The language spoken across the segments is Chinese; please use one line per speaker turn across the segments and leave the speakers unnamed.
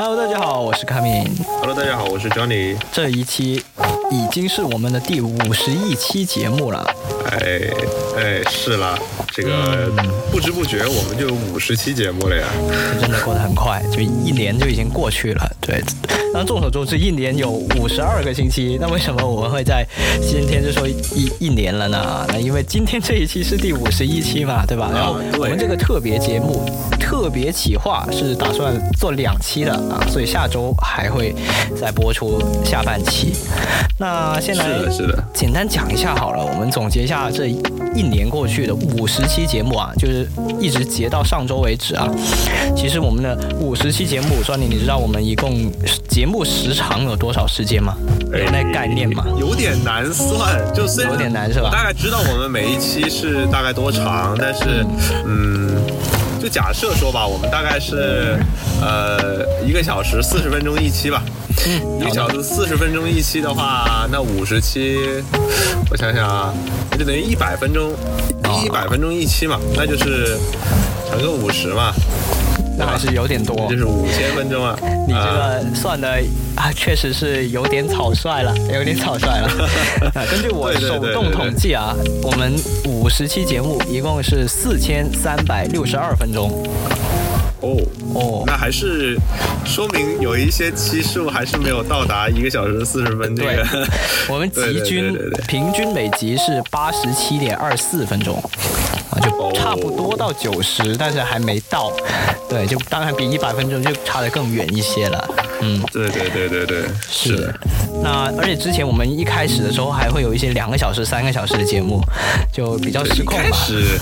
Hello，大家好，我是卡米。
Hello，大家好，我是 Johnny。
这一期已经是我们的第五十一期节目了。
哎哎，是啦，这个不知不觉我们就五十期节目了呀。
真的过得很快，就一年就已经过去了。对，那众所周知，一年有五十二个星期。那为什么我们会在今天就说一一年了呢？那因为今天这一期是第五十一期嘛，对吧？然后我们这个特别节目、特别企划是打算做两期的啊，所以下周还会再播出下半期。那先来
是的，是的，
简单讲一下好了，我们总结一下这一年过去的五十期节目啊，就是一直截到上周为止啊。其实我们的五十期节目，庄你你知道我们一共节目时长有多少时间吗？有那概念吗？
有点难算，就虽然
有点难是吧
我大概知道我们每一期是大概多长，但是嗯。就假设说吧，我们大概是，呃，一个小时四十分钟一期吧。
嗯，
一个小时四十分钟一期的话，那五十期，我想想啊，那就等于一百分钟，
哦
一百分钟一期嘛，那就是乘个五十嘛，
那还是有点多
就。是五千分钟啊。
你这
啊
个算的啊，确实是有点草率了，有点草率了。啊，根据我手动统计啊，我们五十期节目一共是四千三百六十二分钟。
哦
哦
那还是说明有一些期数还是没有到达一个小时四十分这
对
个。
我们集均平均每集是八十七点二四分钟，啊，就
哦
差不多到九十，但是还没到。对，就当然比一百分钟就差得更远一些了。嗯，
对对对对对，是的。
那而且之前我们一开始的时候还会有一些两个小时、三个小时的节目，就比较失
一开
控吧。
始，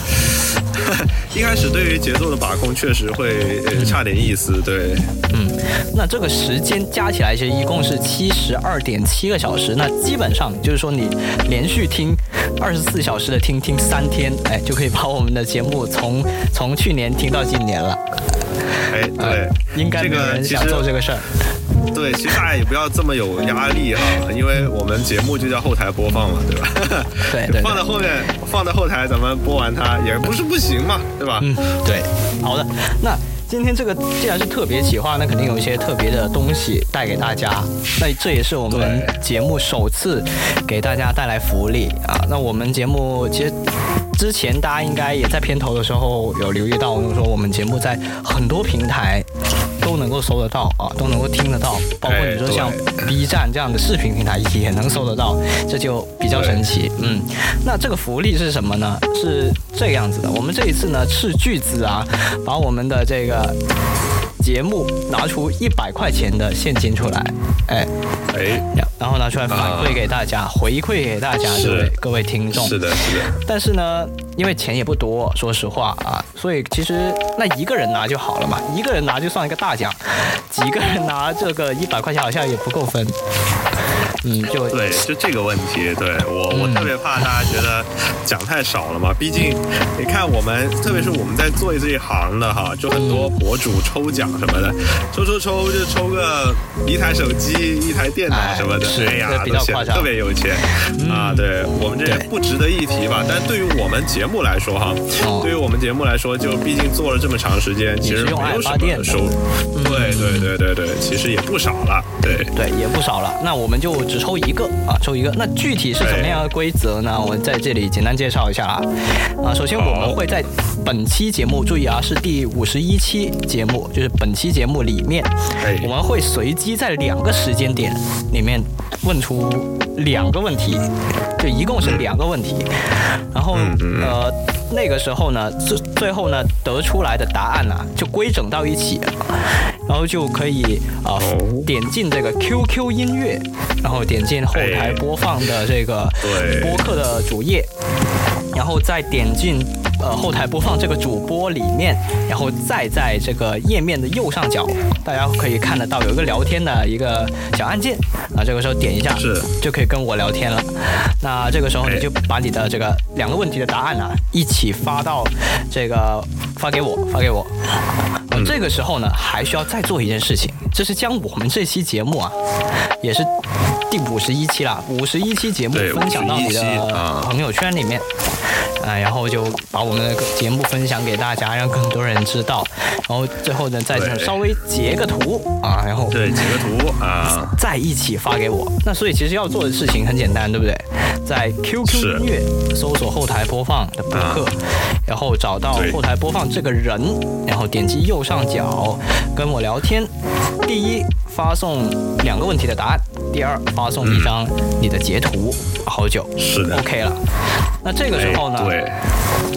一开始对于节奏的把控确实会呃差点意思，对。
嗯，那这个时间加起来其实一共是七十二点七个小时。那基本上就是说你连续听二十四小时的听，听三天，哎，就可以把我们的节目从从去年听到今年了。
哎，对，
应该
这
没人想做这个事儿。
对，其实大家也不要这么有压力哈，因为我们节目就叫后台播放嘛，对吧？
对对对
放在后面，放在后台，咱们播完它也不是不行嘛，对吧？
嗯，对，好的，那。今天这个既然是特别企划，那肯定有一些特别的东西带给大家。那这也是我们节目首次给大家带来福利啊。那我们节目其实之前大家应该也在片头的时候有留意到，就是说我们节目在很多平台都能够搜得到啊，都能够听得到，包括你说像
哎
B 站这样的视频平台也能搜得到，这就比较神奇。嗯，那这个福利是什么呢？是这样子的，我们这一次呢斥巨资啊，把我们的这个节目拿出一百块钱的现金出来，哎，
哎，
然后拿出来反馈给大家，回馈给大家
是
各位各位听众。
是的，是的，
但是呢，因为钱也不多，说实话啊，所以其实那一个人拿就好了嘛，一个人拿就算一个大奖，几个人拿这个一百块钱好像也不够分。嗯，就
对，就这个问题，对我我
嗯
特别怕大家觉得讲太少了嘛。毕竟你看我们，特别是我们在做这一行的哈，就很多博主抽奖什么的，抽抽抽就抽个一台手机、一台电脑什么的，
哎
呀都显得特别有钱啊。对我们这
也
不值得一提吧？但对于我们节目来说哈
哦，
对于我们节目来说，就毕竟做了这么长时间，其实没有什么收入。对对对对对，其实也不少了，对。
对，也不少了。那我们就只抽一个啊，抽一个。那具体是怎么样的规则呢？我在这里简单介绍一下啊。啊，首先我们会在本期节目，注意啊，是第五十一期节目，就是本期节目里面，
哎
我们会随机在两个时间点里面问出两个问题，就一共是两个问题。然后呃，那个时候呢，最最后呢得出来的答案呢、就规整到一起。然后就可以啊、
哦。
点进这个 QQ 音乐，然后点进后台
哎。
播放的这个播客的主页，然后再点进呃后台播放这个主播里面，然后再在这个页面的右上角，大家可以看得到有一个聊天的一个小按键啊，这个时候点一下
是
就可以跟我聊天了。那这个时候你
哎
就把你的这个两个问题的答案啊一起发到这个发给我，发给我。呃这个时候呢，还需要再做一件事情，就是将我们这期节目啊，也是第五十一期啦，五十一期节目分享到你的
啊
朋友圈里面。啊，然后就把我们的节目分享给大家，让更多人知道。然后最后呢，再
对
稍微截个图啊，然后
对，截个图啊，
再一起发给我。那所以其实要做的事情很简单，对不对？在 QQ 音乐搜索后台播放的播客，然后找到后台播放这个人，然后点击右上角跟我聊天。第一，发送两个问题的答案；第二，发送一张你的截图，好久
是的。
OK 了。那这个时候呢？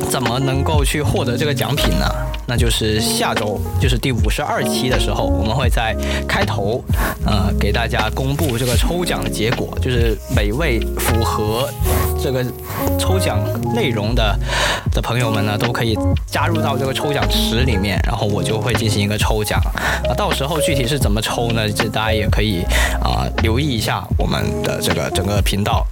怎么能够去获得这个奖品呢？那就是下周，就是第五十二期的时候，我们会在开头，呃，给大家公布这个抽奖的结果，就是每位符合这个抽奖内容的的朋友们呢，都可以加入到这个抽奖池里面，然后我就会进行一个抽奖啊。到时候具体是怎么抽呢？这大家也可以啊、留意一下我们的这个整个频道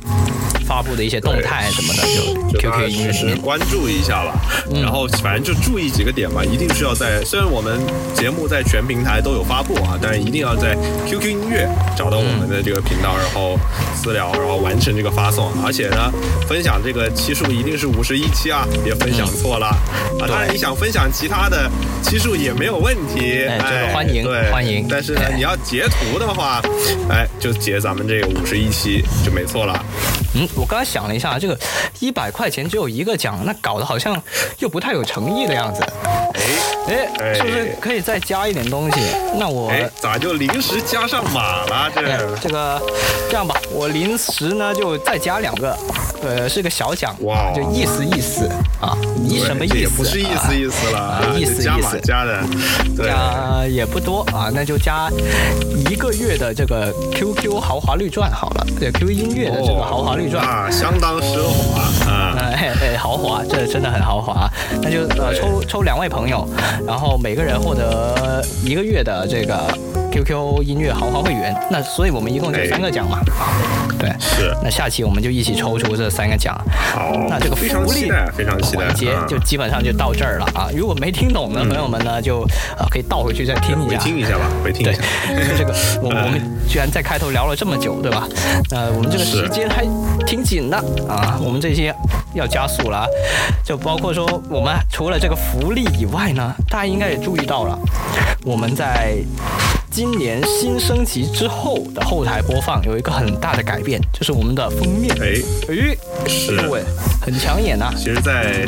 发布的一些动态什么的，就 QQ 音乐
关注一下吧。然后反正就注意几个点吧，一定是要在虽然我们节目在全平台都有发布啊，但是一定要在 QQ 音乐找到我们的这个频道，然后私聊，然后完成这个发送。而且呢，分享这个期数一定是五十一期啊，别分享错了、啊。当然你想分享其他的期数也没有问题，
哎这个欢迎
对。
欢迎。
但是呢
哎，
你要截图的话，哎，就结咱们这个五十一期就没错了。
嗯，我刚才想了一下，这个一百块钱只有一个奖，那搞得好像又不太有诚意的样子。
哎。
哎，
哎
是不是可以再加一点东西？那我。
哎，咋就临时加上码了？这
哎这个这样吧，我临时呢就再加两个，呃，是个小奖，
哇
就意思意思啊，你什么意思？
也不是意思
啊
意思了，
啊意思意思
码加的，对，
加也不多啊，那就加一个月的这个 QQ 豪华绿钻好了，对 QQ 音乐的这个豪华绿钻。
啊，相当奢华啊，
哎哎，豪华，这真的很豪华。那就呃抽抽两位朋友，然后每个人获得一个月的这个 QQ 音乐豪华会员。那所以我们一共就
哎
三个奖嘛。对，
是
那下期我们就一起抽出这三个奖。
好，
那这个
非常
福利
期待，非常期待
环节
啊
就基本上就到这儿了啊！如果没听懂的朋友们呢，就呃可以倒回去再听一
回
下。
听一下吧，回听一
对
下，，
就 这个，我我们居然在开头聊了这么久，对吧？那我们这个时间还挺紧的啊，我们这些要加速了啊，就包括说我们除了这个福利以外呢，大家应该也注意到了，我们在。今年新升级之后的后台播放有一个很大的改变，就是我们的封面。
哎，
诶，
是
对，很抢眼呐、
其实在，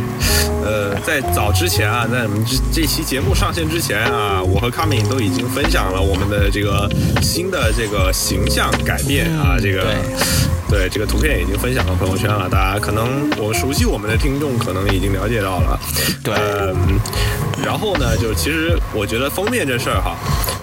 呃，在早之前啊，在我们这这期节目上线之前啊，我和卡敏都已经分享了我们的这个新的这个形象改变啊，
嗯
这个。对这个图片已经分享到朋友圈了，大家可能我熟悉我们的听众可能已经了解到了。
对
嗯，然后呢，就是其实我觉得封面这事儿哈，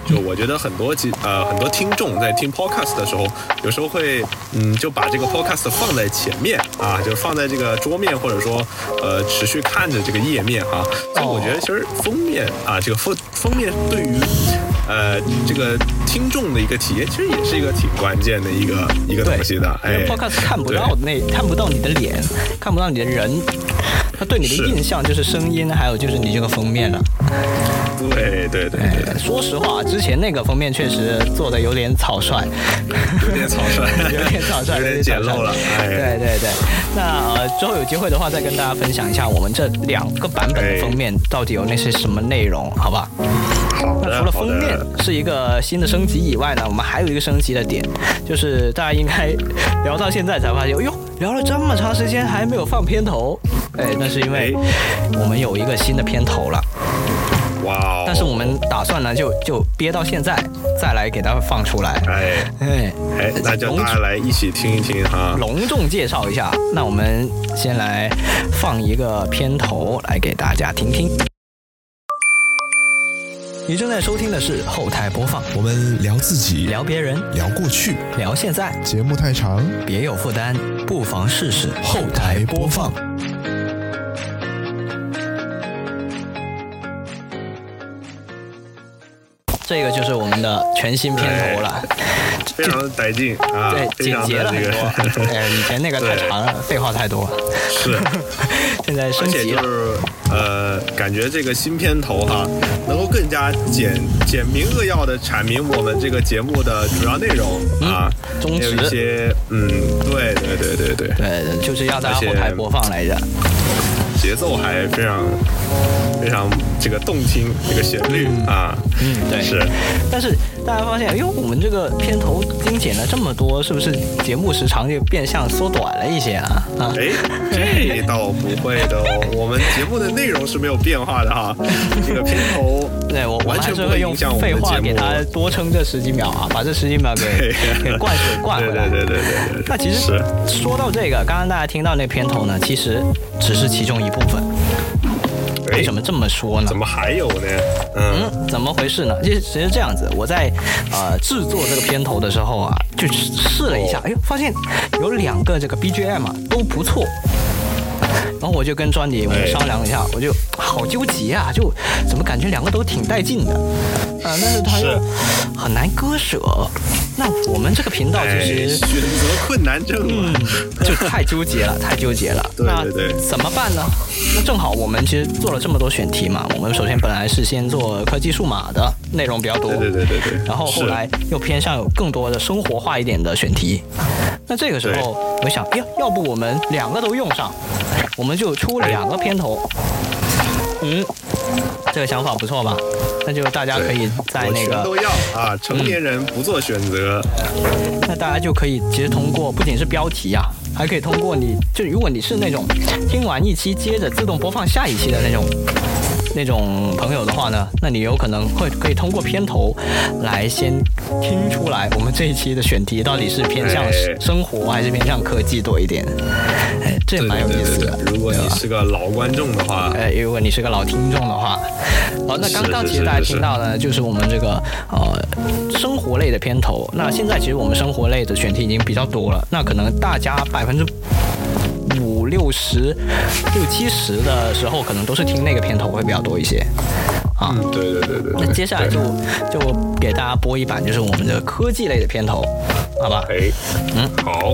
就我觉得很多其呃很多听众在听 podcast 的时候，有时候会嗯就把这个 podcast 放在前面啊，就放在这个桌面或者说呃持续看着这个页面哈。所以我觉得其实封面啊，这个封封面对于呃这个听众的一个体验，其实也是一个挺关键的一个一个东西的。哎
podcast 看不到那看不到你的脸，看不到你的人，他对你的印象就是声音，还有就是你这个封面了。
对对对对
哎，说实话，之前那个封面确实做的有点草率，
有点草率，
有点草率，
有点简陋了。哎，
对对对，那呃之后有机会的话，再跟大家分享一下我们这两个版本的封面到底有那些什么内容，好吧？
好，
那除了封面。是一个新的升级以外呢，我们还有一个升级的点，就是大家应该聊到现在才发现，哎呦，聊了这么长时间还没有放片头，哎，那是因为我们有一个新的片头了，
哇哦！
但是我们打算呢就就憋到现在再来给它放出来，
哎
哎。
哎，那就大家来一起听一听哈。
隆重介绍一下，那我们先来放一个片头来给大家听听。你正在收听的是后台播放，
我们聊自己，
聊别人，
聊过去，
聊现在，
节目太长，
别有负担，不妨试试后台播放。这个就是我们的全新片头了，
非常的带劲啊，
对，简洁了很多。哎，以前那个太长了，废话太多。
是
现在升级了
而且就。是呃，感觉这个新片头哈，能够更加简简明扼要的阐明我们这个节目的主要内容啊，
宗旨
还有一些嗯，对对对对对，
对，就是要大家
而且
后台播放来着。
节奏还非常非常这个动听，这个旋律啊，
嗯，对。
是。
但是大家发现，哎呦，我们这个片头精简了这么多，是不是节目时长就变相缩短了一些啊？啊，
哎，这倒不会的哦，我们节目的内容是没有变化的哈。这个片头，
对我
完全
会用废。话给它多撑这十几秒啊，把这十几秒给 给灌水灌回来。
对对对对。
那其实说到这个，刚刚大家听到那片头呢，其实只是其中一部分。为什么这么说呢
怎？么还有呢？嗯，
嗯，怎么回事呢？其实其实这样子，我在呃制作这个片头的时候啊，就试了一下，哎呦，发现有两个这个 BGM 啊都不错。然后我就跟专辑我们商量一下，我就好纠结啊，就怎么感觉两个都挺带劲的，啊、但是他又很难割舍。那我们这个频道其
哎，
实
选择困难症嘛。
就太纠结了，太纠结了。
对
那
对对
怎么办呢？那正好我们其实做了这么多选题嘛，我们首先本来是先做科技数码的内容比较多，
对对对对对。
然后后来又偏向有更多的生活化一点的选题。那这个时候我想，哎呀，要不我们两个都用上，我们就出两个片头。嗯，这个想法不错吧？那就大家可以在那个
都要啊！成年人不做选择，
那大家就可以其实通过不仅是标题啊，还可以通过你就如果你是那种听完一期接着自动播放下一期的那种那种朋友的话呢，那你有可能会可以通过片头来先听出来我们这一期的选题到底是偏向
哎
生活还是偏向科技多一点。哎，这也蛮有意思的。
对。如果你是个老观众的话，
哎，如果你是个老听众的话，好，那刚刚其实大家听到的，就是我们这个呃生活类的片头。那现在其实我们生活类的选题已经比较多了，那可能大家百分之五六十、六七十的时候，可能都是听那个片头会比较多一些。啊，
嗯，对对对对对。
那接下来就就给大家播一版，就是我们的科技类的片头，好吧？
哎，
嗯，
好，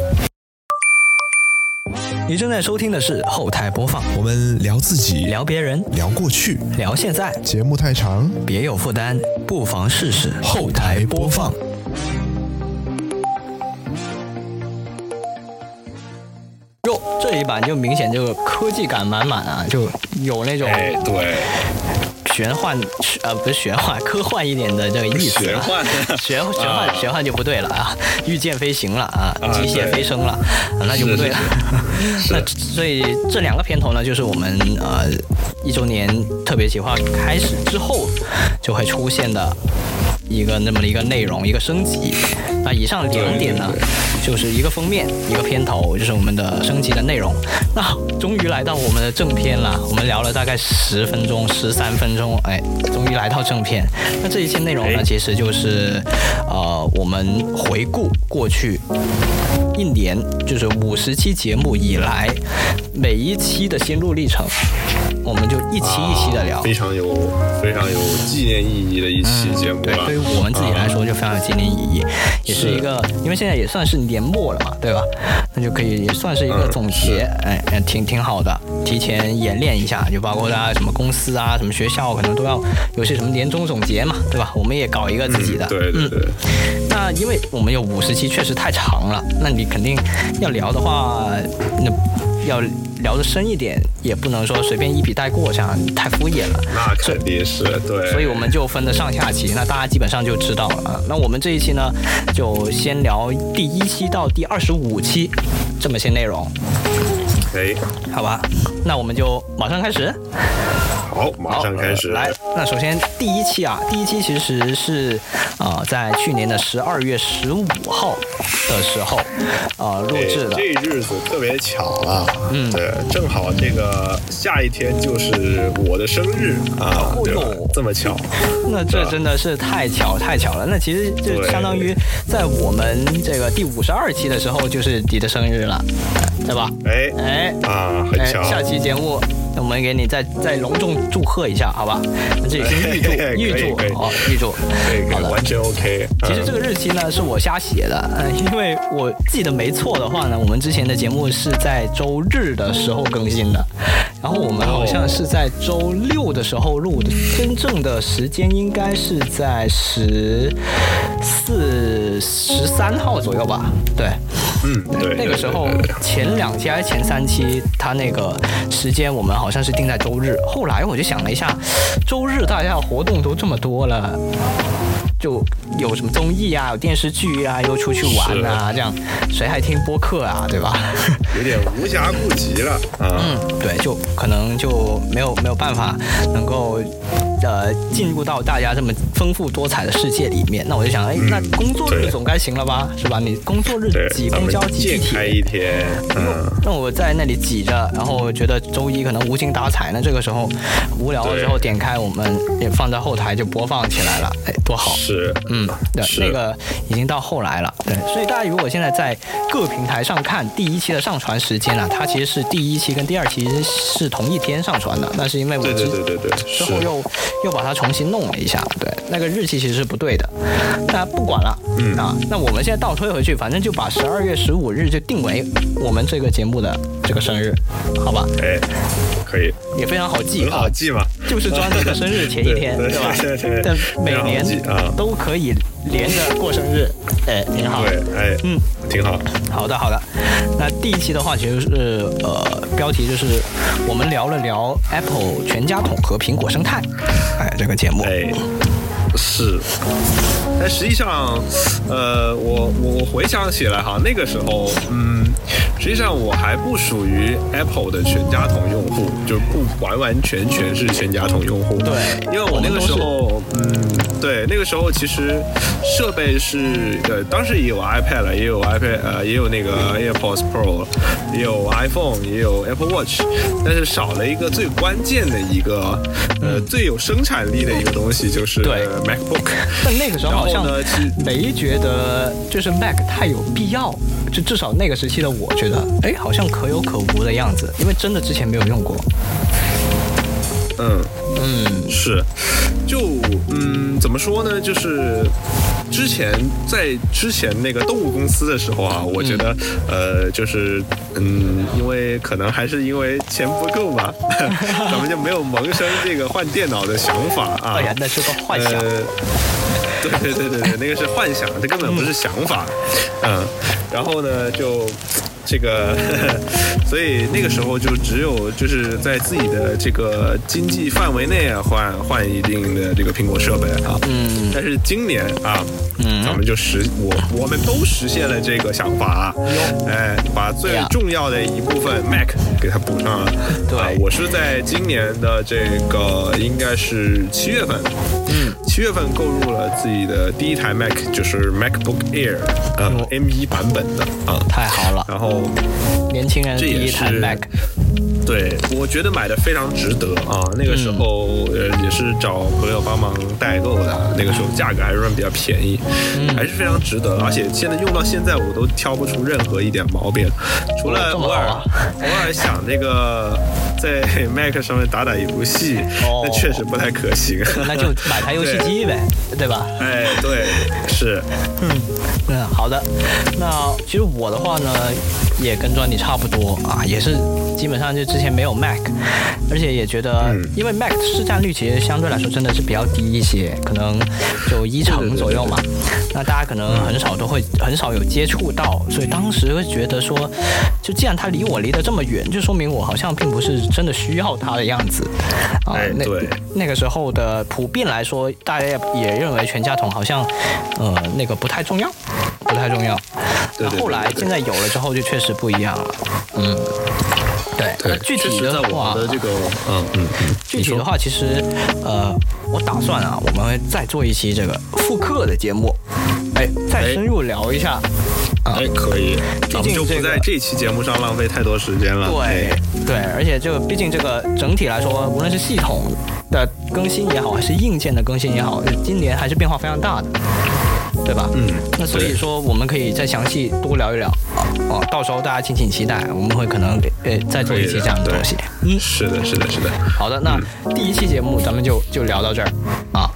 你正在收听的是后台播放，
我们聊自己，
聊别人，
聊过去，
聊现在。
节目太长，
别有负担，不妨试试后台播放。这一版就明显就科技感满满啊，就有那种
哎，对，
玄幻，呃，不是玄幻，科幻一点的这个意思、啊。
玄幻
玄玄幻
啊
玄幻就不对了啊，御剑飞行了啊，
啊
机械飞升了，啊那就不对了。那所以这两个片头呢，就是我们呃一周年特别企划开始之后就会出现的一个那么的一个内容，一个升级。那以上两点呢，就是一个封面，一个片头，就是我们的升级的内容。那终于来到我们的正片了，我们聊了大概十分钟、十三分钟，哎，终于来到正片。那这一期内容呢，
哎
其实就是呃，我们回顾过去一年，就是五十期节目以来，每一期的心路历程，我们就一期一期的聊。
啊非常有非常有纪念意义的一期节目
对，
了。
对于我们自己来说就非常有纪念意义，也是
是
一个，因为现在也算是年末了嘛，对吧？那就可以也算是一个
嗯
总结，哎，哎挺挺好的，提前演练一下，就包括大家什么公司啊、什么学校，可能都要有些什么年终总结嘛，对吧？我们也搞一个自己的，
嗯对对对，
那因为我们有五十期，确实太长了。那你肯定要聊的话，那要聊得深一点，也不能说随便一笔带过，这样太敷衍了。
那肯定是对。
所以我们就分了上下期，那大家基本上就知道了啊。那我们这一期呢，就先聊第一期到第二十五期这么些内容，
哎，
好吧？那我们就马上开始。
好，马上开始。
来，那首先第一期啊，第一期其实是啊、呃在去年的十二月十五号的时候呃录
哎
制的。
这日子特别巧啊，
嗯
对，正好这个下一天就是我的生日啊，
哦哟？
这么巧，
那这真的是太巧太巧了。那其实就相当于在我们这个第五十二期的时候，就是你的生日了，对吧？
哎
哎
啊，很
哎，
巧，
下期节目我们给你再再隆重祝贺一下，好吧？那这里先预祝 预祝哦，预祝。好的
完全 OK。
其实这个日期呢是我瞎写的，嗯，因为我记得没错的话呢，我们之前的节目是在周日的时候更新的，然后我们好像是在周六的时候录的，真正的时间应该是在十四、十三号左右吧？对，
嗯，对，
那个时候前两期还是前三期，他那个时间我们好像是定在周日。后来我就想了一下，周日大家活动都这么多了。就有什么综艺啊，有电视剧啊，又出去玩啊，这样谁还听播客啊，对吧？
有点无暇顾及了。
嗯，对，就可能就没有没有办法能够。呃，进入到大家这么丰富多彩的世界里面，那我就想，哎，那工作日总该行了吧，是吧？你工作日挤公交挤地铁，
一天，嗯，
那我在那里挤着，然后觉得周一可能无精打采那。这个时候无聊的时候，点开我们也放在后台就播放起来了，哎，多好。
是，
嗯，对，那个已经到后来了，对。所以大家如果现在在各平台上看第一期的上传时间啊，它其实是第一期跟第二期是同一天上传的，那是因为我
之
之后又。又把它重新弄了一下，对，那个日期其实是不对的，那不管了，嗯。啊，那我们现在倒推回去，反正就把十二月十五日就定为我们这个节目的这个生日，好吧？
哎，可以，
也非常好记，
很好记嘛，
就是专辑的生日前一天，对吧？但每年都可以连着过生日，哎，挺好，
对，哎，嗯，挺好，
好的，好的。那第一期的话，其实是呃，标题就是我们聊了聊 Apple 全家桶和苹果生态。哎，这个节目，
哎，是，但实际上，呃，我我回想起来哈，那个时候，嗯，实际上我还不属于 Apple 的全家桶用户，就不完完全全是全家桶用户。
对，
因为我那个时候，嗯。对，那个时候其实设备是，呃，当时也有 iPad 了，也有 iPad，呃，也有那个 AirPods Pro，也有 iPhone，也有 Apple Watch，但是少了一个最关键的一个，呃，最有生产力的一个东西，就是 MacBook。
但那个时候好像没觉得就是 Mac 太有必要，就至少那个时期的我觉得，哎，好像可有可无的样子，因为真的之前没有用过。
嗯嗯是，就嗯怎么说呢？就是之前在之前那个动物公司的时候啊，我觉得呃就是嗯，因为可能还是因为钱不够吧，咱们就没有萌生这个换电脑的想法啊。
哎呀，那是个幻想。
对对对对对，那个是幻想，这根本不是想法。嗯，然后呢就。这个，所以那个时候就只有就是在自己的这个经济范围内啊，换换一定的这个苹果设备啊。嗯。但是今年啊，嗯，咱们就实我我们都实现了这个想法，哎，把最重要的一部分 Mac 给它补上了。
对。
我是在今年的这个应该是七月份，嗯，七月份购入了自己的第一台 Mac，就是 MacBook Air，呃，M1 版本的啊。
太好了。
然后。
年轻人第一台 Mac，
对我觉得买的非常值得啊！那个时候呃也是找朋友帮忙代购的，那个时候价格还是算比较便宜，还是非常值得。而且现在用到现在，我都挑不出任何一点毛病，除了偶尔偶尔想那个在 Mac 上面打打游戏，那确实不太可行。
那就买台游戏机呗，对吧？
哎，对，是，
嗯嗯，好的。那其实我的话呢？也跟专利差不多啊，也是基本上就之前没有 Mac，而且也觉得，因为 Mac 市占率其实相对来说真的是比较低一些，可能就一成左右嘛。那大家可能很少都会很少有接触到，所以当时会觉得说，就既然它离我离得这么远，就说明我好像并不是真的需要它的样子
啊。那
那个时候的普遍来说，大家也认为全家桶好像呃那个不太重要，不太重要。
那
后来现在有了之后，就确实不一样了。嗯，对。
那
具体的话，
这个嗯嗯嗯，
具体的话，其实呃，我打算啊，我们会再做一期这个复刻的节目，哎，再深入聊一下。
哎，可以。毕竟就不在这期节目上浪费太多时间了。
对对，而且这个毕竟这个整体来说，无论是系统的更新也好，还是硬件的更新也好，今年还是变化非常大的。对吧？
嗯，
那所以说我们可以再详细多聊一聊啊，哦，到时候大家敬请期待，我们会可能呃再做一期这样的东西。
嗯，是的，是的，是的。
好的，那第一期节目咱们就就聊到这儿啊，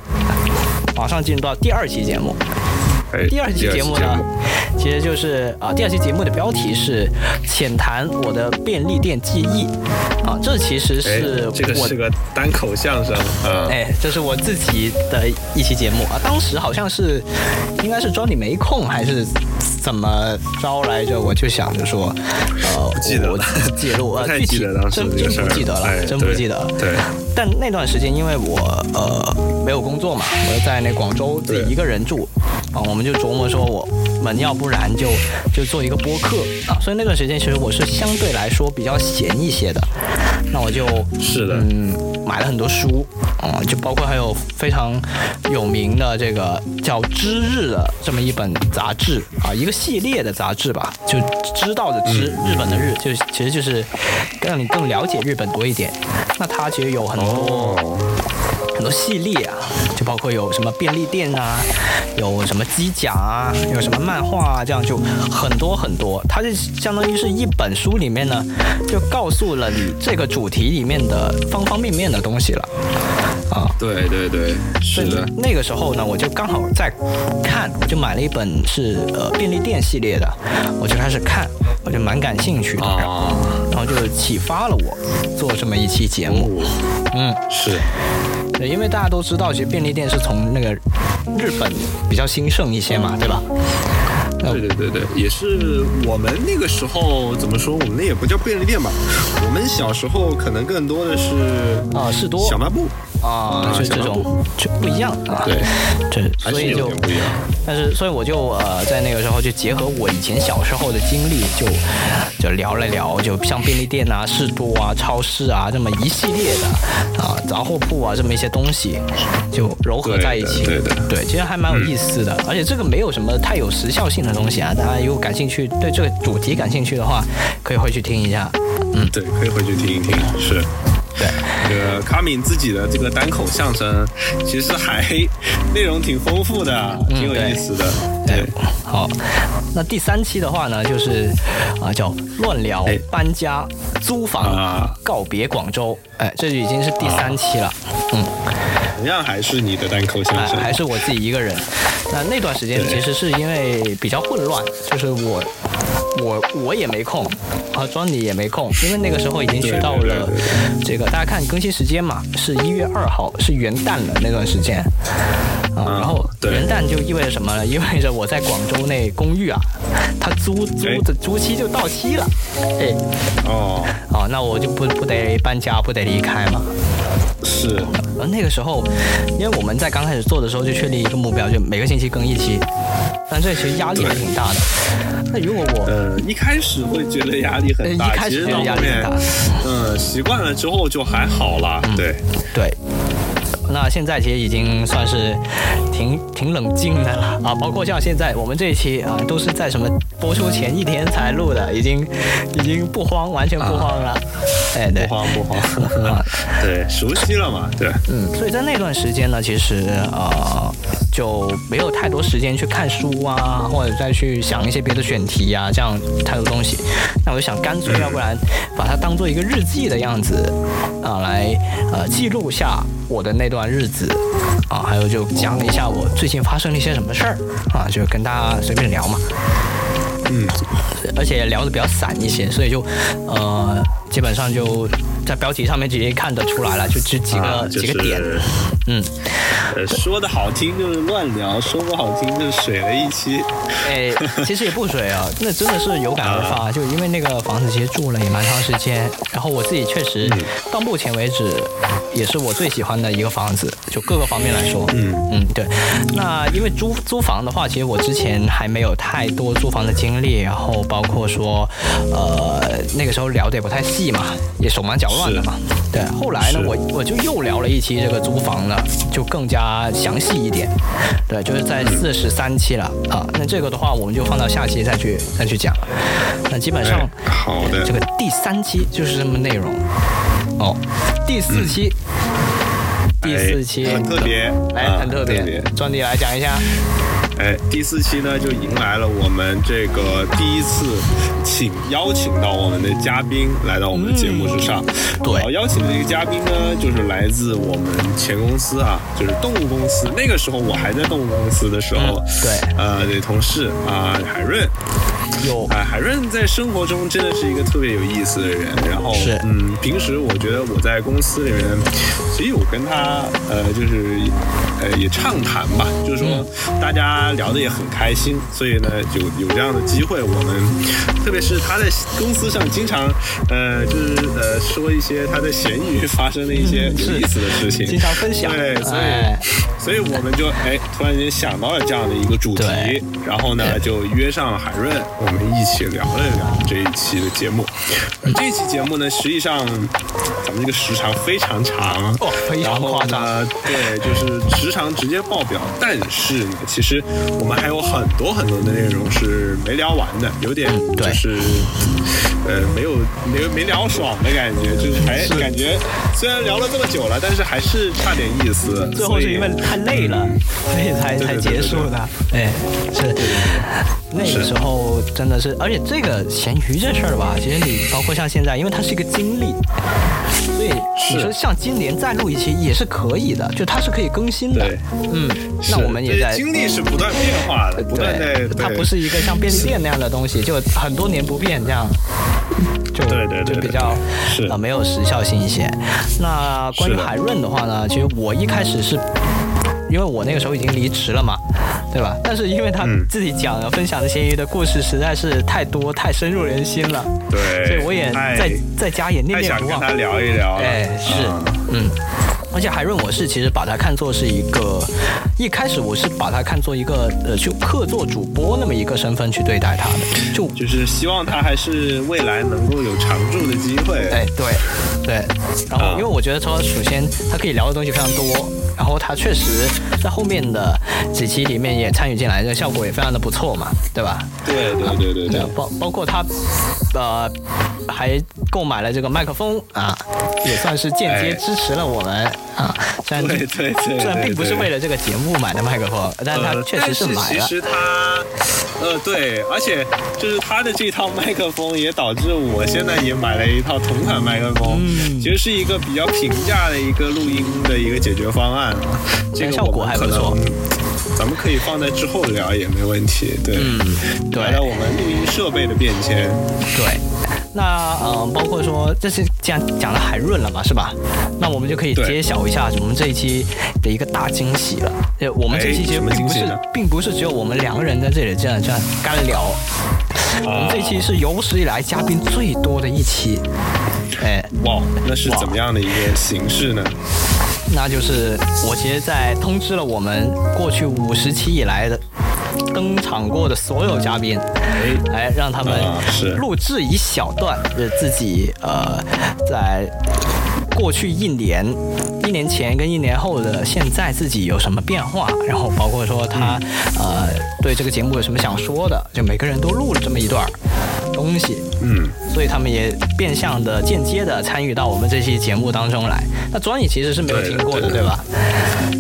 马上进入到第二期节目。第二期节目呢，其实就是啊，第二期节目的标题是浅谈我的便利店记忆。啊，这其实是
哎这个
我
是个单口相声，嗯，
哎，这是我自己的一期节目。啊，当时好像是应该是庄你没空还是怎么着来着，我就想着说，呃，
不记得
记录呃，具体真不记得了，
哎
真不记得了。
对，
但那段时间，因为我呃没有工作嘛，我在那广州自己一个人住啊，我们就琢磨说我们要不然就就做一个播客啊，所以那段时间其实我是相对来说比较闲一些的，那我就是
的
嗯买了很多书啊，就包括还有非常有名的这个叫《知日》的这么一本杂志啊，一个系列的杂志吧，就知道的知，日本的日，就其实就是让你更了解日本多一点。那它其实有很多。
哦，
很多系列啊，就包括有什么便利店啊，有什么机甲啊，有什么漫画啊，这样就很多很多。它就相当于是一本书里面呢，就告诉了你这个主题里面的方方面面的东西了。啊，
对对对，是的，
那个时候呢，我就刚好在看，我就买了一本是呃便利店系列的，我就开始看，我就蛮感兴趣的，然后
啊，
然后就启发了我做这么一期节目。
哦，
嗯，
是，
对，因为大家都知道，其实便利店是从那个日本比较兴盛一些嘛，对吧？
对对对对，也是我们那个时候怎么说？我们那也不叫便利店吧，我们小时候可能更多的是
啊，士多
小卖部，
啊，是这种就不一样啊。
对，
这所以就
不一样。
但是，所以我就呃，在那个时候就结合我以前小时候的经历，就就聊了聊，就像便利店啊、士多啊、超市啊这么一系列的啊杂货铺啊这么一些东西，就糅合在一起。
对的对
对，其实还蛮有意思的，而且这个没有什么太有时效性的东西啊。大家如果感兴趣，对这个主题感兴趣的话，可以回去听一下。
嗯对，可以回去听一听。是，
对，
这个卡敏自己的这个单口相声，其实还内容挺丰富的，挺有意思的。对，
好，那第三期的话呢，就是啊、叫乱聊
哎。
搬家、租房、
啊。
告别广州，哎，这就已经是第三期了。嗯，
同样还是你的单口相
哎，
声，
还是我自己一个人。那那段时间其实是因为比较混乱，就是我我我也没空，啊，庄你也没空，因为那个时候已经去到了这个大家看更新时间嘛，是一月二号，是元旦了那段时间。啊，
嗯
然后元旦就意味着什么呢？意味着我在广州那公寓啊，它租租的租期就到期了，哎，
哦，
啊，那我就不不得搬家，不得离开嘛。
是，
而那个时候，因为我们在刚开始做的时候就确立一个目标，就每个星期更一期，但这其实压力还挺大的。那如果我
呃，一开始会觉得压力很大，
呃一开始觉得压力很大，
嗯，习惯了之后就还好啦。对，
对，那现在其实已经算是挺挺冷静的了啊，包括像现在我们这一期啊，都是在什么播出前一天才录的，已经已经不慌，完全不慌了。哎，对
不，慌不慌，对，熟悉了嘛，对，
嗯，所以在那段时间呢，其实呃就没有太多时间去看书啊，或者再去想一些别的选题啊，这样太多东西。那我就想，干脆要不然把它当做一个日记的样子啊，来呃记录下我的那段日子啊，还有就讲一下我最近发生了一些什么事儿啊，就跟大家随便聊嘛。
嗯，
而且聊的比较散一些，所以就呃基本上就在标题上面直接看得出来了，就这几个、
啊就
几个点，嗯。
呃，说的好听就是乱聊，说不好听就是水了一期。
哎，其实也不水啊，那真的是有感而发，就因为那个房子其实住了也蛮长时间，然后我自己确实
嗯
到目前为止也是我最喜欢的一个房子，就各个方面来说，
嗯
嗯，对。那因为租租房的话，其实我之前还没有太多租房的经历，然后包括说，呃，那个时候聊的也不太细嘛，也手忙脚乱的嘛。对，后来呢，我我就又聊了一期这个租房呢，就更加详细一点。对，就是在四十三期了啊。那这个的话，我们就放到下期再去再去讲。那基本上
哎，好的
这个第三期就是这么内容。哦，第四期，第四期、
哎很特别
来
啊
很特别庄迪来讲一下。
哎，第四期呢就迎来了我们这个第一次请邀请到我们的嘉宾来到我们的节目之上。
对
邀请的这个嘉宾呢，就是来自我们前公司啊，就是动物公司。那个时候我还在动物公司的时候，
对
呃，的同事啊、海润。
有。
啊，海润在生活中真的是一个特别有意思的人。然后，
是。
嗯，平时我觉得我在公司里面，其实我跟他呃，就是呃也畅谈吧，就是说大家聊得也很开心，所以呢，有有这样的机会，我们特别是他在公司上经常呃，就是呃说一些他在闲鱼发生的一些有意思的事情，
经常分享。
对，所以、
哎。
所以我们就哎突然间想到了这样的一个主题，然后呢就约上海润，我们一起聊了聊这一期的节目。这一期节目呢，实际上咱们这个时长非常长，
哦非常
然后
夸张
呢，对，就是时长直接爆表。但是呢，其实我们还有很多很多的内容是没聊完的，有点就是呃没有没有没聊爽的感觉，就是还
是
感觉虽然聊了这么久了，但是还是差点意思。
最后是因为太累了，所以才才结束的。哎，是那个时候真的是，而且这个咸鱼这事儿吧，其实你包括像现在，因为它是一个经历，所以你说像今年再录一期也是可以的，就它是可以更新的
对。
嗯，那我们也在
经历是不断变化的，不断在
对，它不是一个像便利店那样的东西，就很多年不变这样。就
对对对对
就比较
啊
呃没有时效性一些。那关于海润的话呢，其实我一开始是，因为我那个时候已经离职了嘛，对吧？但是因为他
嗯
自己讲的、分享的咸鱼的故事实在是太多、太深入人心了，
对，
所以我也在在家也念念不忘。
跟他聊一聊了。
哎，是
嗯，
嗯。而且海润，我是其实把他看作是一个，一开始我是把他看作一个呃，就客座主播那么一个身份去对待他的，就
就是希望他还是未来能够有常驻的机会。
哎，对，对。然后
啊
因为我觉得说，首先他可以聊的东西非常多，然后他确实在后面的几期里面也参与进来，这效果也非常的不错嘛，对吧？
对对对对对
对，包包括他，呃，还购买了这个麦克风啊，也算是间接
哎
支持了我们啊。虽然
对对对对
虽然并不是为了这个节目买的麦克风，但他
呃
确实是买了。
其实他，呃，对，而且就是他的这套麦克风也导致我现在也买了一套同款麦克风，
嗯
其实是一个比较平价的一个录音的一个解决方案。这个
效果
我们可
还不错
能咱们可以放在之后聊也没问题。对，
嗯，对
聊聊我们录音设备的变迁。
对。那呃，包括说这是既然讲的海润了嘛，是吧？那我们就可以揭晓一下我们这一期的一个大惊喜了。呃，我们这期其实
哎什么
并不是并不是只有我们两个人在这里这样这样干聊。我们这期是有史以来嘉宾最多的一期。哎，
哇，那是怎么样的一个形式呢？
那就是我其实，在通知了我们过去五十期以来的登场过的所有嘉宾，
哎，
来让他们录制一小段，是，自己呃在过去一年、一年前跟一年后的现在自己有什么变化，然后包括说他呃对这个节目有什么想说的，就每个人都录了这么一段儿东西，
嗯，
所以他们也变相的、间接的参与到我们这期节目当中来。那庄你其实是没有听过的，
对
对吧？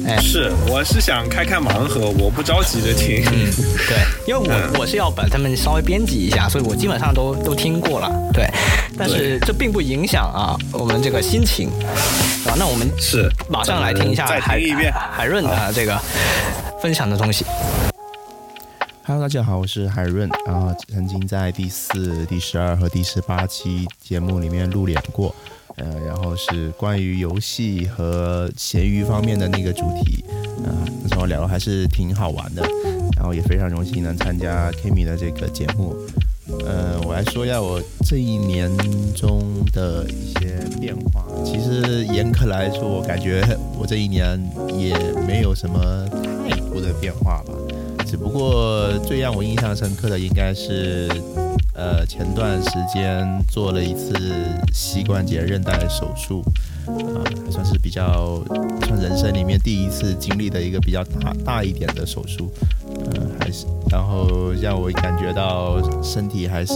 哎，
是，我是想开开盲盒，我不着急着听。
嗯，对，因为我
嗯
我是要把他们稍微编辑一下，所以我基本上都都听过了，对。但是这并不影响啊我们这个心情啊。那我们
是，
马上来听一下
再
海
听一遍。
海润的这个分享的东西。
Hello，大家好，我是海润，然后曾经在第四、第十二和第十八期节目里面露脸过，呃，然后是关于游戏和咸鱼方面的那个主题，啊、那时候聊的还是挺好玩的，然后也非常荣幸能参加 Kimi 的这个节目。呃，我来说一下我这一年中的一些变化。其实严格来说，我感觉我这一年也没有什么太多的变化吧。只不过最让我印象深刻的应该是，呃，前段时间做了一次膝关节韧带手术，啊、还算是比较算人生里面第一次经历的一个比较大大一点的手术，呃，还是然后让我感觉到身体还是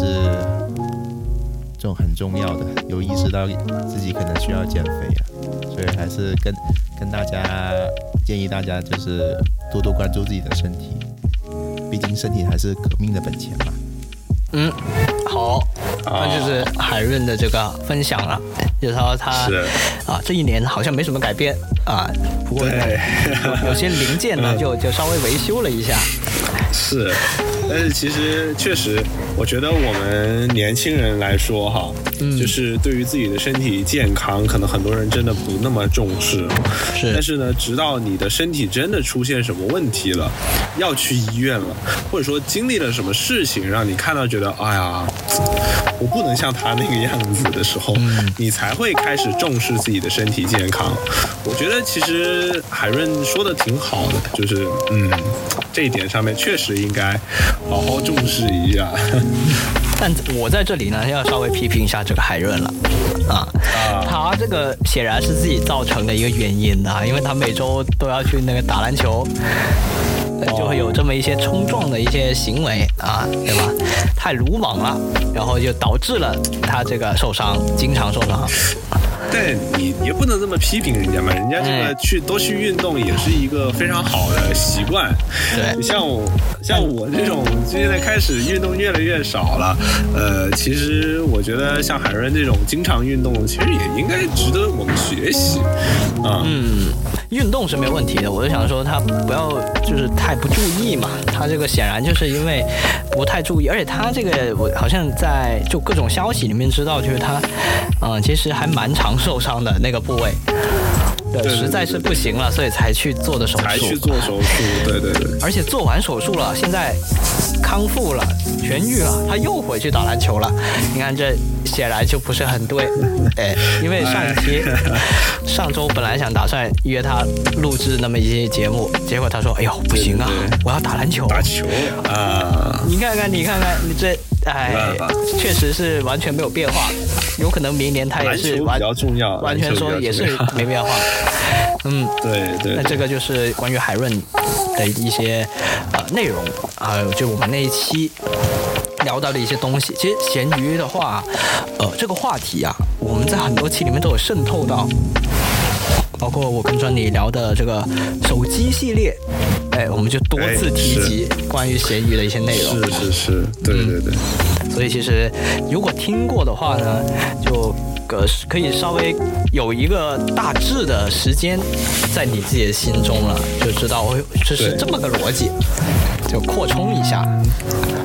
这种很重要的，有意识到自己可能需要减肥啊，所以还是跟跟大家建议大家就是多多关注自己的身体。毕竟身体还是革命的本钱嘛。
嗯，好，那就是海润的这个分享了，就是说他
是。
啊这一年好像没什么改变啊，不过有些零件呢 就就稍微维修了一下，
是，但是其实确实，我觉得我们年轻人来说哈，
嗯
就是对于自己的身体健康，可能很多人真的不那么重视。
是
但是呢，直到你的身体真的出现什么问题了，要去医院了，或者说经历了什么事情，让你看到觉得，哎呀，我不能像他那个样子的时候，你才会开始重视自己的身体健康。我觉得其实海润说的挺好的，就是嗯，这一点上面确实应该好好重视一下。
但我在这里呢，要稍微批评一下这个海润了，啊，
啊
他这个显然是自己造成的一个原因的，因为他每周都要去那个打篮球，呃就会有这么一些冲撞的一些行为啊，对吧？太鲁莽了，然后就导致了他这个受伤，经常受伤。
但你也不能这么批评人家嘛，人家这个
嗯
去多去运动也是一个非常好的习惯。
对
像我像我这种现在开始运动越来越少了，呃，其实我觉得像海润这种经常运动，其实也应该值得我们学习啊。
嗯，运动是没有问题的，我就想说他不要就是太不注意嘛，他这个显然就是因为不太注意，而且他这个我好像在就各种消息里面知道，就是他，嗯、其实还蛮常受伤的那个部位，对，实在是不行了，所以才去做的手术，
才去做手术，对对对，
而且做完手术了，现在康复了，痊愈了，他又回去打篮球了。你看这显然就不是很对，哎，因为上一期 上周本来想打算约他录制那么一些节目，结果他说：“哎呦，不行啊
对对对，
我要打篮球。”
打球啊，
你看看，你看看，你这，哎确实是完全没有变化。有可能明年他也是完
较重要，
完全说也是没变化。嗯，
对对
那这个就是关于海润的一些呃内容，还有就我们那一期聊到的一些东西。其实咸鱼的话，呃，这个话题啊，我们在很多期里面都有渗透到。包括我跟专你聊的这个手机系列，哎，我们就多次提及关于咸鱼的一些内容。
是是是，对对对，
所以其实如果听过的话呢，就个可以稍微有一个大致的时间在你自己的心中了，就知道哦，这是这么个逻辑，就扩充一下。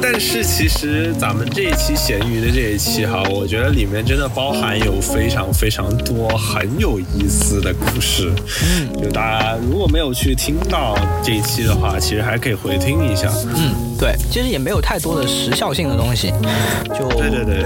但是其实咱们这一期咸鱼的这一期哈，我觉得里面真的包含有非常非常多很有意思的故事。嗯，就大家如果没有去听到这一期的话，其实还可以回听一下。
嗯，对，其实也没有太多的时效性的东西，就
对对对，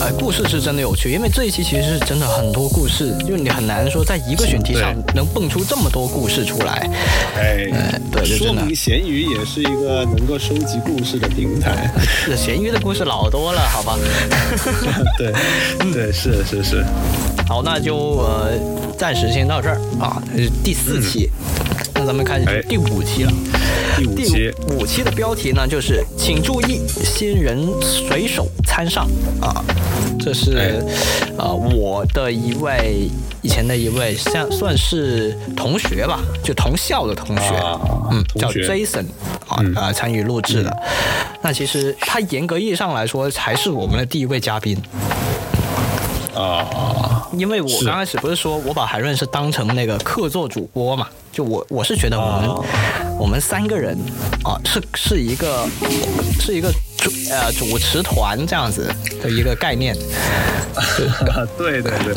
呃，故事是真的有趣，因为这一期其实是真的很多故事，就你很难说在一个选题上能蹦出这么多故事出来。
哎，
对
说明咸鱼也是一个能够收集故事的平台。
这咸鱼的故事老多了，好吧？
对，对，是是是，
好，那就呃暂时先到这儿啊，这是第四期，那咱们开
哎
始第五期了。
第五期，
五期的标题呢，就是请注意新人水手参上。啊，这是
哎。
呃我的一位以前的一位像算是同学吧，就同校的同学，
啊
嗯，叫 Jason 啊
嗯。
啊参与录制的。那其实他严格意义上来说，才是我们的第一位嘉宾。
啊，
因为我刚开始不是说我把海润是当成那个客座主播嘛，就我我是觉得我们、
哦
我们三个人啊是是一个是一个主呃主持团这样子的一个概念，
对对对。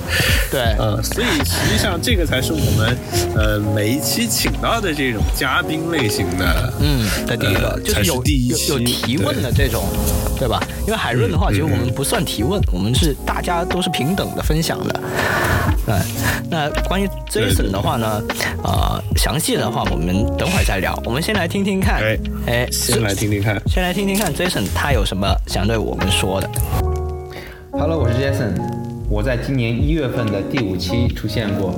对。
呃，所以实际上这个才是我们呃每一期请到的这种嘉宾类型的，
嗯，的第一个、
呃
就是有
是第一
有有提问的这种，对吧？因为海润的话，
嗯
其实我们不算提问，我们是大家都是平等的分享的。对，那关于
对
Jason 的话呢，呃，详细的话我们等会儿再聊。我们先来听听看，
哎
哎，
先来听听看。
先来听听看 Jason 他他有什么想对我们说的。
Hello，我是 Jason，我在今年一月份的第五期出现过。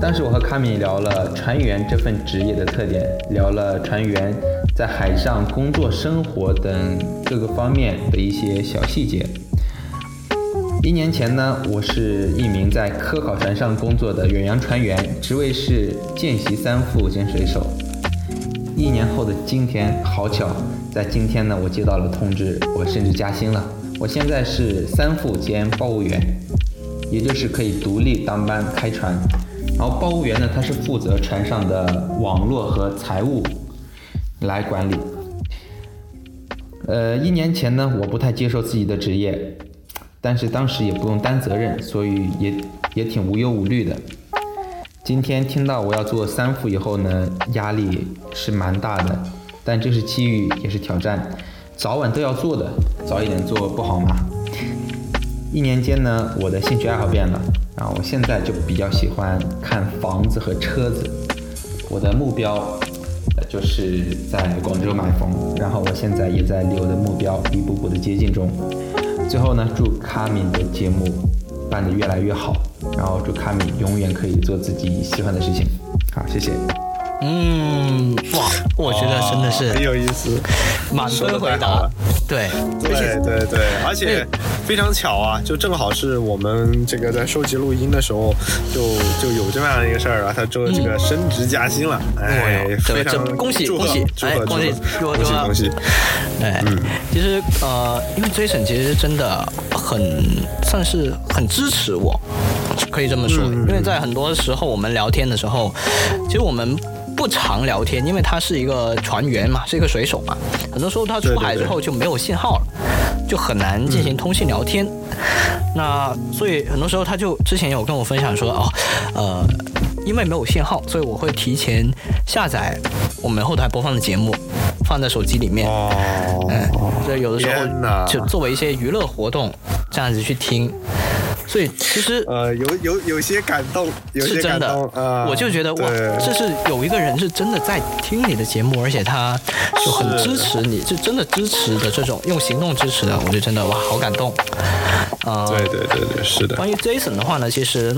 当时我和卡米聊了船员这份职业的特点，聊了船员在海上工作、生活等各个方面的一些小细节。一年前呢，我是一名在科考船上工作的远洋船员，职位是见习三副兼水手。一年后的今天，好巧，在今天呢，我接到了通知，我甚至加薪了。我现在是三副兼报务员，也就是可以独立当班开船。然后报务员呢，他是负责船上的网络和财务来管理。呃，一年前呢，我不太接受自己的职业，但是当时也不用担责任，所以也也挺无忧无虑的。今天听到我要做三副以后呢，压力是蛮大的，但这是机遇，也是挑战，早晚都要做的，早一点做不好吗？一年间呢，我的兴趣爱好变了，然后我现在就比较喜欢看房子和车子，我的目标。就是在广州买房，然后我现在也在离我的目标一步步的接近中。最后呢，祝卡米的节目办得越来越好，然后祝卡米永远可以做自己喜欢的事情。好，谢谢。
嗯，哇，我觉得真的是
很有意思，
满分回答，对，
对对对，而且非常巧啊，就正好是我们这个在收集录音的时候，就就有这么样一个事儿啊，他做这个升职加薪了，哎，非常
恭喜恭喜，
祝贺
恭喜
恭喜恭喜，
对，其实呃，因为 Jason 其实真的很算是很支持我，可以这么说，因为在很多时候我们聊天的时候，其实我们。不常聊天，因为他是一个船员嘛，是一个水手嘛。很多时候他出海之后就没有信号了，就很难进行通信聊天。那所以很多时候他就之前有跟我分享说，哦，呃，因为没有信号，所以我会提前下载我们后台播放的节目，放在手机里面。哦。嗯，所以有的时候就作为一些娱乐活动，这样子去听。所以其实
呃有有有些感动，
是真的
啊，
我就觉得哇，这是有一个人是真的在听你的节目，而且他就很支持你，就真的支持的这种用行动支持的，我就真的哇好感动
啊！对对对对，是的。
关于 Jason 的话呢，其实。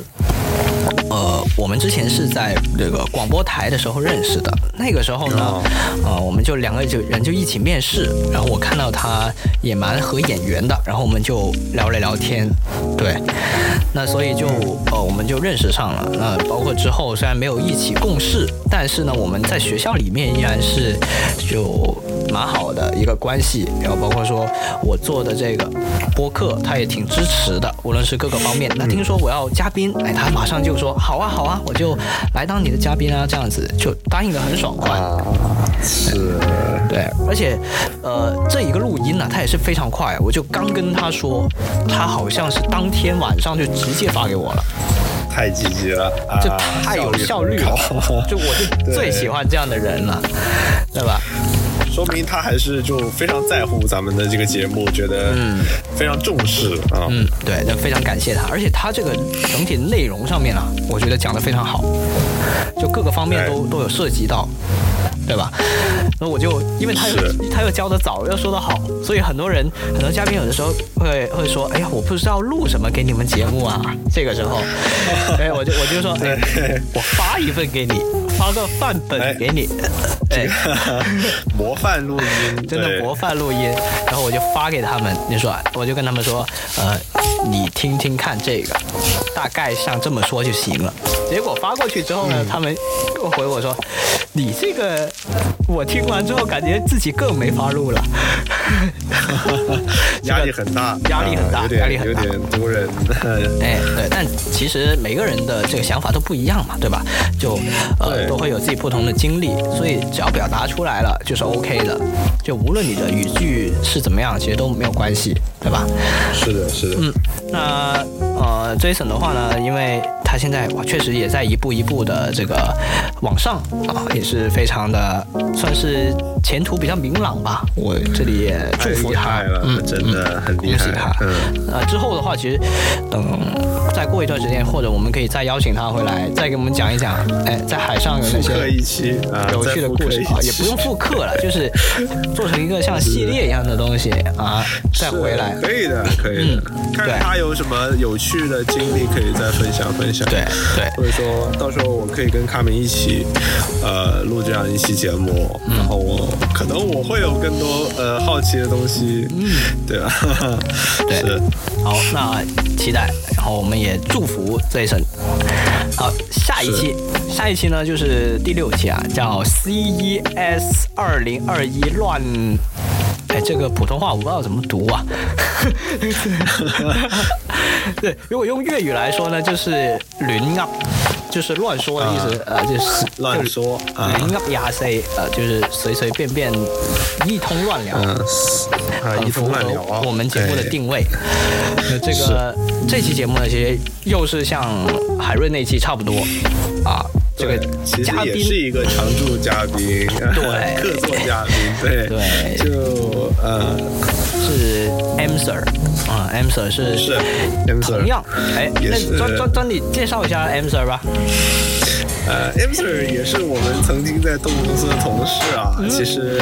呃，我们之前是在这个广播台的时候认识的。那个时候呢，呃，我们就两个就人就一起面试，然后我看到他也蛮合眼缘的，然后我们就聊了聊天。对，那所以就呃，我们就认识上了。那包括之后虽然没有一起共事，但是呢，我们在学校里面依然是就蛮好的一个关系。然后包括说我做的这个播客，他也挺支持的，无论是各个方面。那听说我要嘉宾，哎，他马上就说。好啊，好啊，我就来当你的嘉宾啊，这样子就答应的很爽快。
是，
对，而且，呃，这一个录音呢，他也是非常快，我就刚跟他说，他好像是当天晚上就直接发给我了。
太积极了，
这太有效率了，就我是最喜欢这样的人了，对吧？
说明他还是就非常在乎咱们的这个节目，觉得嗯非常重视啊。
嗯，对，那非常感谢他，而且他这个整体内容上面啊，我觉得讲的非常好，就各个方面都都有涉及到。对吧？那我就因为他又他又教的早又说的好，所以很多人很多嘉宾有的时候会会说，哎呀，我不知道录什么给你们节目啊。这个时候，哎，我就我就说，哎，我发一份给你，发个范本给你，
哎，模范录音，
真的模范录音。然后我就发给他们，你说，我就跟他们说，呃，你听听看这个，大概像这么说就行了。结果发过去之后呢，他们又回我说，你这个。我听完之后，感觉自己更没法录了，
压力很大，
压力很大，压力很
大，有点多人。
哎，对，但其实每个人的这个想法都不一样嘛，对吧？就呃，都会有自己不同的经历，所以只要表达出来了，就是 OK 的。就无论你的语句是怎么样，其实都没有关系，对吧？
是的，是的。
嗯，那呃，Jason 的话呢，因为他现在哇，确实也在一步一步的这个往上啊，也是非常的。算是前途比较明朗吧，我这里也祝福他，
嗯，真的很
恭喜他。嗯，呃，之后的话，其实等再过一段时间，或者我们可以再邀请他回来，再给我们讲一讲，哎，在海上有哪些有趣的故事啊，也不用复刻了，就是做成一个像系列一样的东西啊，再回来。
可以的，可以的。看他有什么有趣的经历，可以再分享分享。
对对，
或者说到时候我可以跟卡米一起，呃，录这样一期节目。然后我可能我会有更多呃好奇的东西，嗯，对吧？
对，好，那期待，然后我们也祝福这一生。好，下一期，下一期呢就是第六期啊，叫 CES 二零二一乱。哎，这个普通话我不知道怎么读啊。对，如果用粤语来说呢，就是乱噏，就是乱说的意思，呃，就是
乱说啊
乱噏呀塞，呃，就是随随便便一通乱聊。
嗯，啊，一通乱聊啊。
符合我们节目的定位。那这个这期节目呢，其实又是像海瑞那期差不多啊。这个，
其实
嘉
也是一个常驻嘉宾，
对。
客座嘉宾，对。
对。
就呃。
是 M Sir 啊，M Sir 是
是 M Sir
同样，哎，那专专专你介绍一下 M Sir 吧。
呃，M Sir 也是我们曾经在动物公司的同事啊，其实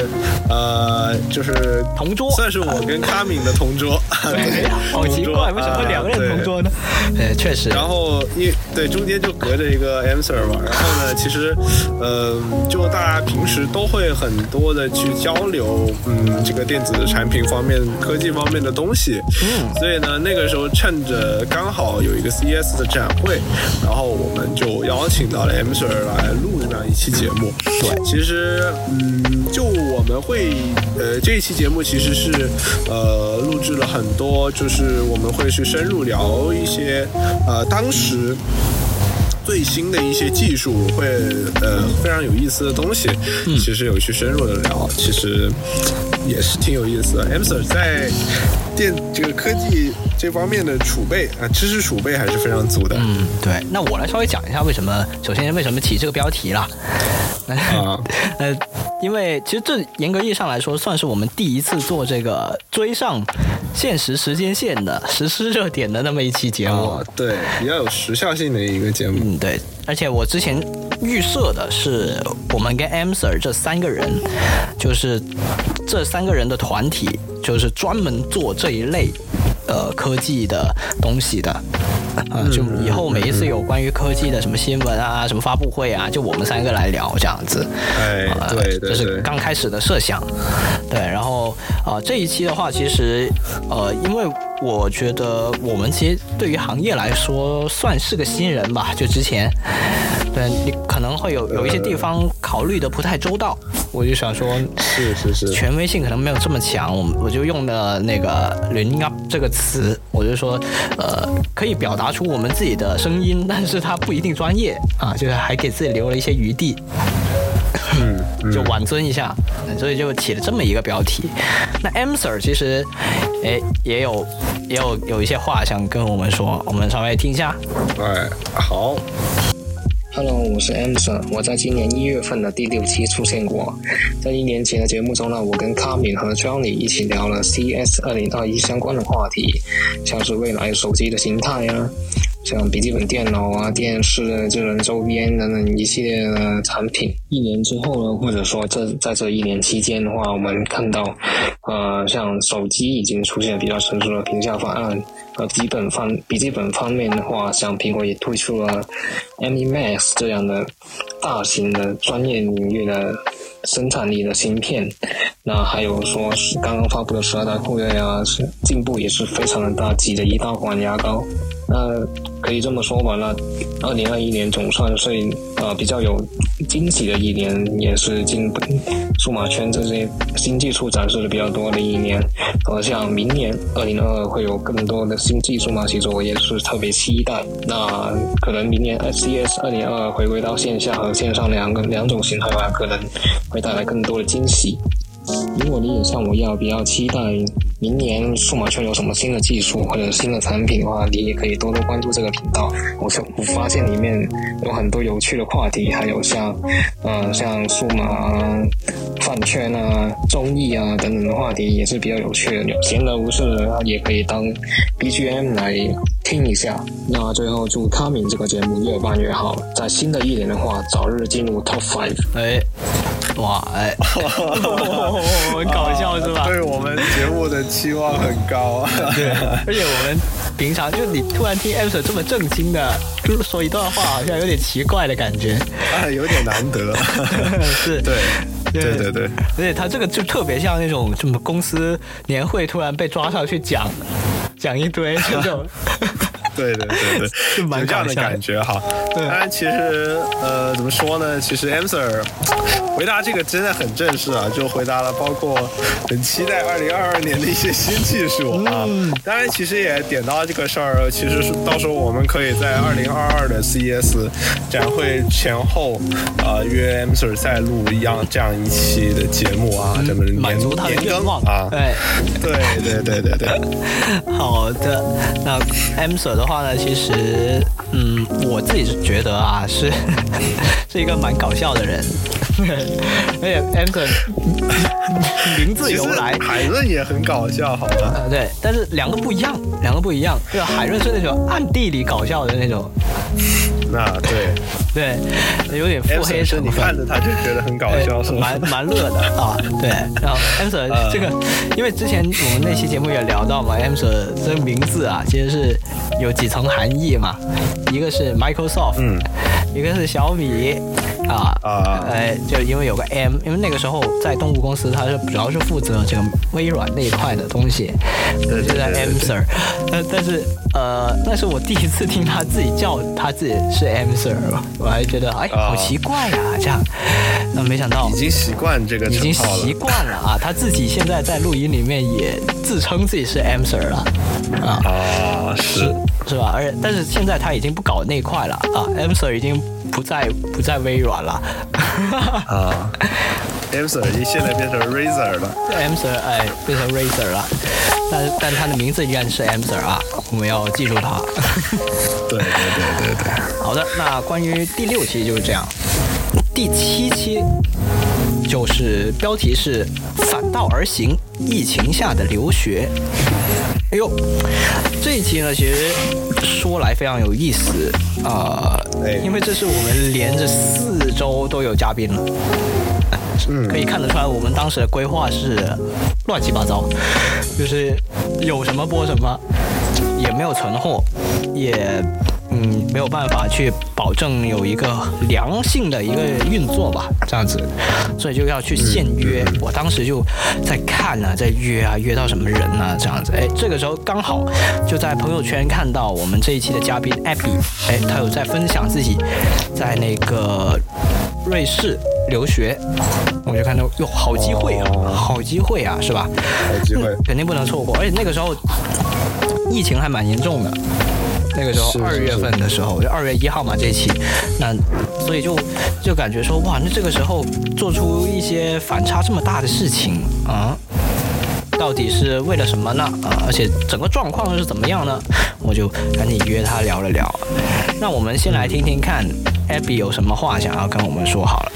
呃就是
同桌
算是我跟卡敏的同桌，对，
好奇怪，为什么两个人同？
啊
桌呢？呃，确实。
然后因对中间就隔着一个 M Sir 嘛，然后呢，其实，呃，就大家平时都会很多的去交流，嗯，这个电子产品方面、科技方面的东西，
嗯
所以呢，那个时候趁着刚好有一个 CES 的展会，然后我们就邀请到了 M Sir 来录这样一期节目。
对
其实，嗯，就我们会，呃，这一期节目其实是，呃，录制了很多，就是我们会去深入聊一些，呃，当时。最新的一些技术会呃非常有意思的东西，其实有去深入的聊，其实也是挺有意思的。Am Sir 在电这个科技这方面的储备啊、知识储备还是非常足的。
嗯，对。那我来稍微讲一下为什么，首先为什么起这个标题啦。
啊，
呃，因为其实这严格意义上来说，算是我们第一次做这个追上现实时间线的实施热点的那么一期节目。
哦，对，比较有时效性的一个节目。
嗯，对，而且我之前预设的是，我们跟 M Sir 这三个人，就是这三个人的团体，就是专门做这一类呃科技的东西的。啊，就以后每一次有关于科技的什么新闻啊、什么发布会啊，就我们三个来聊这样子。
哎，
呃
对对
这是，刚开始的设想。对，然后啊、呃这一期的话，其实呃，因为我觉得我们其实对于行业来说算是个新人吧，就之前，对你可能会有有一些地方考虑的不太周到，我就想说。
是是是，
权威性可能没有这么强，我我就用的那个“人 up” 这个词，我就说，呃，可以表达出我们自己的声音，但是它不一定专业啊，就是还给自己留了一些余地。
嗯，
就挽尊一下，所以就起了这么一个标题。那 M Sir 其实，哎，也有也有有一些话想跟我们说，我们稍微听一下。
哎，好
，Hello，我是 M Sir，我在今年一月份的第六期出现过。在一年前的节目中呢，我跟卡敏和 Johnny 一起聊了 CES 二零二一相关的话题，像是未来手机的形态啊，像笔记本电脑啊、电视、智能周边等等一系列的产品。一年之后呢，或者说这在这一年期间的话，我们看到，呃，像手机已经出现比较成熟的屏下方案，呃，基本方笔记本方面的话，像苹果也推出了 M1 Max 这样的大型的专业领域的生产力的芯片。那还有说是刚刚发布的十二代酷睿啊，是进步也是非常的大，挤着一大管牙膏。那可以这么说吧，那二零二一年总算是呃比较有惊喜的一年，也是进数码圈这些新技术展示的比较多的一年。而像明年二零二二会有更多的新技术嘛，其实我也是特别期待。那可能明年 CES 二零二二回归到线下和线上两个两种形态吧，可能会带来更多的惊喜。如果你也像我一样比较期待明年数码圈有什么新的技术或者新的产品的话，你也可以多多关注这个频道。我我发现里面有很多有趣的话题，还有像呃像数码啊饭圈啊、综艺啊等等的话题也是比较有趣的。闲得无事也可以当 BGM 来听一下。那最后祝卡敏这个节目越办越好，在新的一年的话，早日进入 Top Five。
哎，哇，哎，很 搞笑是吧？
对我们节目的期望很高啊。
对，而且我们平常就你突然听 M Sir 这么正经的说一段话，好像有点奇怪的感觉。
啊，有点难得。
是，
对，对对对，
而且他这个就特别像那种什么公司年会突然被抓上去讲，讲一堆这种。
对对对对，
就蛮
有这样的感觉哈。
对
当然其实呃怎么说呢？其实 Answer 回答这个真的很正式啊，就回答了包括很期待二零二二年的一些新技术啊。
嗯
当然其实也点到这个事儿，其实是到时候我们可以在二零二二的 CES 展会前后啊、呃约 Answer 再录一样这样一期的节目啊，咱们
嗯满
年
足他的
年更
愿望
啊。
对。
对对对对对，
好的，那 M Sir 的话呢，其实，嗯，我自己是觉得啊，是 是一个蛮搞笑的人，而且 M Sir 名字由来。
海润也很搞笑，好吧？
呃，对，但是两个不一样，两个不一样。这个海润是那种暗地里搞笑的那种，
那对
对，有点腹黑
是
成分
你看。着他就觉得很搞笑，是吗
蛮？蛮乐的啊，对。然后 a m s e r
呃
这个，因为之前我们那期节目也聊到嘛 a m s e r 这个名字啊，其实是有几层含义嘛，一个是 Microsoft，
嗯，
一个是小米。啊
啊
哎，就因为有个 M，因为那个时候在动物公司，它是主要是负责这个微软那一块的东西，
对
就在 M Sir，但但是呃，那是我第一次听他自己叫他自己是 M Sir，我还觉得哎，
啊
好奇怪呀、这样，那没想到
已经习惯这个
已经习。惯了啊，他自己现在在录音里面也自称自己是 M Sir 了，啊。
啊，是
是吧？而且但是现在他已经不搞那块了啊，M Sir 已经不在不在微软了
啊，Answer 已经现在变成 Razer 了。
，M Sir 哎变成 Razer 了，但但他的名字依然是 M Sir 啊，我们要记住他。
对对对对对，
好的，那关于第六期就是这样，第七期就是标题是反道而行，疫情下的留学。哎呦，这一期呢，其实说来非常有意思啊、因为这是我们连着四周都有嘉宾了。
嗯
可以看得出来，我们当时的规划是乱七八糟，就是有什么播什么，也没有存货，也嗯没有办法去保证有一个良性的一个运作吧，这样子，所以就要去现约。我当时就在看啊，在约啊，约到什么人啊，这样子。哎，这个时候刚好就在朋友圈看到我们这一期的嘉宾 Abby，哎，他有在分享自己在那个瑞士留学，我就看到哟，好机会啊，好机会啊，是吧？
好机会。
肯定不能错过。而且那个时候疫情还蛮严重的，那个时候二月份的时候，就二月一号嘛这一期，那所以就就感觉说哇，那这个时候做出一些反差这么大的事情啊。到底是为了什么呢？啊，而且整个状况是怎么样呢？我就赶紧约他聊了聊。那我们先来听听看，Abby 有什么话想要跟我们说好了。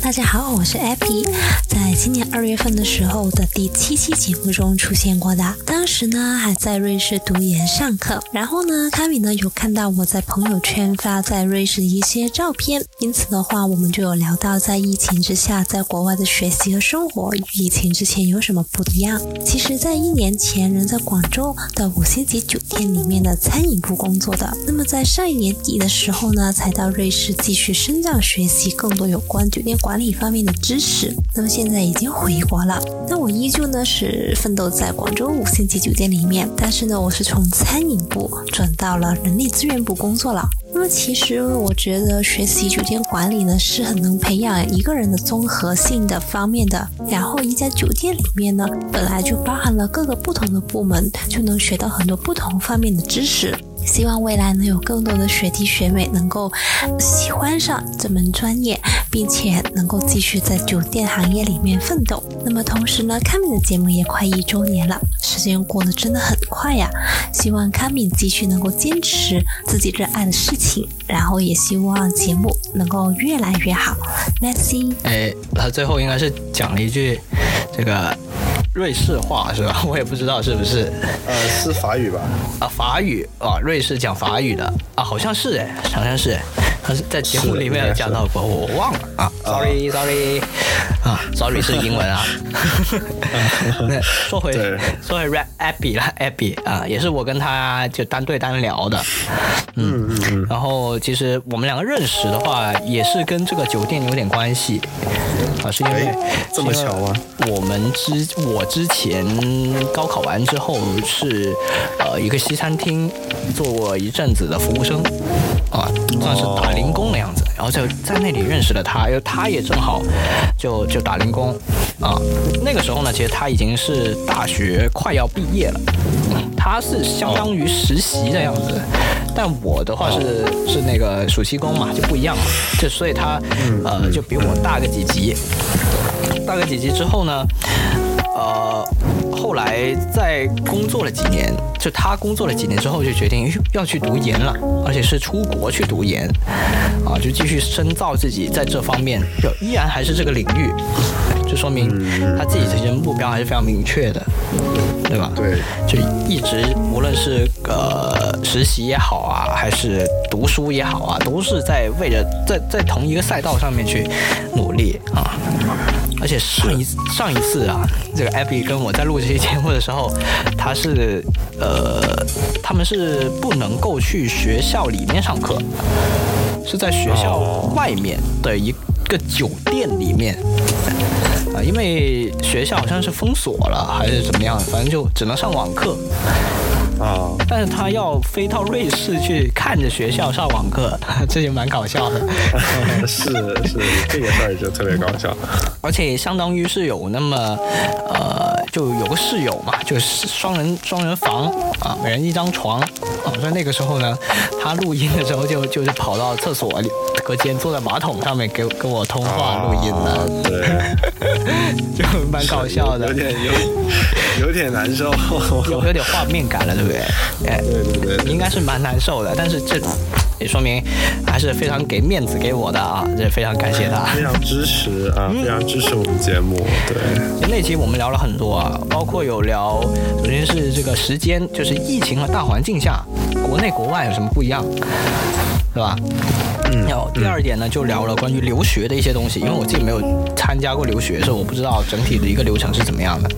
大家好，我是 Abby，在今年二月份的时候的第七期节目中出现过的。当时呢还在瑞士读研上课，然后呢，卡米呢有看到我在朋友圈发在瑞士的一些照片，因此的话，我们就有聊到在疫情之下，在国外的学习和生活与疫情之前有什么不一样。其实，在一年前，人在广州的五星级酒店里面的餐饮部工作的，那么在上一年底的时候呢，才到瑞士继续深造学习更多有关酒店管理方面的知识。那么现在已经回国了，那我依旧呢是奋斗在广州五星级酒店里面，但是呢，我是从餐饮部转到了人力资源部工作了。那么其实我觉得学习酒店管理呢是很能培养一个人的综合性的方面的。然后一家酒店里面呢本来就包含了各个不同的部门，就能学到很多不同方面的知识。希望未来能有更多的学弟学妹能够喜欢上这门专业，并且能够继续在酒店行业里面奋斗。那么同时呢，康敏的节目也快一周年了，时间过得真的很快呀。希望康敏继续能够坚持自己热爱的事情，然后也希望节目能够越来越好。Let's see。
哎，他最后应该是讲了一句这个瑞士话是吧？我也不知道是不是
呃，是法语吧？
啊法语啊，瑞士讲法语的。啊，好像是哎，好像是哎，他是在节目里面有讲到过，我我忘了。啊，sorry sorry 啊，sorry 是英文啊。那说回说回 rap Abby 啦，Abby 啊，也是我跟他就单对单聊的，
嗯嗯嗯，
然后其实我们两个认识的话，也是跟这个酒店有点关系。啊，是因为
哎这么巧吗？
我们之我之前高考完之后是呃一个西餐厅做过一阵子的服务生啊，算是打零工的样子，然后就在那里认识了他，因为他也正好就就打零工啊。那个时候呢，其实他已经是大学快要毕业了，他是相当于实习的样子。但我的话是是那个暑期工嘛，就不一样嘛，就所以他呃就比我大个几级，大个几级之后呢，呃，后来在工作了几年，就他工作了几年之后，就决定要去读研了，而且是出国去读研，啊，就继续深造自己在这方面，就依然还是这个领域，就说明他自己这些目标还是非常明确的，对吧？
对，
就一直无论是呃实习也好啊，还是读书也好啊，都是在为了在在同一个赛道上面去努力啊。而且上一上一次啊，这个 Abby 跟我在录这期节目的时候，他是呃，他们是不能够去学校里面上课，是在学校外面的一个酒店里面。啊，因为学校好像是封锁了还是怎么样，反正就只能上网课。
啊，
但是他要飞到瑞士去看着学校上网课，这也蛮搞笑的。
是是，这个事儿就特别搞笑。
而且相当于是有那么，呃，就有个室友嘛，就是双人双人房啊，每人一张床啊。所以那个时候呢，他录音的时候就就是跑到厕所里隔间，坐在马桶上面给跟我通话录音
啊，对，
就蛮搞笑的
有，点有有点难受。
有有点画面感了，对不对？哎，
对对对，
应该是蛮难受的，但是这也说明还是非常给面子给我的啊，这非常感谢他。
非常支持啊，非常支持我们节目。对，
那期我们聊了很多啊，包括有聊，首先是这个时间，就是疫情和大环境下，国内国外有什么不一样，是吧？嗯。然后第二点呢，就聊了关于留学的一些东西，因为我自己没有参加过留学，所以我不知道整体的一个流程是怎么样的。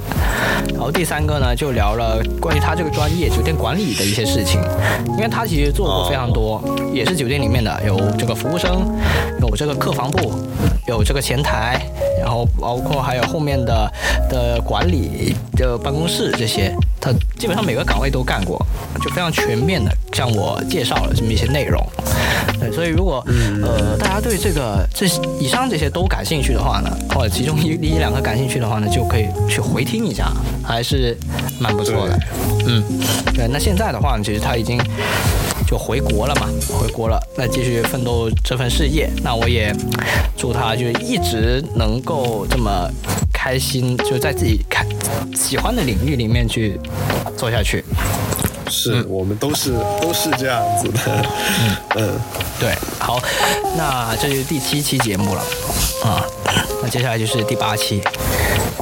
然后第三个呢，就聊了关于他这个专业酒店管理的一些事情，因为他其实做过非常多，也是酒店里面的，有这个服务生，有这个客房部，有这个前台，然后包括还有后面的的管理的办公室这些，他基本上每个岗位都干过，就非常全面的向我介绍了这么一些内容。对，所以如果呃大家对这个这以上这些都感兴趣的话呢，或者其中一一两个感兴趣的话呢，就可以去回听一下，还是蛮不错的。嗯，对，那现在的话呢，其实他已经就回国了嘛，回国了，那继续奋斗这份事业。那我也祝他就一直能够这么开心，就在自己开喜欢的领域里面去做下去。
是我们都是都是这样子的。嗯嗯，
对，好，那这就是第七期节目了啊。那接下来就是第八期，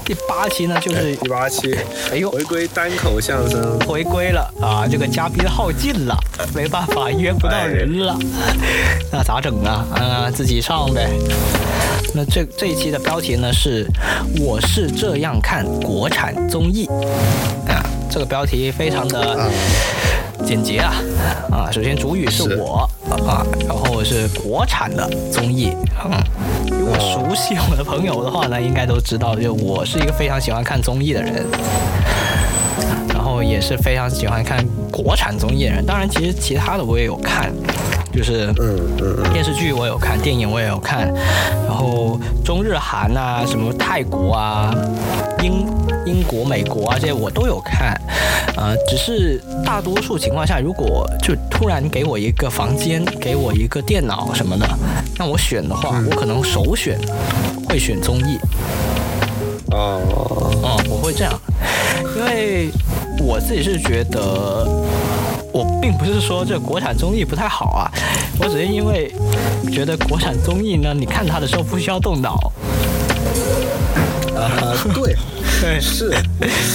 第八期呢就是
第八期，
哎呦
回归单口相声。
回归了啊，这个嘉宾耗尽了，没办法约不到人了，那咋整啊？啊，自己上呗。那这这一期的标题呢是“我是这样看国产综艺”，啊，这个标题非常的简洁啊啊，首先主语是
是
我啊，然后是国产的综艺，嗯，如果熟悉我的朋友的话呢，应该都知道，就我是一个非常喜欢看综艺的人。然后也是非常喜欢看国产综艺的人。当然，其实其他的我也有看，就是
嗯嗯嗯，
电视剧我有看，电影我也有看，然后中日韩啊，什么泰国啊、英英国、美国啊这些我都有看。呃，只是大多数情况下，如果就突然给我一个房间，给我一个电脑什么的，让我选的话，我可能首选会选综艺。
哦，
嗯，我会这样，因为我自己是觉得，我并不是说这国产综艺不太好啊，我只是因为觉得国产综艺呢，你看它的时候不需要动脑，
啊，对，
对，
是，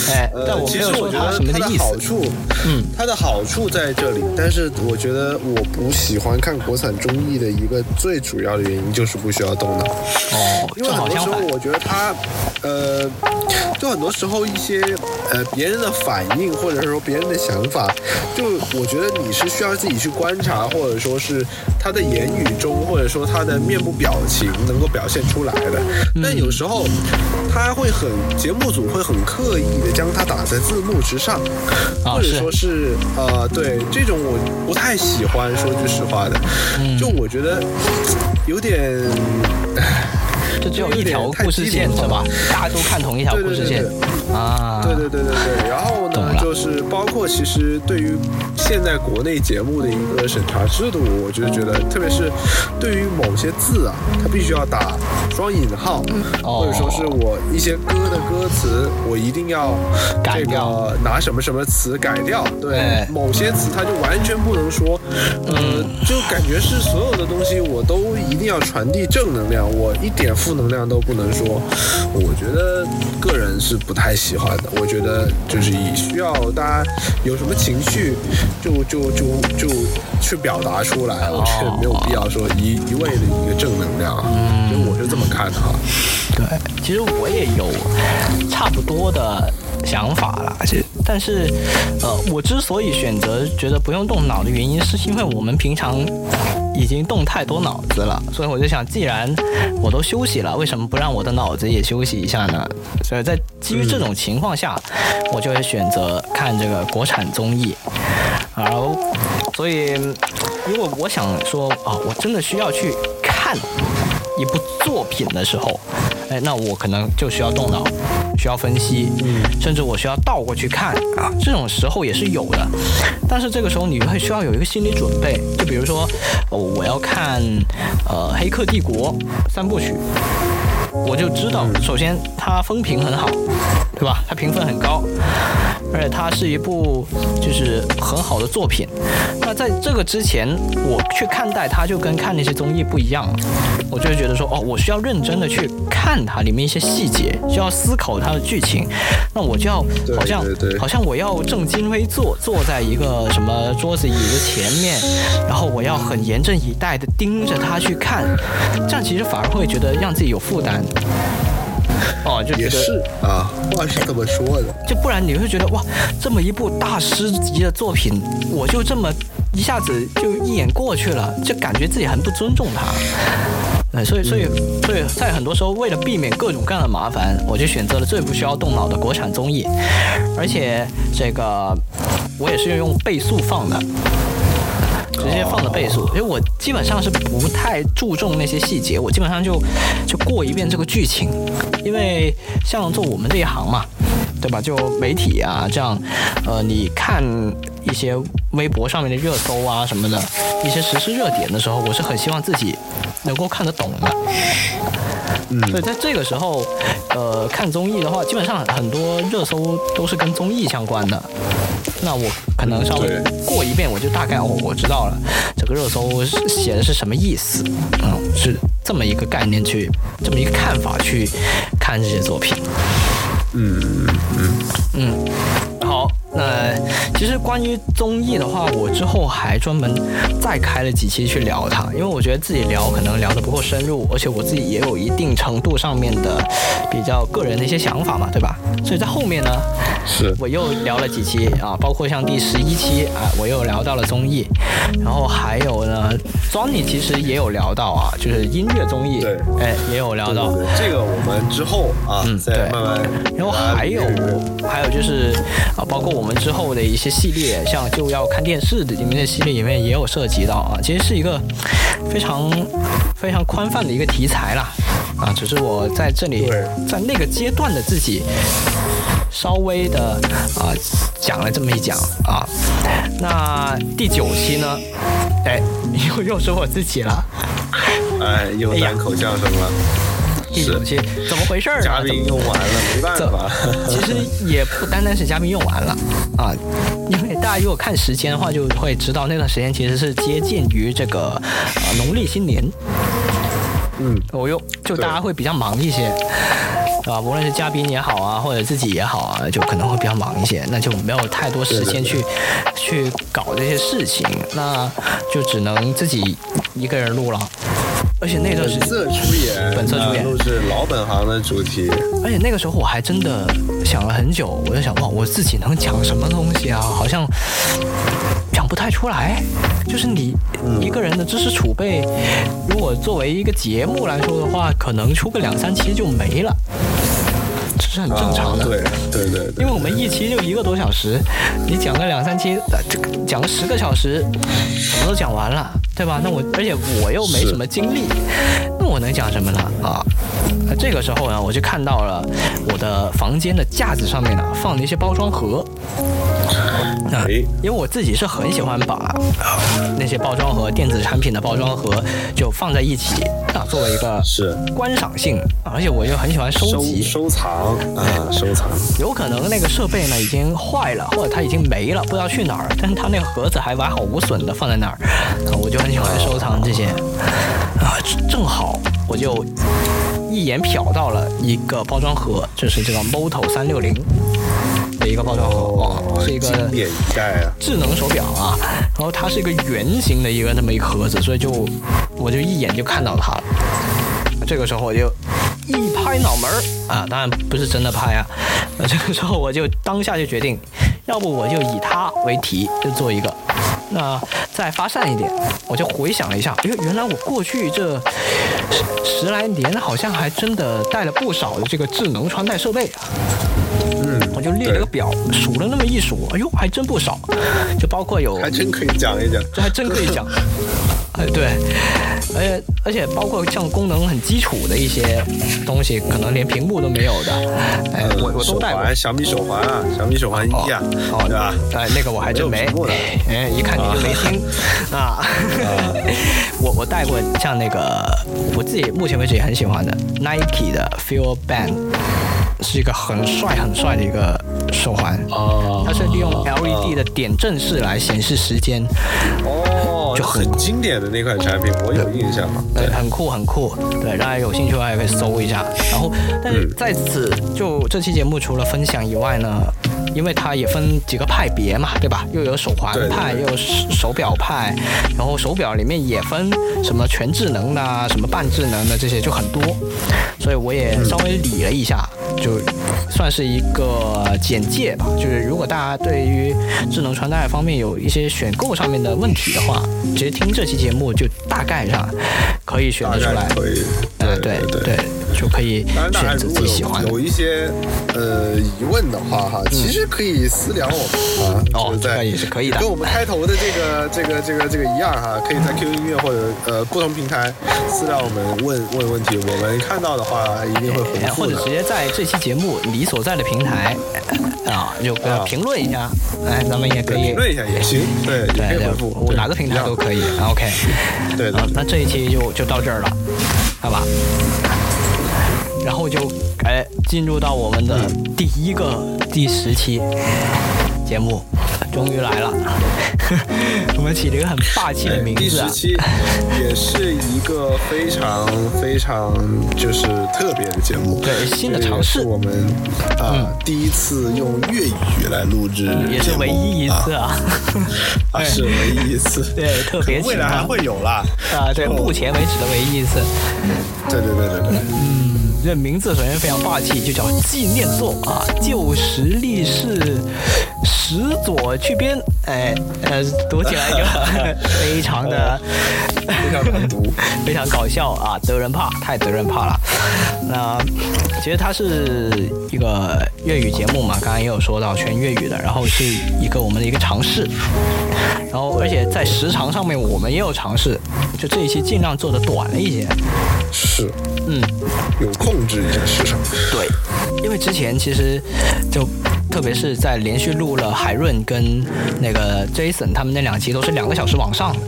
哎，
呃
但我没有
其实我觉
说他什么
得它的
意思。
好处，
嗯，
它的好处在这里，但是我觉得我不喜欢看国产综艺的一个最主要的原因就是不需要动脑。
哦，
因为。很多时候我觉得他，呃，就很多时候一些呃别人的反应或者说别人的想法，就我觉得你是需要自己去观察，或者说是他的言语中，或者说他的面部表情能够表现出来的。但有时候他会很节目组会很刻意的将它打在字幕之上，
啊
或者说是呃对这种我不太喜欢，说句实话的，
嗯。
就我觉得有点。
就只有一条故事线是吧？大家都看同一条故事线。
对对。
啊。
对对对对。对，然后呢，就是包括其实对于现在国内节目的一个审查制度，我就觉得，特别是对于某些字啊，它必须要打双引号，
哦
或者说是我一些歌的歌词，我一定要这
改掉。
个拿什么什么词改掉，对，
哎。
某些词它就完全不能说，呃，就感觉是所有的东西我都一定要传递正能量，我一点负能量都不能说，我觉得个人是不太喜欢的。我觉得就是以需要大家有什么情绪就就就就去表达出来，我觉得没有必要说一一味的一个正能量，就我是这么看的哈。
对，其实我也有差不多的想法啦。其实，但是，呃，我之所以选择觉得不用动脑的原因，是因为我们平常已经动太多脑子了，所以我就想，既然我都休息了，为什么不让我的脑子也休息一下呢？所以在基于这种情况下，我就会选择看这个国产综艺，然后，所以如果我想说啊，我真的需要去看一部作品的时候，哎，那我可能就需要动脑，需要分析，甚至我需要倒过去看啊，这种时候也是有的。但是这个时候你会需要有一个心理准备，就比如说，哦，我要看呃《黑客帝国》三部曲。我就知道，首先它风评很好，对吧？它评分很高，而且它是一部就是很好的作品。那在这个之前，我去看待它就跟看那些综艺不一样了。我就会觉得说，哦，我需要认真的去看它里面一些细节，需要思考它的剧情。那我就要好像好像我要正襟危坐，坐在一个什么桌子椅子前面，然后我要很严阵以待的盯着它去看，这样其实反而会觉得让自己有负担。哦，就
也是啊，话是这么说的。
就不然你会觉得哇，这么一部大师级的作品，我就这么一下子就一眼过去了，就感觉自己很不尊重他。哎，所以所以所以在很多时候，为了避免各种各样的麻烦，我就选择了最不需要动脑的国产综艺，而且这个我也是用倍速放的。直接放的倍速，因为我基本上是不太注重那些细节，我基本上就就过一遍这个剧情，因为像做我们这一行嘛，对吧？就媒体啊，这样，呃，你看一些微博上面的热搜啊什么的，一些时事热点的时候，我是很希望自己能够看得懂的。
嗯。
所以在这个时候，呃，看综艺的话，基本上很多热搜都是跟综艺相关的。那我可能稍微过一遍，我就大概我，我知道了，这个热搜写的是什么意思，嗯，是这么一个概念去，这么一个看法去看这些作品。
嗯嗯
嗯，好，那其实关于综艺的话，我之后还专门再开了几期去聊它，因为我觉得自己聊可能聊得不够深入，而且我自己也有一定程度上面的比较个人的一些想法嘛，对吧？所以在后面呢，
是
我又聊了几期啊，包括像第十一期啊，我又聊到了综艺，然后还有呢，Johnny 其实也有聊到啊，就是音乐综艺，
对
哎，也有聊到。
对这个我们之后啊，
嗯对
再慢慢。
然后还有还有就是啊，包括我们之后的一些系列，像就要看电视的里面的系列里面也有涉及到啊，其实是一个非常非常宽泛的一个题材啦啊，只是我在这里在那个阶段的自己稍微的啊讲了这么一讲啊，那第九期呢，哎，又又是我自己了，
哎，又单口相声了，
第九期怎么回事？
嘉宾用完了，没办
这
法。
其实也不单单是嘉宾用完了啊，因为大家如果看时间的话，就会知道那段时间其实是接近于这个呃农历新年，
嗯，
我又就大家会比较忙一些。对吧？无论是嘉宾也好啊，或者自己也好啊，就可能会比较忙一些，那就没有太多时间去去搞这些事情，那就只能自己一个人录了。而且那段时
本色出演，
本色出演
都是老本行的主题。
而且那个时候我还真的想了很久，我就想哇，我自己能讲什么东西啊？好像讲不太出来。就是你一个人的知识储备，如果作为一个节目来说的话，可能出个两三期就没了，这是很正常的。
啊对对对对，
因为我们一期就一个多小时，你讲个两三期，讲个十个小时，什么都讲完了，对吧？那我而且我又没什么精力，那我能讲什么呢？啊，那这个时候呢，我就看到了我的房间的架子上面呢放了一些包装盒。啊
哎，
因为我自己是很喜欢把、啊那些包装盒、电子产品的包装盒就放在一起啊，作为一个
是。
观赏性，啊而且我又很喜欢收
收
集，
收藏啊，收藏。
有可能那个设备呢已经坏了，或者它已经没了，不知道去哪儿，但是它那个盒子还完好无损的放在那儿，啊，我就很喜欢收藏这些，啊，正好我就一眼瞟到了一个包装盒，就是这个 Moto 三六零的一个包装盒，哦，是一个
经典一代啊，
智能手表啊，然后它是一个圆形的一个那么一个盒子，所以就我就一眼就看到它了。这个时候我就一拍脑门儿啊，当然不是真的拍啊，那，这个时候我就当下就决定，要不我就以它为题，就做一个。那再发散一点，我就回想了一下，因为原来我过去这十十来年好像还真的带了不少的这个智能穿戴设备啊。
嗯，
我就列了个表，数了那么一数，哎呦，还真不少，就包括有
还真可以讲一讲。
这还真可以讲。哎，对，而且而且包括像功能很基础的一些东西，可能连屏幕都没有的，哎，我我都
手
带过。
小米手环啊，小米手环一啊，
哦，
对吧？
哎，那个我还真没哎，一看你就没听啊。我我带过像那个我自己目前为止也很喜欢的 Nike 的 Feel Band，是一个很帅很帅的一个手环。
哦
它是利用 LED 的点阵式来显示时间，
哦，
就很
很经典的那款产品，我有印象。
对，很酷很酷。对，大家有兴趣的话也可以搜一下。然后，但是在此就这期节目除了分享以外呢，因为它也分几个派别嘛，对吧？又有手环派，
对
又有手手表派，然后手表里面也分什么全智能的啊，什么半智能的这些就很多，所以我也稍微理了一下，就算是一个简介吧。就是如果大家对于智能穿戴方面有一些选购上面的问题的话，直接听这期节目就大概上可以选
大
得出来对
对
对，就可以选择
如果
自己喜欢的
有。有一些呃疑问的话哈，其实可以私聊我们啊，
哦
就是在
这个也是可以的
跟我们开头的这个这个这个这个一样哈，可以在 QQ 音乐或者呃不同平台私聊我们问问问题，我们看到的话一定会回复的。
者直接在这期节目你所在的平台 啊，就评论一下，哎，咱们也可以
评论一下也行，对，也可
对对
以回复，，
哪个平台都可以。OK，
对的
啊，那这一期就就到这儿了，好吧？然后就哎进入到我们的第一个第十期节目，终于来了。我们起了一个很霸气的名字啊。
十，期也是一个非常非常就是特别的节目，
对新的尝试。
是我们啊、第一次用粤语来录制
也是唯一一次啊。
啊，是唯一一次，
对特别
未来还会有啦，
啊，对，目前为止的唯一一次。
对对对对对，
这名字首先非常霸气，就叫纪念座啊，旧时立誓，始左去边，哎呃，读起来就 非常的
非常难读。
非常搞笑啊，得人怕，太得人怕了。那其实它是一个粤语节目嘛，刚刚也有说到全粤语的，然后是一个我们的一个尝试，然后而且在时长上面我们也有尝试，就这一期尽量做的短了一些，
是，
嗯。
有控制一下时长。
对，因为之前其实就特别是在连续录了海润跟那个 Jason 他们那两期都是两个小时往上的，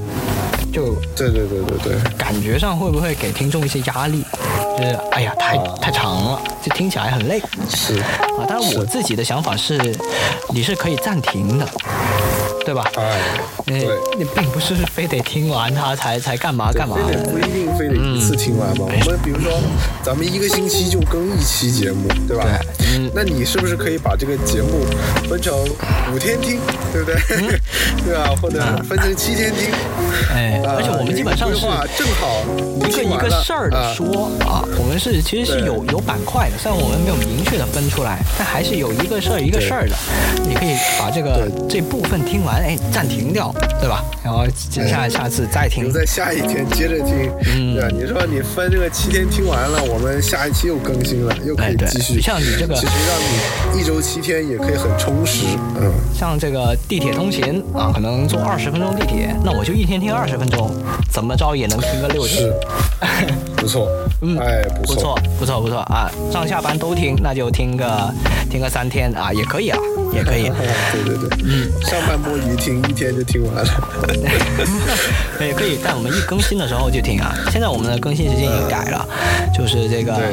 就
对对对对对，
感觉上会不会给听众一些压力？就是哎呀，太太长了，就听起来很累
是
啊。但是我自己的想法是，你是可以暂停的，对吧？
哎，
你
对。
你并不是非得听完它才才干嘛干嘛
非得
的。
不一定非得一次听完嘛。我们比如说，咱们一个星期就更一期节目，对吧？
对嗯
那你是不是可以把这个节目分成五天听，对不对？对吧？或者分成七天听。
哎，
啊
而且我们基本上是
正好
一个一个事儿的说啊，我们是其实是有有板块的，虽然我们没有明确的分出来，但还是有一个事儿一个事儿的。你可以把这个这部分听完，哎，暂停掉，对吧？然后接下来下次再听
留。在下一天接着听，
嗯
对吧？你说你分这个七天听完了，我们下一期又更新了，又可以继续。
像你这个
其实让你一周七天也可以很充实，嗯，
像这个地铁通勤啊，可能坐二十分钟地铁，那我就一天听二十分钟，怎么着也能听个六集
是。不错，
嗯
哎，不
不错，不错，不错。啊！上下班都听，那就听个听个三天啊，也可以啊，也可以。
对对对，嗯，上班摸鱼听一天就听完了，
也可以，但我们一更新的时候就听啊。现在我们的更新时间已经改了，就是这个
对。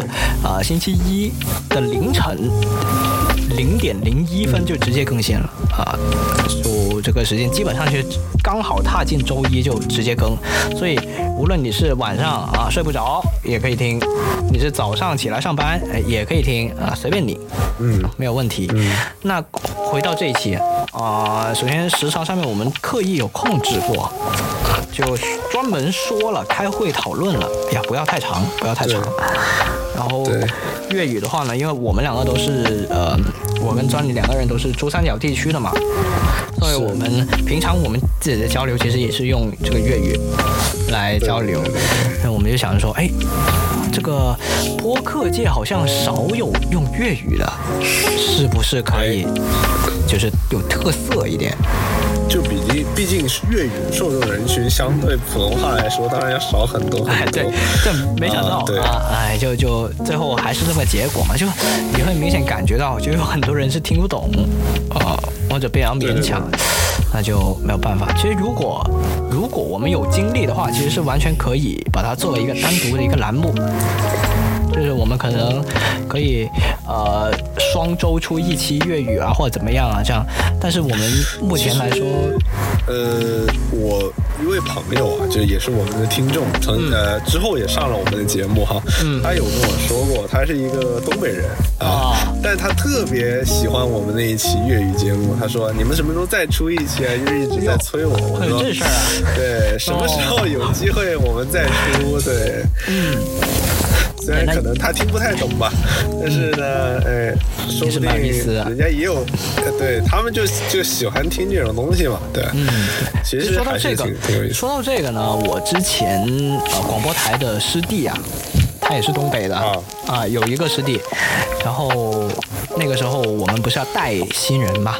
啊、星期一的凌晨零点零一分就直接更新了啊，就这个时间基本上是刚好踏进周一就直接更，所以无论你是晚上啊睡不着也可以听，你是早上起来上班哎也可以听啊，随便你。
嗯，
没有问题。那回到这一期啊、首先时长上面我们刻意有控制过，就专门说了开会讨论了，哎呀，不要太长，不要太长
对。
然后粤语的话呢，因为我们两个都是呃，我跟张宇两个人都是珠三角地区的嘛，所以我们平常我们自己的交流其实也是用这个粤语来交流。那我们就想着说，哎，这个播客界好像少有用粤语的，是不是可以就是有特色一点？
就毕竟毕竟是粤语受众人群相对普通话来说，当然要少很多
哎，
很多。
对，这没想到
啊，
哎，就就最后还是这么结果嘛，就你会明显感觉到，就有很多人是听不懂，啊、或者非常勉强，那就没有办法。其实如果如果我们有精力的话，其实是完全可以把它作为一个单独的一个栏目。就是我们可能可以呃双周出一期粤语啊，或者怎么样啊这样，但是我们目前来说，
呃，我一位朋友啊，就也是我们的听众，曾、呃之后也上了我们的节目哈，
嗯。
他有跟我说过，他是一个东北人啊，
啊。
但是他特别喜欢我们那一期粤语节目，他说你们什么时候再出一期啊？就是一直在催我，我说
这事儿啊。
对，什么时候有机会我们再出？对，嗯，虽然可能他听不太懂吧，但是呢，哎，说不定人家也有，呃对他们就就喜欢听这种东西嘛，对，
嗯，
其实
说到这个。说到这个呢，我之前呃广播台的师弟啊，他也是东北的
啊。
啊，有一个师弟，然后那个时候我们不是要带新人嘛，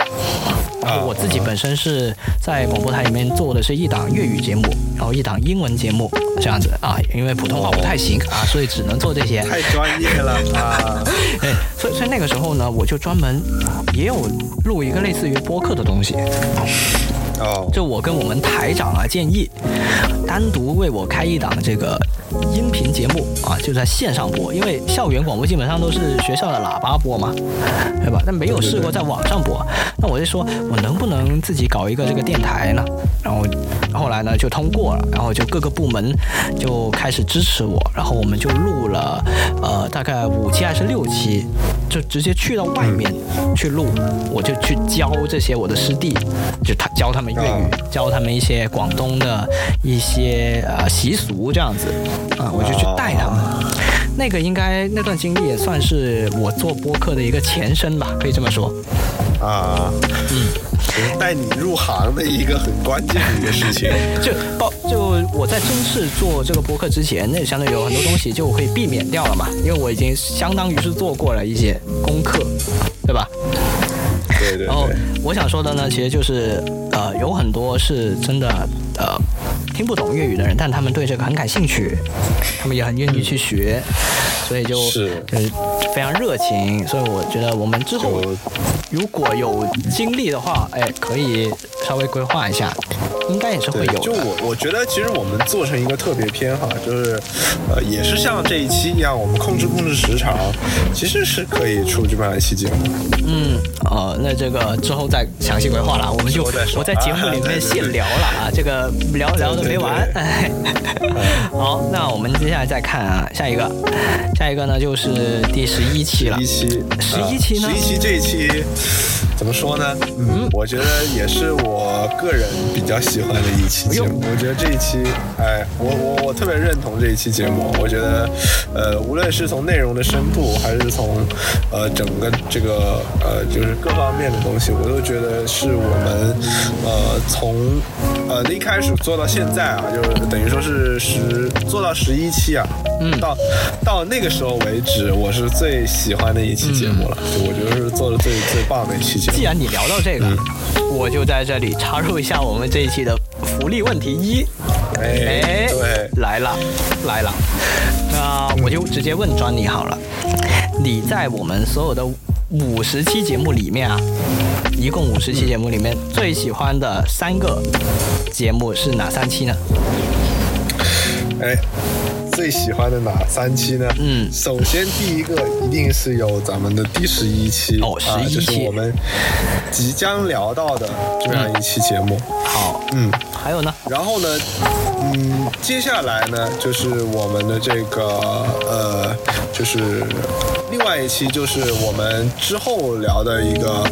然后我自己本身是在广播台里面做的是一档粤语节目，然后一档英文节目这样子啊，因为普通话不太行啊，所以只能做这些。
太专业了啊！
哎，所以所以那个时候呢，我就专门也有录一个类似于播客的东西，
哦，
就我跟我们台长啊建议，单独为我开一档这个音频节目啊，就在线上播，因为校园广播基本上都是学校的喇叭播嘛，对吧？但没有试过在网上播，那我就说我能不能自己搞一个这个电台呢？然后后来呢就通过了，然后就各个部门就开始支持我，然后我们就录了呃大概五期还是六期，就直接去到外面去录，我就去教这些我的师弟，就他教他们粤语，教他们一些广东的一些呃习俗这样子啊，我就去带他们。那个应该那段经历也算是我做播客的一个前身吧，可以这么说。
啊，嗯，带你入行的一个很关键的一个事情。
就包就我在正式做这个播客之前，那相对有很多东西就可以避免掉了嘛，因为我已经相当于是做过了一些功课，对吧？
对对
然后，我想说的呢，其实就是呃，有很多是真的呃，听不懂粤语的人，但他们对这个很感兴趣，他们也很愿意去学，所以就是就是非常热情。所以我觉得我们之后如果有精力的话，哎，可以稍微规划一下，应该也是会有的。
就我我觉得其实我们做成一个特别篇哈，就是呃也是像这一期一样，我们控制控制时长，其实是可以出这么样一期节目。
嗯，呃，那这个之后再详细规划了，我们就我在节目里面现聊了啊，这个聊聊的没完。好，那我们接下来再看啊，下一个，下一个呢就是第十一期了。
一期，
十一期呢？
十一期这一期怎么说呢？嗯，我觉得也是我个人比较喜欢的一期节目。我觉得这一期，哎，我我我特别认同这一期节目。我觉得，呃，无论是从内容的深度，还是从呃整个这个呃就是各方面的东西，我都觉得是我们呃从呃一开始做到现在啊，就是等于说是十做到十一期啊，嗯，到到那个时候为止，我是最喜欢的一期节目了。我觉得是做的最最棒的一期节目。
既然你聊到这个，我就在这里插入一下我们这一期的福利问题一。
哎，对，
来了，来了。那我就直接问专你好了，你在我们所有的五十期节目里面啊，一共五十期节目里面最喜欢的三个节目是哪三期呢？
哎。最喜欢的哪三期呢？嗯，首先第一个一定是有咱们的第十一期
哦，十一期，
就是我们即将聊到的这样一期节目。
好，嗯，还有呢？
然后呢，嗯，接下来呢就是我们的这个呃，就是另外一期就是我们之后聊的一个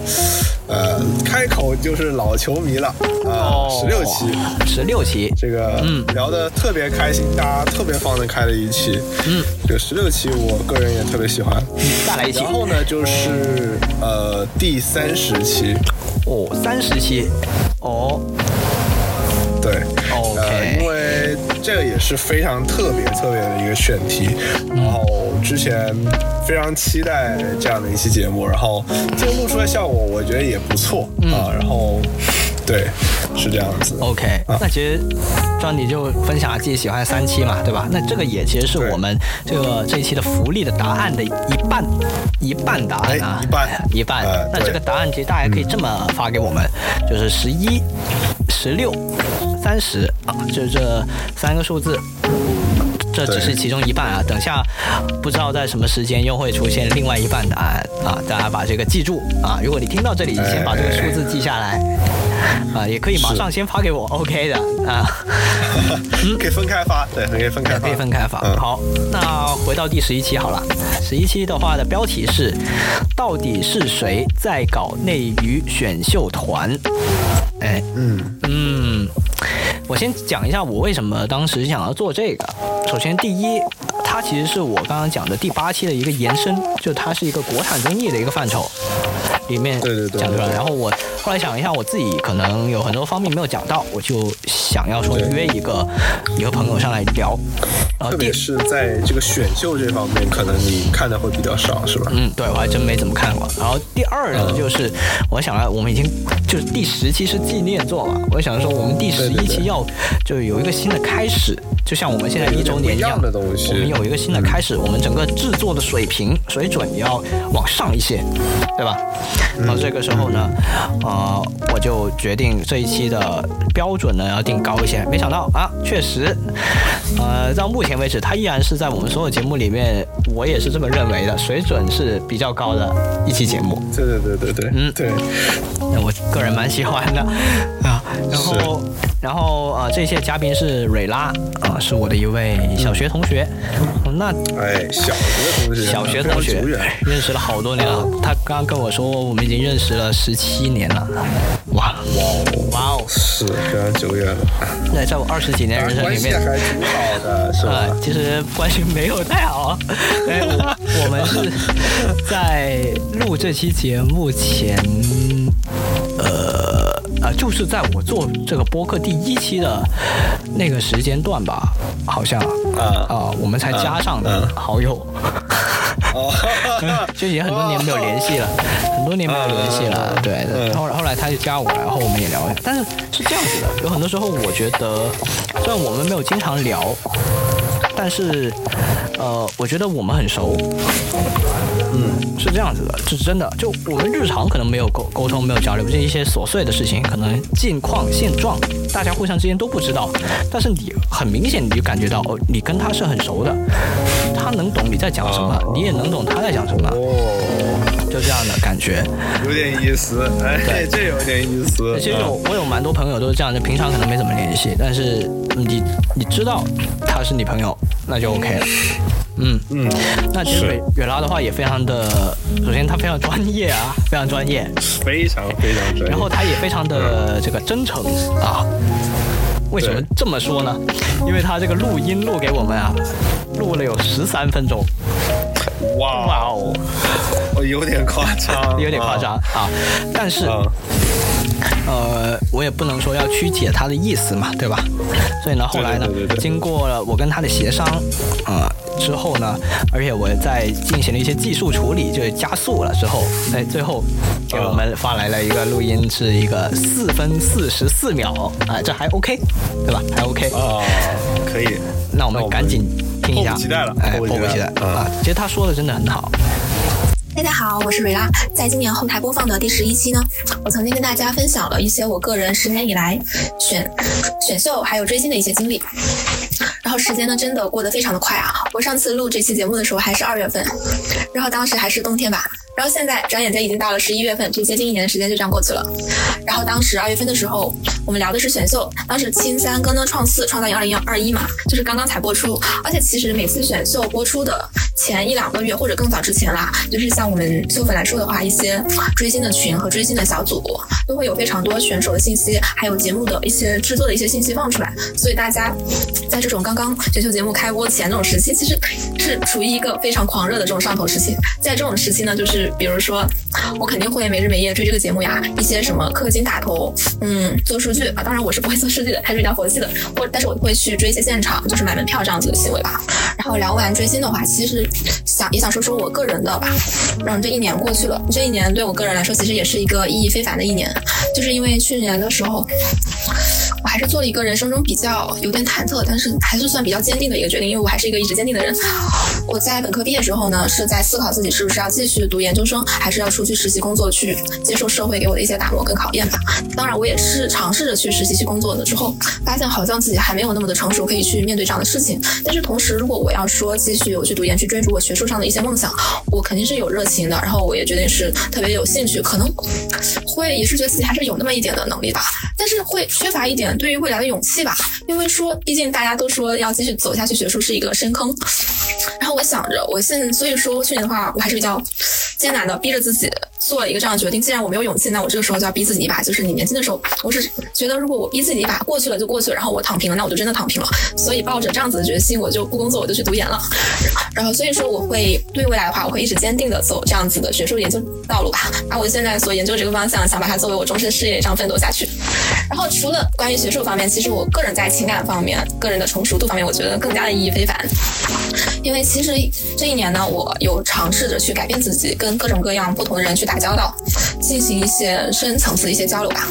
呃，开口就是老球迷了啊，十六期，
十六期，
这个嗯，聊的特别开心，大家特别放得开。开了一期，嗯，这个十六期，我个人也特别喜欢。
再来一期。
然后呢，就是呃第三十期，
哦，三十期，哦，
对
，OK，
因为这个也是非常特别特别的一个选题，然后之前非常期待这样的一期节目，然后最后录出来效果，我觉得也不错。啊，然后。对，是这样子。
OK，那其实，庄你就分享自己喜欢三期嘛，对吧？那这个也其实是我们这个这一期的福利的答案的一半，一半答案啊，
一半
一半。那这个答案其实大家可以这么发给我们，就是十一、十六、三十啊，就这三个数字。这只是其中一半啊，等下不知道在什么时间又会出现另外一半答案啊，大家把这个记住啊。如果你听到这里，先把这个数字记下来 啊，也可以马上先发给我，OK 的啊。
嗯 可以分开发，对，可以分开发，
可以分开发。好，那回到第十一期好了，十一期的话的标题是：到底是谁在搞内娱选秀团？哎，嗯嗯，我先讲一下我为什么当时想要做这个。首先，第一，它其实是我刚刚讲的第八期的一个延伸，就它是一个国产综艺的一个范畴。里面讲出来，然后我后来想一下，我自己可能有很多方面没有讲到，我就想要说约一个一个朋友上来聊。
特别是在这个选秀这方面，可能你看的会比较少，是吧？
嗯，对我还真没怎么看过。然后第二呢，就是我想要，我们已经就是第十期是纪念作嘛，我想说我们第十一期要就有一个新的开始，就像我们现在一周年一样
的东西，
我们有一个新的开始，我们整个制作的水平水准也要往上一些，对吧？然后这个时候呢，呃，我就决定这一期的标准呢要定高一些。没想到啊，确实，呃，到目前为止，它依然是在我们所有节目里面，我也是这么认为的，水准是比较高的一期节目。
对对对对对，嗯，对。
那我个人蛮喜欢的啊。然后，然后呃，这些嘉宾是蕊拉啊，是我的一位小学同学。那
哎，小学同学，
小学同学，认识了好多年了。他刚刚跟我说，我们已经认识了十七年了。哇哇哇哦，
是非常久远了。
那在我二十几年人生里面，
还挺好的，是吧？
其实关系没有太好。哎，我们是在录这期节目前，呃。啊，就是在我做这个播客第一期的那个时间段吧，好像啊啊，我们才加上的好友，就也很多年没有联系了，很多年没有联系了，对，后后来来他就加我，然后我们也聊了。但是是这样子的，有很多时候我觉得，虽然我们没有经常聊，但是呃，我觉得我们很熟。嗯，是这样子的，这是真的。就我们日常可能没有沟沟通，没有交流，这一些琐碎的事情，可能近况现状，大家互相之间都不知道。但是你很明显，你就感觉到哦，你跟他是很熟的，他能懂你在讲什么，你也能懂他在讲什么。
哦，
就这样的感觉。
有点意思，哎，
对
这有点意思。
其实有我有蛮多朋友都是这样就，平常可能没怎么联系，但是你你知道他是你朋友，那就 OK 了。嗯
嗯，
那其实
是
远远拉的话也非常的，首先他非常专业啊，非常专业，
非常非常专业。
然后他也非常的这个真诚啊。为什么这么说呢？因为他这个录音录给我们啊，录了有十三分钟，
哇
哇哦，
我，有点夸张，
有点夸张啊。但是
啊。
呃，我也不能说要曲解他的意思嘛，对吧？所以呢，后来呢
对对对对，
经过了我跟他的协商，呃，之后呢，而且我在进行了一些技术处理，就是加速了之后，在最后给我们发来了一个录音，是一个四分四十四秒，啊、这还 OK，对吧？还 OK。
啊，可以。
那我们赶紧听一下，
迫不及待了
哎，
迫不及待
迫不及待啊！其实他说的真的很好，
大家好，我是瑞拉。在今年后台播放的第十一期呢，我曾经跟大家分享了一些我个人十年以来选选秀还有追星的一些经历。然后时间呢，真的过得非常的快啊！我上次录这期节目的时候还是二月份，然后当时还是冬天吧。然后现在转眼间已经到了十一月份，这接近一年的时间就这样过去了。然后当时二月份的时候，我们聊的是选秀，当时青三跟呢创四创造营二零二一嘛，就是刚刚才播出，而且其实每次选秀播出的前一两个月或者更早之前啦，就是像我们秀粉来说的话，一些追星的群和追星的小组都会有非常多选手的信息，还有节目的一些制作的一些信息放出来，所以大家在这种种刚刚选秀节目开播前那种时期，其实是处于一个非常狂热的这种上头时期。在这种时期呢，就是比如说我肯定会没日没夜追这个节目呀，一些什么氪金打头，嗯，做数据啊，当然我是不会做数据的，还是比较佛系的，或但是我会去追一些现场，就是买门票这样子的行为吧。然后聊完追星的话，其实想也想说说我个人的吧。让这一年过去了，这一年对我个人来说，其实也是一个意义非凡的一年，就是因为去年的时候。我还是做了一个人生中比较有点忐忑，但是还是算比较坚定的一个决定，因为我还是一个一直坚定的人。我在本科毕业之后呢，是在思考自己是不是要继续读研究生，还是要出去实习工作，去接受社会给我的一些打磨跟考验吧。当然，我也是尝试着去实习去工作的，之后发现好像自己还没有那么的成熟，可以去面对这样的事情。但是同时，如果我要说继续我去读研，去追逐我学术上的一些梦想，我肯定是有热情的。然后我也觉得是特别有兴趣，可能会也是觉得自己还是有那么一点的能力吧，但是会缺乏一点对于未来的勇气吧。因为说，毕竟大家都说要继续走下去，学术是一个深坑。然后我想着，我现所以说去年的话，我还是比较艰难的，逼着自己做了一个这样的决定。既然我没有勇气，那我这个时候就要逼自己一把。就是你年轻的时候，我是觉得如果我逼自己一把，过去了就过去了，然后我躺平了，那我就真的躺平了。所以抱着这样子的决心，我就不工作，我就去读研了。然后所以说，我会对未来的话，我会一直坚定的走这样子的学术研究道路吧。把我现在所研究这个方向，想把它作为我终身事业这样奋斗下去。然后除了关于学术方面，其实我个人在情感方面、个人的成熟度方面，我觉得更加的意义非凡。因为其实这一年呢，我有尝试着去改变自己，跟各种各样不同的人去打交道，进行一些深层次的一些交流吧。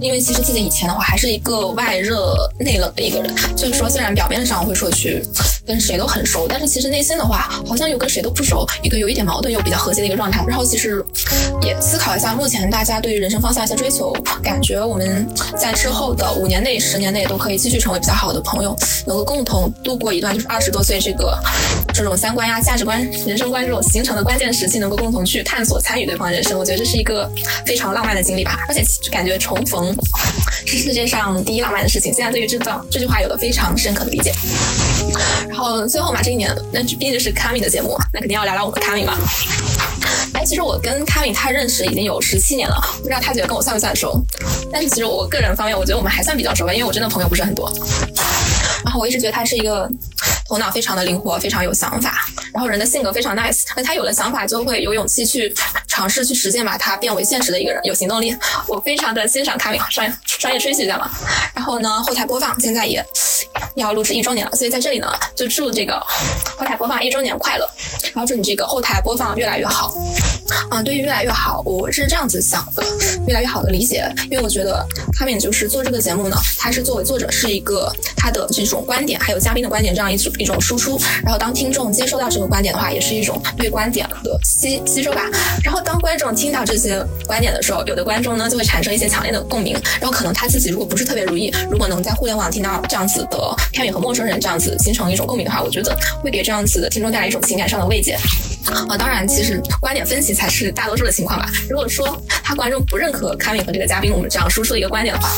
因为其实自己以前的话还是一个外热内冷的一个人，就是说虽然表面上会说去跟谁都很熟，但是其实内心的话好像又跟谁都不熟，一个有一点矛盾又比较和谐的一个状态。然后其实也思考一下目前大家对于人生方向一些追求，感觉我们在社后的五年内、十年内都可以继续成为比较好的朋友，能够共同度过一段就是二十多岁这个这种三观呀、价值观、人生观这种形成的关键时期，能够共同去探索、参与对方人生。我觉得这是一个非常浪漫的经历吧，而且感觉重逢是世界上第一浪漫的事情。现在对于这段这句话有了非常深刻的理解。然后最后嘛，这一年那毕竟是卡米的节目，那肯定要聊聊我们卡米嘛。哎，其实我跟卡米他认识已经有十七年了，不知道他觉得跟我算不算熟？但是其实我个人方面，我觉得我们还算比较熟吧，因为我真的朋友不是很多。然后我一直觉得他是一个头脑非常的灵活，非常有想法，然后人的性格非常 nice。那他有了想法，就会有勇气去尝试去实践，把它变为现实的一个人，有行动力。我非常的欣赏卡米，商业商业吹嘘一下嘛。然后呢，后台播放现在也要录制一周年了，所以在这里呢，就祝这个后台播放一周年快乐，然后祝你这个后台播放越来越好。嗯，对于越来越好，我是这样子想的，越来越好的理解，因为我觉得他们就是做这个节目呢，他是作为作者是一个他的这种观点，还有嘉宾的观点这样一组一种输出，然后当听众接收到这个观点的话，也是一种对观点的吸吸收吧。然后当观众听到这些观点的时候，有的观众呢就会产生一些强烈的共鸣，然后可能他自己如果不是特别如意，如果能在互联网听到这样子的片语和陌生人这样子形成一种共鸣的话，我觉得会给这样子的听众带来一种情感上的慰藉。啊，当然，其实观点分析才是大多数的情况吧。如果说他观众不认可卡米和这个嘉宾我们这样输出的一个观点的话，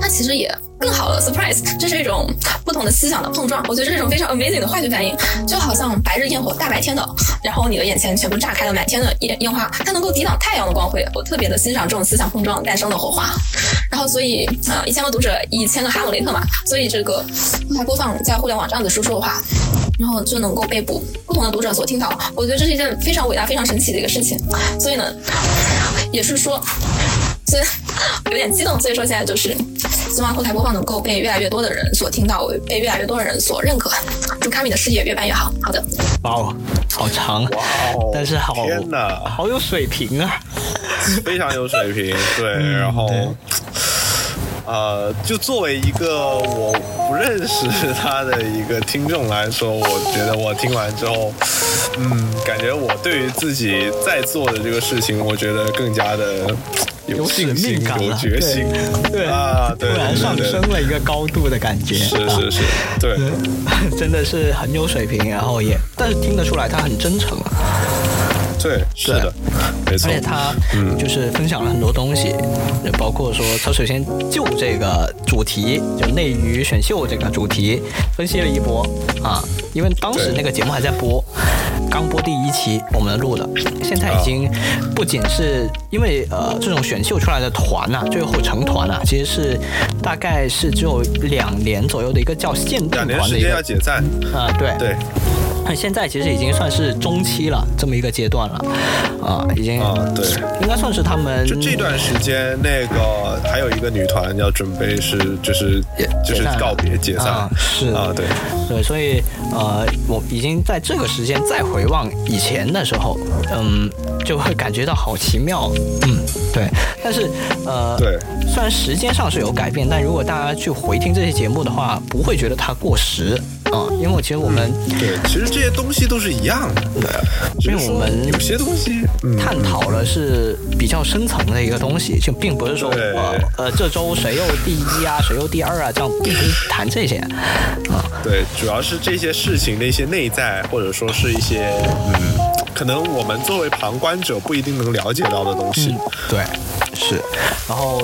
那其实也更好了。Surprise，这是一种不同的思想的碰撞，我觉得这是一种非常 amazing 的化学反应，就好像白日焰火，大白天的，然后你的眼前全部炸开了满天的烟烟花，它能够抵挡太阳的光辉。我特别的欣赏这种思想碰撞诞生的火花。然后，所以呃，一千个读者，一千个哈姆雷特嘛，所以这个后台播放在互联网这样子输出的话。然后就能够被不不同的读者所听到，我觉得这是一件非常伟大、非常神奇的一个事情。所以呢，也是说，所以有点激动。所以说现在就是希望后台播放能够被越来越多的人所听到，被越来越多的人所认可。祝卡米的事业越办越好。好的。
哇哦，好长，
哇哦，
但是好
天呐，
好有水平啊！
非常有水平，对，然后。呃，就作为一个我不认识他的一个听众来说，我觉得我听完之后，嗯，感觉我对于自己在做的这个事情，我觉得更加的
有
使命感、有决心，
对
啊，突
然上升了一个高度的感觉，
是是是，对，
真的是很有水平，然后也，但是听得出来他很真诚啊。
对，是的，没错。
而且他就是分享了很多东西，包括说他首先就这个主题，就内娱选秀这个主题分析了一波啊。因为当时那个节目还在播，刚播第一期我们录的，现在。已经不仅是因为呃这种选秀出来的团呐，最后成团呐，其实是大概是只有两年左右的一个叫限定团的一个
要解散。
啊，对。
对。
那现在其实已经算是中期了，这么一个阶段了，啊，已经
啊，对，
应该算是他们
就这段时间，那个还有一个女团要准备是就是就是告别解散，
是。
啊，对。
对，所以呃，我已经在这个时间再回望以前的时候，嗯，就会感觉到好奇妙，嗯，对，但是呃，
对，
虽然时间上是有改变，但如果大家去回听这些节目的话，不会觉得它过时。啊，因为我其实我们
对，其实这些东西都是一样的，
对，因为我们
有些东西
探讨了是比较深层的一个东西，就并不是说呃呃这周谁又第一啊，谁又第二啊，这样并不是谈这些啊，
对，主要是这些事情的一些内在，或者说是一些嗯，可能我们作为旁观者不一定能了解到的东西，
对，是，然后。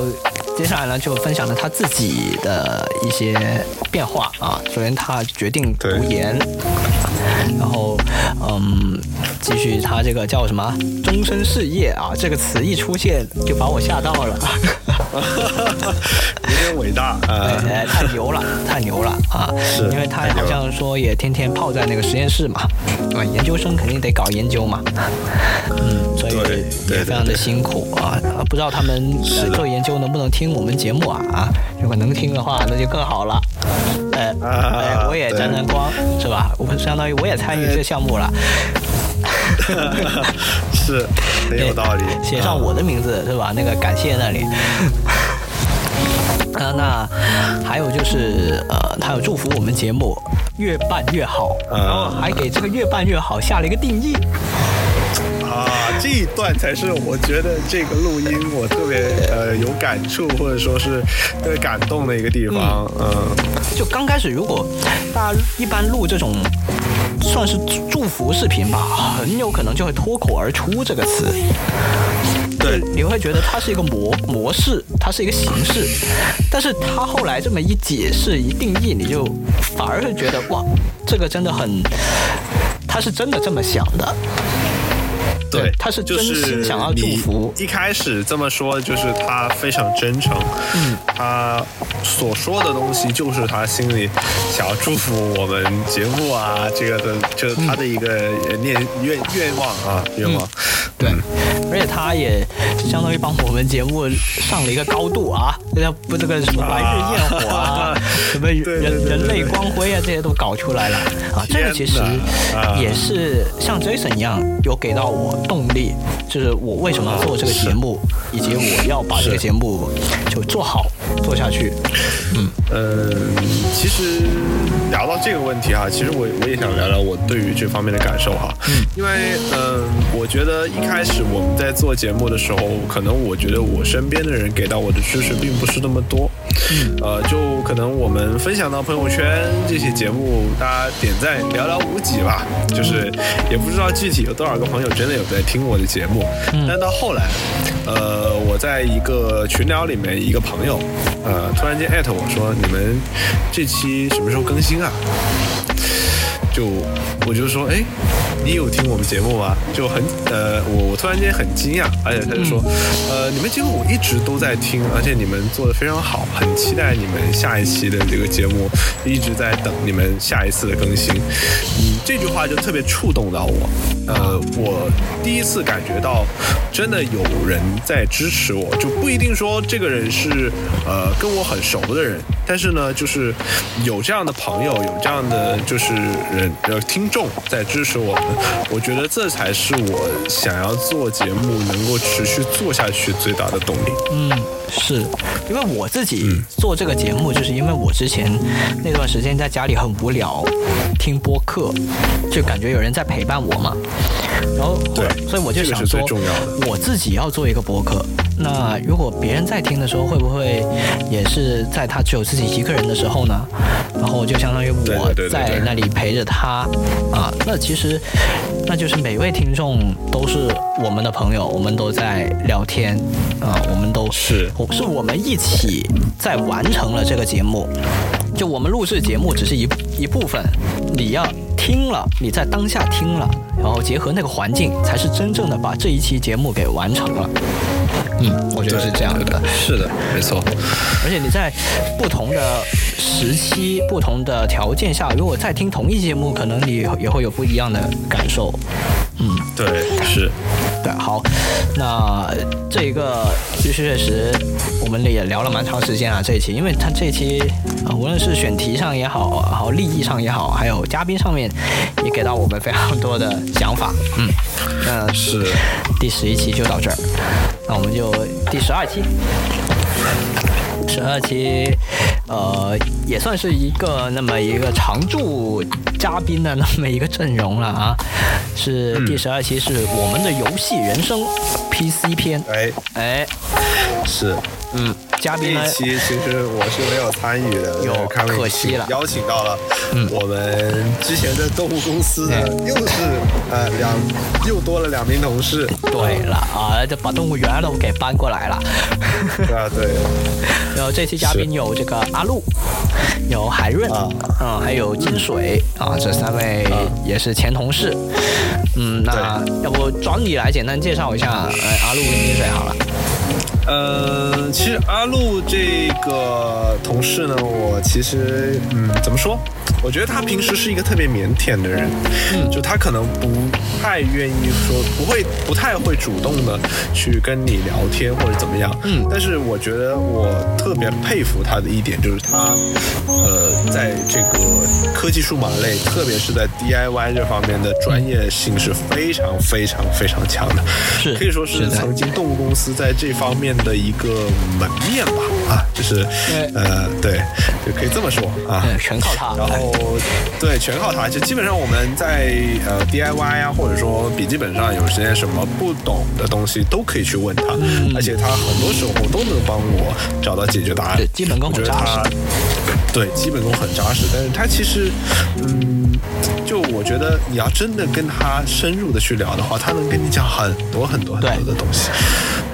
接下来呢，就分享了他自己的一些变化啊。首先，他决定读研，然后，嗯，继续他这个叫什么“终身事业”啊，这个词一出现就把我吓到了，
有点伟大
啊，太牛了，太牛了啊！
是，
因为他好像说也天天泡在那个实验室嘛，啊，研究生肯定得搞研究嘛，嗯，所以也非常的辛苦啊。不知道他们做研究能不能听。我们节目啊啊，如果能听的话，那就更好了。呃，哎，我也沾沾光，是吧？我相当于我也参与这个项目了。
是，很有道理。
写上我的名字是吧？那个感谢那里。啊，那还有就是，呃，他有祝福我们节目越办越好，然后还给这个越办越好下了一个定义。
啊，这一段才是我觉得这个录音我特别呃有感触，或者说是特别感动的一个地方。嗯，
就刚开始，如果大家一般录这种算是祝福视频吧，很有可能就会脱口而出这个词。
对，
你会觉得它是一个模模式，它是一个形式，但是他后来这么一解释一定义，你就反而会觉得哇，这个真的很，他是真的这么想的。
对，
他是
真
心想要祝福。
一开始这么说，就是他非常真诚。嗯，他所说的东西就是他心里想要祝福我们节目啊，这个的，就是他的一个念愿愿望啊，愿望。
对，而且他也相当于帮我们节目上了一个高度啊，这要不这个什么白日焰火啊，什么人人类光辉啊，这些都搞出来了啊。这个其实也是像 Jason 一样，有给到我动力，就是我为什么做这个节目，以及我要把这个节目就做好做下去。
嗯呃，其实聊到这个问题哈，其实我我也想聊聊我对于这方面的感受哈。嗯，因为嗯，我觉得一开始我们在做节目的时候，可能我觉得我身边的人给到我的支持并不是那么多。嗯，呃，就可能我们分享到朋友圈这些节目，大家点赞寥寥无几吧，就是也不知道具体有多少个朋友真的有在听我的节目。嗯，但到后来，呃，我在一个群聊里面，一个朋友，呃，突然间艾特我说：“你们这期什么时候更新啊？”就我就说，哎，你有听我们节目吗？就很呃，我我突然间很惊讶，而且他就说，呃，你们节目我一直都在听，而且你们做的非常好，很期待你们下一期的这个节目，一直在等你们下一次的更新。嗯，这句话就特别触动到我，呃，我第一次感觉到真的有人在支持我，就不一定说这个人是呃跟我很熟的人，但是呢，就是有这样的朋友，有这样的就是人。呃，听众在支持我们，我觉得这才是我想要做节目能够持续做下去最大的动力。
嗯，是因为我自己做这个节目，就是因为我之前那段时间在家里很无聊，听播客，就感觉有人在陪伴我嘛。然后对，所以我就想说，我自己要做一个博客。那如果别人在听的时候，会不会也是在他只有自己一个人的时候呢？然后就相当于我在那里陪着他啊。那其实那就是每位听众都是我们的朋友，我们都在聊天啊，我们都
是
是我们一起在完成了这个节目。就我们录制节目只是一一部分，你要听了，你在当下听了，然后结合那个环境，才是真正的把这一期节目给完成了。嗯，我觉得是这样的，
是的，没错。
而且你在不同的时期、不同的条件下，如果再听同一节目，可能你也会有不一样的感受。
嗯，对，是，
对，好，那这一个确确实，我们也聊了蛮长时间啊，这一期，因为他这一期啊，无论是选题上也好，然后利益上也好，还有嘉宾上面，也给到我们非常多的想法。嗯，那
是
第十一期就到这儿，那我们就第十二期。十二期，呃，也算是一个那么一个常驻嘉宾的那么一个阵容了啊。是第十二期，是我们的游戏人生 PC 篇。
哎
哎，
是，
嗯。嘉宾
这一期其实我是没有参与的，
有可惜了。
邀请到了我们之前的动物公司的，又是呃两又多了两名同事。
对了啊，就把动物园都给搬过来了。
对 啊，对。
然后这期嘉宾有这个阿路，有海润，嗯，还有金水啊，这三位也是前同事。嗯，那要不找你来简单介绍一下，哎，阿路跟金水好了。
呃，其实阿路这个同事呢，我其实嗯，怎么说？我觉得他平时是一个特别腼腆的人，嗯，就他可能不太愿意说，不会不太会主动的去跟你聊天或者怎么样，嗯，但是我觉得我特别佩服他的一点就是他，呃，在这个科技数码类，特别是在 DIY 这方面的专业性是非常非常非常强的，
是。
可以说是曾经动物公司在这方面的一个门面吧，啊，就是呃，对，就可以这么说啊，
全靠他，
然后。对，全靠它。就基本上我们在呃 DIY 啊，或者说笔记本上有些什么不懂的东西，都可以去问他，而且他很多时候都能帮我找到解决答案。
基本功很扎实。
对，基本功很扎实。但是他其实，嗯，就我觉得你要真的跟他深入的去聊的话，他能跟你讲很多很多很多的东西。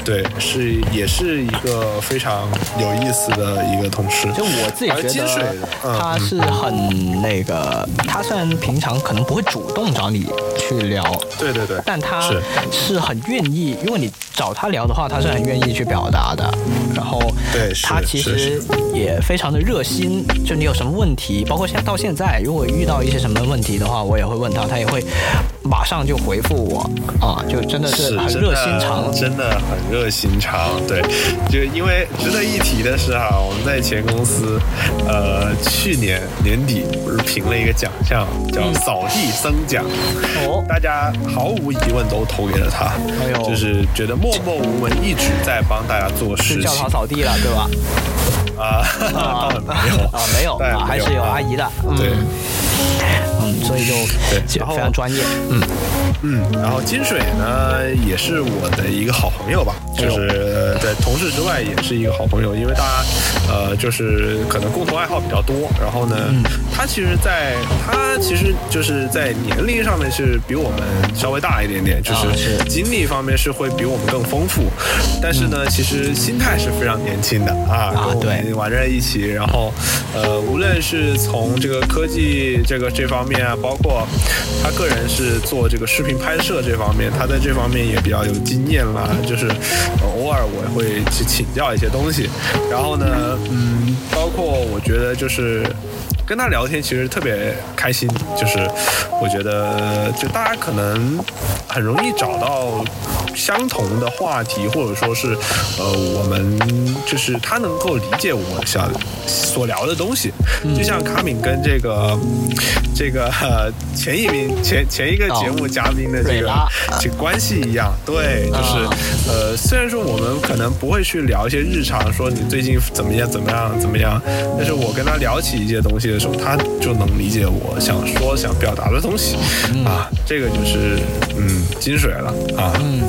对，是也是一个非常有意思的一个同事。
就我自己觉得，他是很那个，他虽然平常可能不会主动找你去聊，
对对对，
但他是很愿意，如果你找他聊的话，他是很愿意去表达的。然后，
对，
他其实也非常的热心。就你有什么问题，包括现到现在，如果遇到一些什么问题的话，我也会问他，他也会。马上就回复我啊，就真的是很热心肠，
真的很热心肠。对，就因为值得一提的是哈，我们在前公司，呃，去年年底不是评了一个奖项，叫扫地僧奖，
哦，
大家毫无疑问都投给了他，
哎呦
就是觉得默默无闻，一直在帮大家做事情
就叫他扫地了，对吧？
啊，没有
啊，没有
对
啊，还是有阿姨的，嗯
对。
嗯，所以就
对
就
然后
非常专业，嗯，
嗯，然后金水呢也是我的一个好朋友吧，就是在同事之外也是一个好朋友，因为大家呃就是可能共同爱好比较多，然后呢，他其实在他其实就是在年龄上面是比我们稍微大一点点，就
啊是
是。经历方面是会比我们更丰富，但是呢，其实心态是非常年轻的啊，跟我
对
们玩在一起，然后呃，无论是从这个科技这个这方面啊，包括他个人是做这个视频拍摄这方面，他在这方面也比较有经验啦，就是、偶尔我会去请教一些东西，然后呢，嗯，包括我觉得就是。跟他聊天其实特别开心，就是我觉得就大家可能很容易找到相同的话题，或者说是呃我们就是他能够理解我想所聊的东西，就像卡敏跟这个这个呃 前一名前前一个节目嘉宾的这个这个关系一样，对，就是
啊。
呃虽然说我们可能不会去聊一些日常，说你最近怎么样怎么样怎么样，但是我跟他聊起一些东西的时候，他就能理解我想说想表达的东西、啊，这个就是嗯金水了啊，
嗯，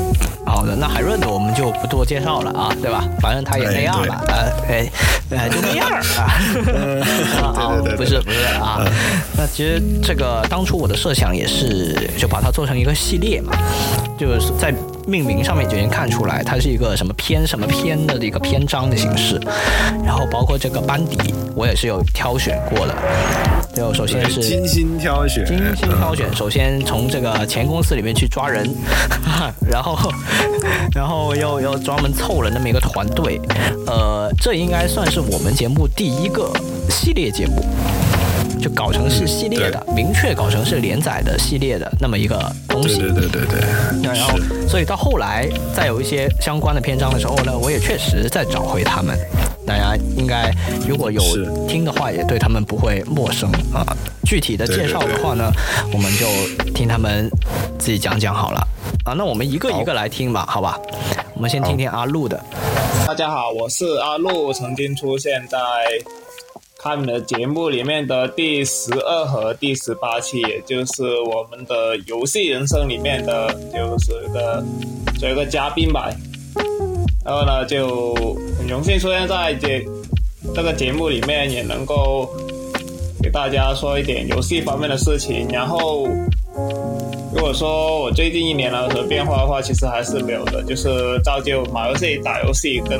好的，那海润的我们就不多介绍了啊，对吧？反正他也那样了，呃，哎，哎，就那样儿啊。啊不是不是啊。那其实这个当初我的设想也是，就把它做成一个系列嘛，就是在命名上面就已经看出来，它是一个什么篇什么篇的一个篇章的形式，然后包括这个班底，我也是有挑选过的。就首先是
精心挑选，
精心挑选，首先从这个前公司里面去抓人，然后 然后又又专门凑了那么一个团队，呃，这应该算是我们节目第一个系列节目。就搞成是系列的，明确搞成是连载的系列的那么一个东西。
对对对对
然后，所以到后来再有一些相关的篇章的时候呢，我也确实在找回他们。大家应该如果有听的话，也对他们不会陌生啊。具体的介绍的话呢，我们就听他们自己讲讲好了啊。那我们一个一个来听吧，好吧？我们先听听阿路的。
大家好，我是阿路，曾经出现在看的节目里面的第十二和第十八期，也就是我们的游戏人生里面的，就是的做一个嘉宾吧。然后呢，就很荣幸出现在这这个节目里面，也能够给大家说一点游戏方面的事情。然后，如果说我最近一年来有什么变化的话，其实还是没有的，就是照旧买游戏、打游戏跟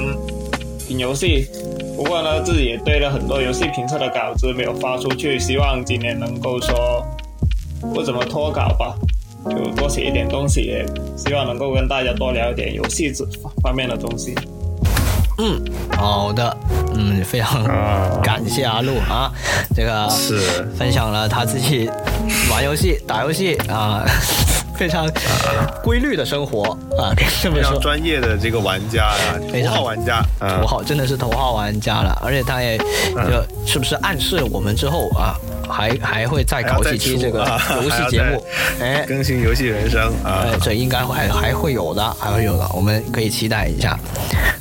评游戏。不过呢，自己也堆了很多游戏评测的稿子没有发出去，希望今年能够说不怎么脱稿吧，就多写一点东西，也希望能够跟大家多聊一点游戏这方面的东西。
嗯，好的，嗯，非常
啊
感谢阿路啊，这个
是。
分享了他自己玩游戏、打游戏啊，非常规律的生活啊，可以这么
非常
说。
专业的这个玩家啊，头号玩家，啊
头号真的是头号玩家了，而且他也就是不是暗示我们之后啊，还还会再搞几期这个游戏节目，哎，
更新游戏人生啊
呃，，这应该还还会有的，还会有的，我们可以期待一下。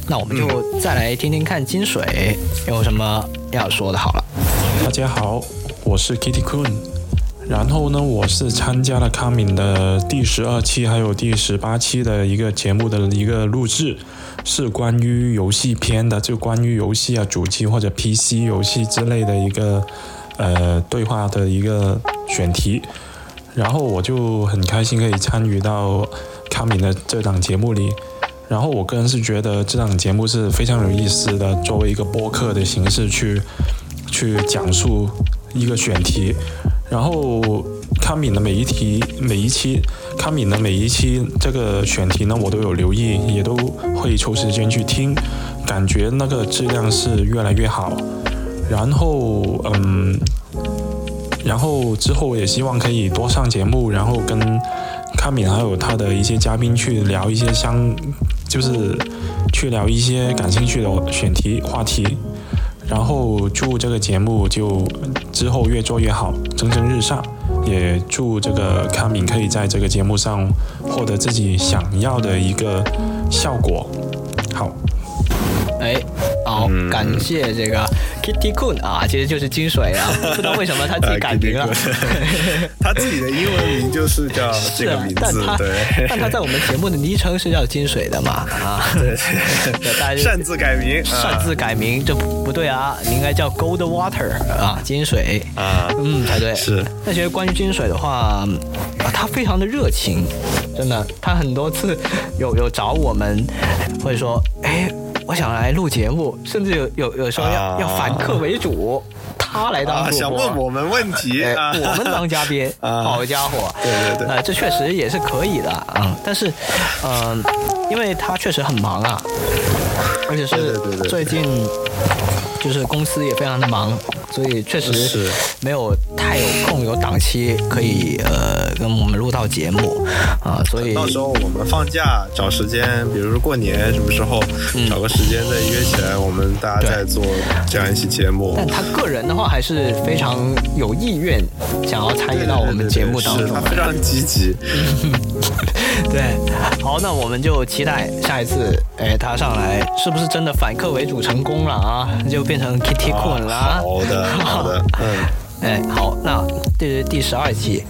那我们就再来听听看金水有什么要说的。好了，
大家好，我是 Kitty Kun。然后呢，我是参加了康敏的第十二期还有第十八期的一个节目的一个录制，是关于游戏篇的，就关于游戏啊、主机或者 PC 游戏之类的一个呃对话的一个选题。然后我就很开心可以参与到康敏的这档节目里。然后我个人是觉得这档节目是非常有意思的，作为一个播客的形式去去讲述一个选题。然后康敏的每一题、每一期，康敏的每一期这个选题呢，我都有留意，也都会抽时间去听，感觉那个质量是越来越好。然后，嗯，然后之后也希望可以多上节目，然后跟康敏还有他的一些嘉宾去聊一些相，就是去聊一些感兴趣的选题话题。然后祝这个节目就之后越做越好，蒸蒸日上。也祝这个康敏可以在这个节目上获得自己想要的一个效果。好，
哎，好，感谢这个 Kitty Kun 啊，其实就是金水啊，不知道为什么他自己改名了。
他自己的英文名就是叫这个名字，对。
但他在我们节目的昵称是叫金水的嘛？啊，
对 对，大家擅自改名，
擅自改名这不对啊，你应该叫 Gold Water 啊，金水
啊，
嗯，才对。
是。
那其实关于金水的话，啊，他非常的热情，真的，他很多次有有找我们，或者说，哎。我想来录节目，甚至有有有时候要要反客为主，他来当主
播，想问我们问题，
我们当嘉宾，好家伙，
对对对，
呃，这确实也是可以的啊，但是，嗯，因为他确实很忙啊，而且是最近就是公司也非常的忙。所以确实是。没有太有空有档期可以呃跟我们录到节目啊，所以
到时候我们放假找时间，比如说过年什么时候找个时间再约起来，我们大家再做这样一期节目。
但他个人的话还是非常有意愿想要参与到我们节目当中，
他非常积极。
对，好，那我们就期待下一次，哎，他上来是不是真的反客为主成功了啊？就变成 Kitty Queen 了。
好的。好的，嗯，
哎，好，那这是第十二期，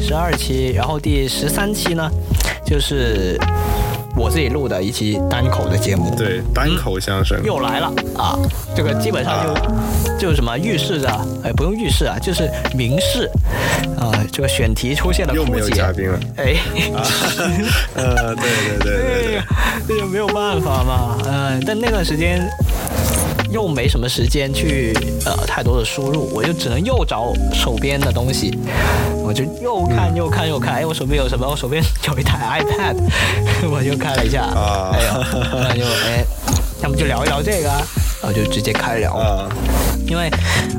十二期，然后第十三期呢，就是我自己录的一期单口的节目，
对，单口相声。
又来了。啊，这个基本上就就是什么预示着，哎，不用预示啊，就是明示。啊，这个选题出现了
又没有嘉宾了，
哎，
呃，对对对对，
这就没有办法嘛，嗯，但那段时间。又没什么时间去呃太多的输入，我就只能又找手边的东西，我就又看又看又看，哎，我手边有什么？我手边有一台 iPad，我就看了一下，哎呦，那就哎，要么就聊一聊这个，然后就直接开聊。因为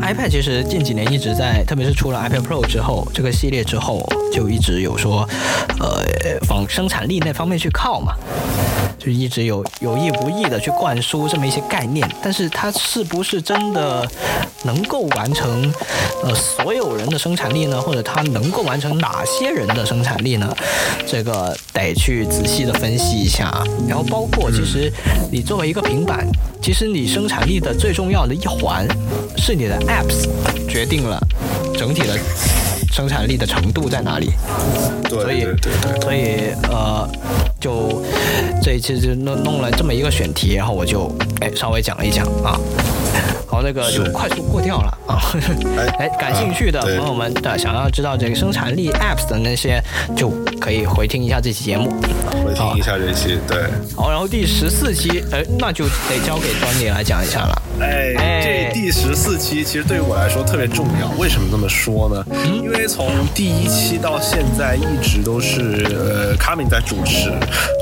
iPad 其实近几年一直在，特别是出了 iPad Pro 之后，这个系列之后，就一直有说，呃，往生产力那方面去靠嘛。就一直有有意无意的去灌输这么一些概念，但是它是不是真的能够完成呃所有人的生产力呢？或者它能够完成哪些人的生产力呢？这个得去仔细的分析一下。然后包括其实你作为一个平板，其实你生产力的最重要的一环是你的 apps 决定了整体的生产力的程度在哪里。
所
以所以呃。就这一次就弄弄了这么一个选题，然后我就哎稍微讲一讲啊，好那个就快速过掉了啊，哎 感兴趣的朋友们的想要知道这个生产力 apps 的那些，就可以回听一下这期节目，
回听一下这期对。
好，然后第十四期，哎那就得交给专业来讲一下了。
哎，这第十四期其实对于我来说特别重要。为什么这么说呢？因为从第一期到现在一直都是呃卡敏在主持，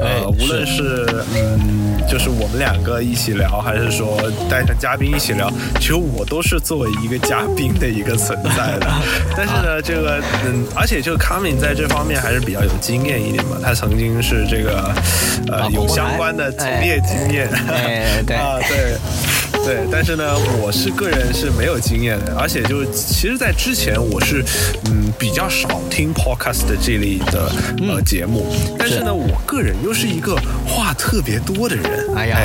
呃，无论是嗯，就是我们两个一起聊，还是说带上嘉宾一起聊，其实我都是作为一个嘉宾的一个存在的。但是呢，这个嗯，而且这个卡敏在这方面还是比较有经验一点嘛，他曾经是这个呃有相关的从业经验，
对
啊，对。对，但是呢，我是个人是没有经验的，而且就其实，在之前我是嗯比较少听 podcast 这类的呃节目，但是呢，我个人又是一个话特别多的人，
哎呀，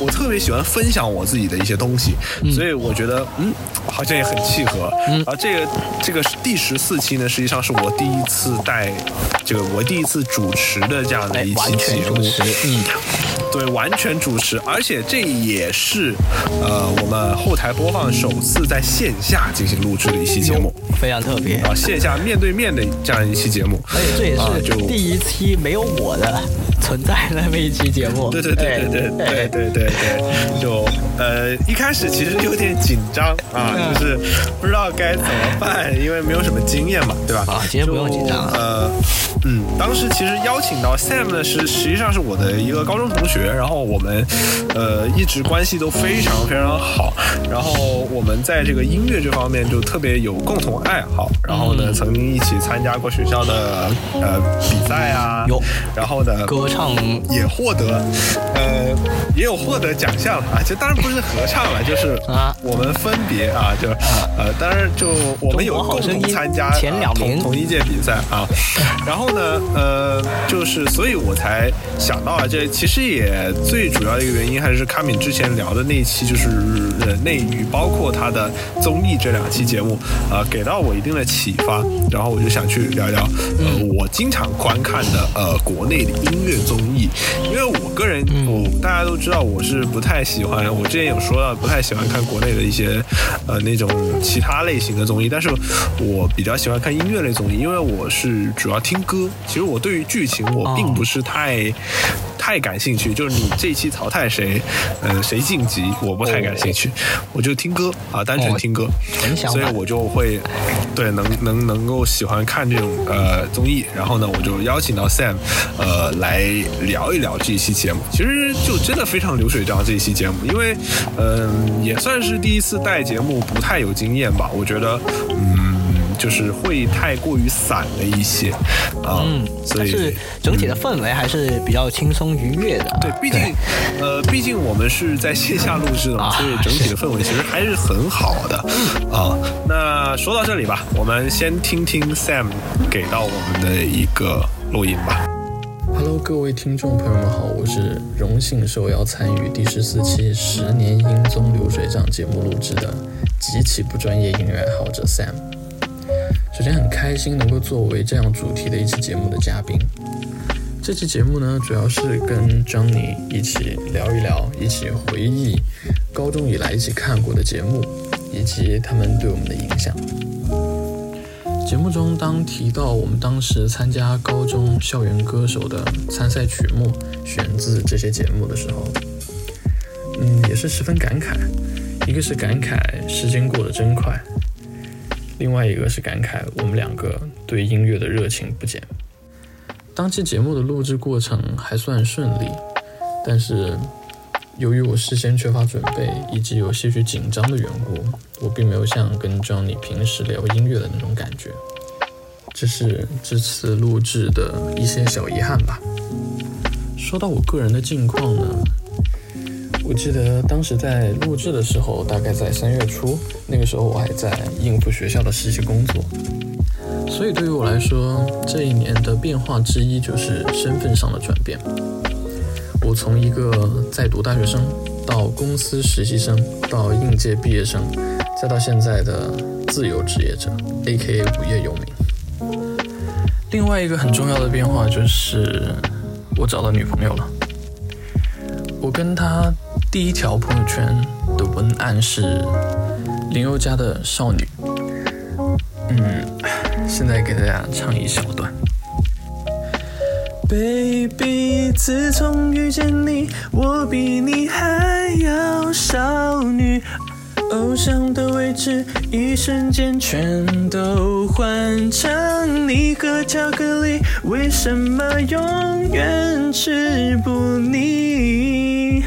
我特别喜欢分享我自己的一些东西，所以我觉得嗯好像也很契合。而这个这个第十四期呢，实际上是我第一次带这个我第一次主持的这样的一期节目，
嗯，
对，完全主持，而且这也是。呃，我们后台播放首次在线下进行录制的一期节目，
非常特别
啊！线下面对面的这样一期节目，
而且这也是就第一期没有我的存在那么一期节目。
对对对对对对对对对，就呃一开始其实有点紧张啊，就是不知道该怎么办，因为没有什么经验嘛，对吧？
啊，今天不用紧张。
呃，嗯，当时其实邀请到 Sam 呢，是实际上是我的一个高中同学，然后我们呃一直关系都非常非常好，然后我们在这个音乐这方面就特别有共同爱好，然后呢，曾经一起参加过学校的呃比赛啊，
有，
然后呢，
歌唱。
也获得呃也有获得奖项啊，就当然不是合唱了，就是
啊。
我们分别啊，就呃当然就我们有共同参加
前两
啊同同一届比赛啊，然后呢，呃，就是所以我才想到啊这，其实也最主要的一个原因还是卡敏之前聊的那一期，就是呃内娱，包括他的综艺这两期节目，呃，给到我一定的启发，然后我就想去聊聊，呃，我经常观看的呃国内的音乐综艺，因为我个人，我大家都知道我是不太喜欢，我之前有说到不太喜欢看国内的一些呃那种其他类型的综艺，但是我比较喜欢看音乐类综艺，因为我是主要听歌。其实我对于剧情我并不是太、太感兴趣，就是你这一期淘汰谁，呃谁晋级，我不太感兴趣，我就听歌啊，单纯听歌，所以我就会对能能能够喜欢看这种呃综艺，然后呢，我就邀请到 Sam，呃来聊一聊这一期节目。其实就真的非常流水账这一期节目，因为嗯、也算是第一次带节目，不太有经验吧，我觉得嗯。就是会太过于散了一些，啊、
嗯，
所以
但是整体的氛围还是比较轻松愉悦的啊。
对，毕竟，呃，毕竟我们是在线下录制的嘛，
啊
所以整体的氛围其实还是很好的啊。那说到这里吧，我们先听听 Sam 给到我们的一个录音吧。
Hello，各位听众朋友们好，我是荣幸受邀参与第十四期十年音综流水账节目录制的极其不专业音乐爱好者 Sam。首先很开心能够作为这样主题的一期节目的嘉宾。这期节目呢，主要是跟 Johnny 一起聊一聊，一起回忆高中以来一起看过的节目，以及他们对我们的影响。节目中，当提到我们当时参加高中校园歌手的参赛曲目选自这些节目的时候，嗯，也是十分感慨。一个是感慨时间过得真快，另外一个是感慨我们两个对音乐的热情不减。当期节目的录制过程还算顺利，但是由于我事先缺乏准备以及有些许紧张的缘故，我并没有像跟 Johnny 平时聊音乐的那种感觉。这是这次录制的一些小遗憾吧。说到我个人的近况呢，我记得当时在录制的时候，大概在三月初，那个时候我还在应付学校的实习工作，所以对于我来说，这一年的变化之一就是身份上的转变。我从一个在读大学生，到公司实习生，到应届毕业生，再到现在的自由职业者 （A.K.A. 无业游民）。另外一个很重要的变化就是，我找到女朋友了。我跟她第一条朋友圈的文案是林宥嘉的《少女》。嗯，现在给大家唱一小段。Baby，自从遇见你，我比你还要少女。偶像的位置，一瞬间全都换成你和巧克力，为什么永远吃不腻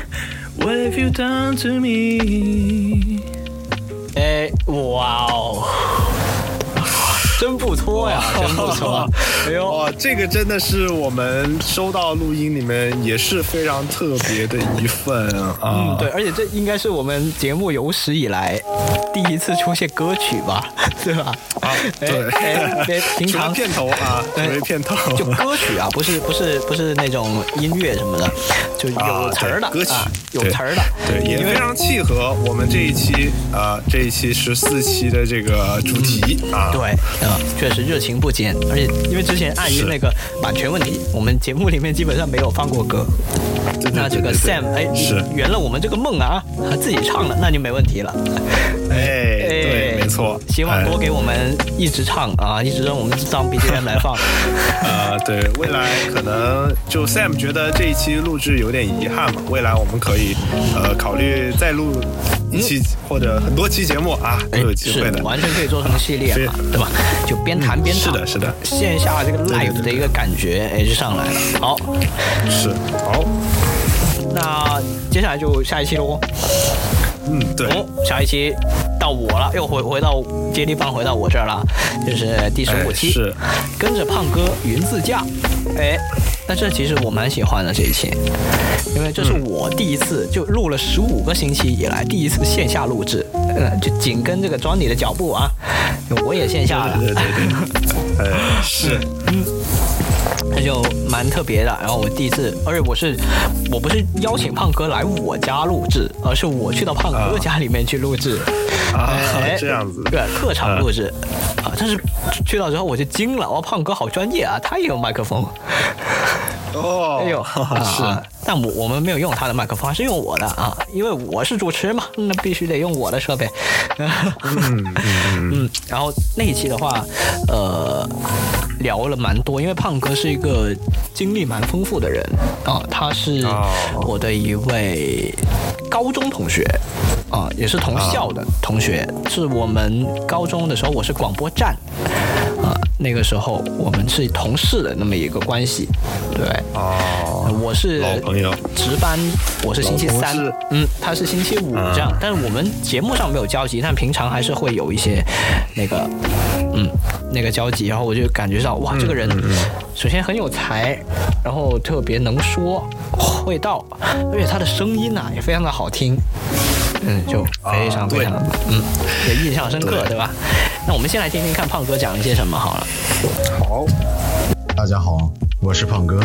？What have you done to me？
哎，哇哦，真不错呀，真不错。哎呦，
哇，这个真的是我们收到录音里面也是非常特别的一份啊。
嗯，对，而且这应该是我们节目有史以来第一次出现歌曲吧，对吧？
啊，对，
哎哎平常
片头啊，
对
片头
就歌曲啊，不是不是不是那种音乐什么的，就有词儿的、
啊歌曲
啊，有词儿的，
对，也非常契合我们这一期啊、这一期十四期的这个主题、啊。
对，啊，确实热情不减，而且因为之前碍于那个版权问题，我们节目里面基本上没有放过歌。那这个 Sam 哎，
是
圆了我们这个梦啊，他自己唱了，那就没问题了。
哎，对，没错。
希望多
哎
给我们一直唱啊，一直让我们当 BGM 来放。
呃，对，未来可能就 Sam 觉得这一期录制有点遗憾嘛，未来我们可以呃考虑再录一期或者很多期节目啊都有机会的，
完全可以做成系列嘛，对吧？就边谈边
唱，是的，是的，
线下这个 live 的一个感觉哎就上来了。好，
是好，
那接下来就下一期喽。
嗯，对，
下一期到我了，又回回到接力棒回到我这儿了，就是第十五期，
是。
跟着胖哥云自驾，哎。但这其实我蛮喜欢的这一期，因为这是我第一次就录了十五个星期以来第一次线下录制，嗯，就紧跟这个庄你的脚步啊，我也线下了，
对对对，呃，是，
嗯，那就蛮特别的。然后我第一次，而且我是我不是邀请胖哥来我家录制，而是我去到胖哥家里面去录制，
啊，这样子，
对，客场录制，啊，但是去到之后我就惊了，哇，胖哥好专业啊，他也有麦克风。
哦，
哎呦，是，但我我们没有用他的麦克风，是用我的啊，因为我是主持嘛，那必须得用我的设备。
嗯。
嗯，然后那一期的话，呃，聊了蛮多，因为胖哥是一个经历蛮丰富的人。啊，他是我的一位高中同学啊，也是同校的同学，是我们高中的时候，我是广播站。啊，那个时候我们是同事的那么一个关系，对，
哦，
我是
老朋友，
值班，我是星期三，嗯，他是星期五这样，但是我们节目上没有交集，但平常还是会有一些那个，嗯，那个交集，然后我就感觉到，哇，这个人首先很有才，然后特别能说会道，而且他的声音呢也非常的好听。嗯，就非常非常，嗯，也印象深刻，对吧？那我们先来听听看胖哥讲一些什么好了。
好，
大家好，我是胖哥。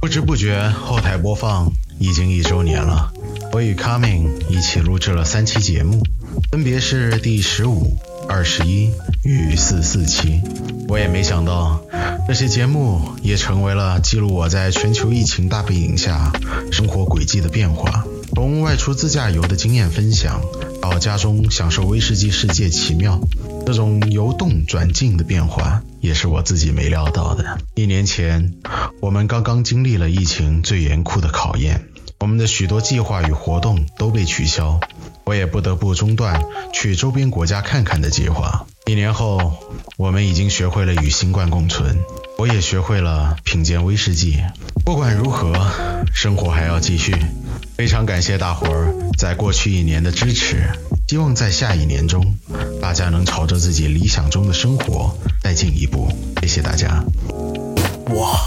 不知不觉后台播放已经一周年了，我与 Coming 一起录制了三期节目，分别是第十五、二十一与四四期。我也没想到，这些节目也成为了记录我在全球疫情大背景下生活轨迹的变化。从外出自驾游的经验分享，到家中享受威士忌世界奇妙，这种由动转静的变化，也是我自己没料到的。一年前，我们刚刚经历了疫情最严酷的考验，我们的许多计划与活动都被取消，我也不得不中断去周边国家看看的计划。一年后，我们已经学会了与新冠共存，我也学会了品鉴威士忌。不管如何，生活还要继续。非常感谢大伙儿在过去一年的支持，希望在下一年中，大家能朝着自己理想中的生活再进一步。谢谢大家。
哇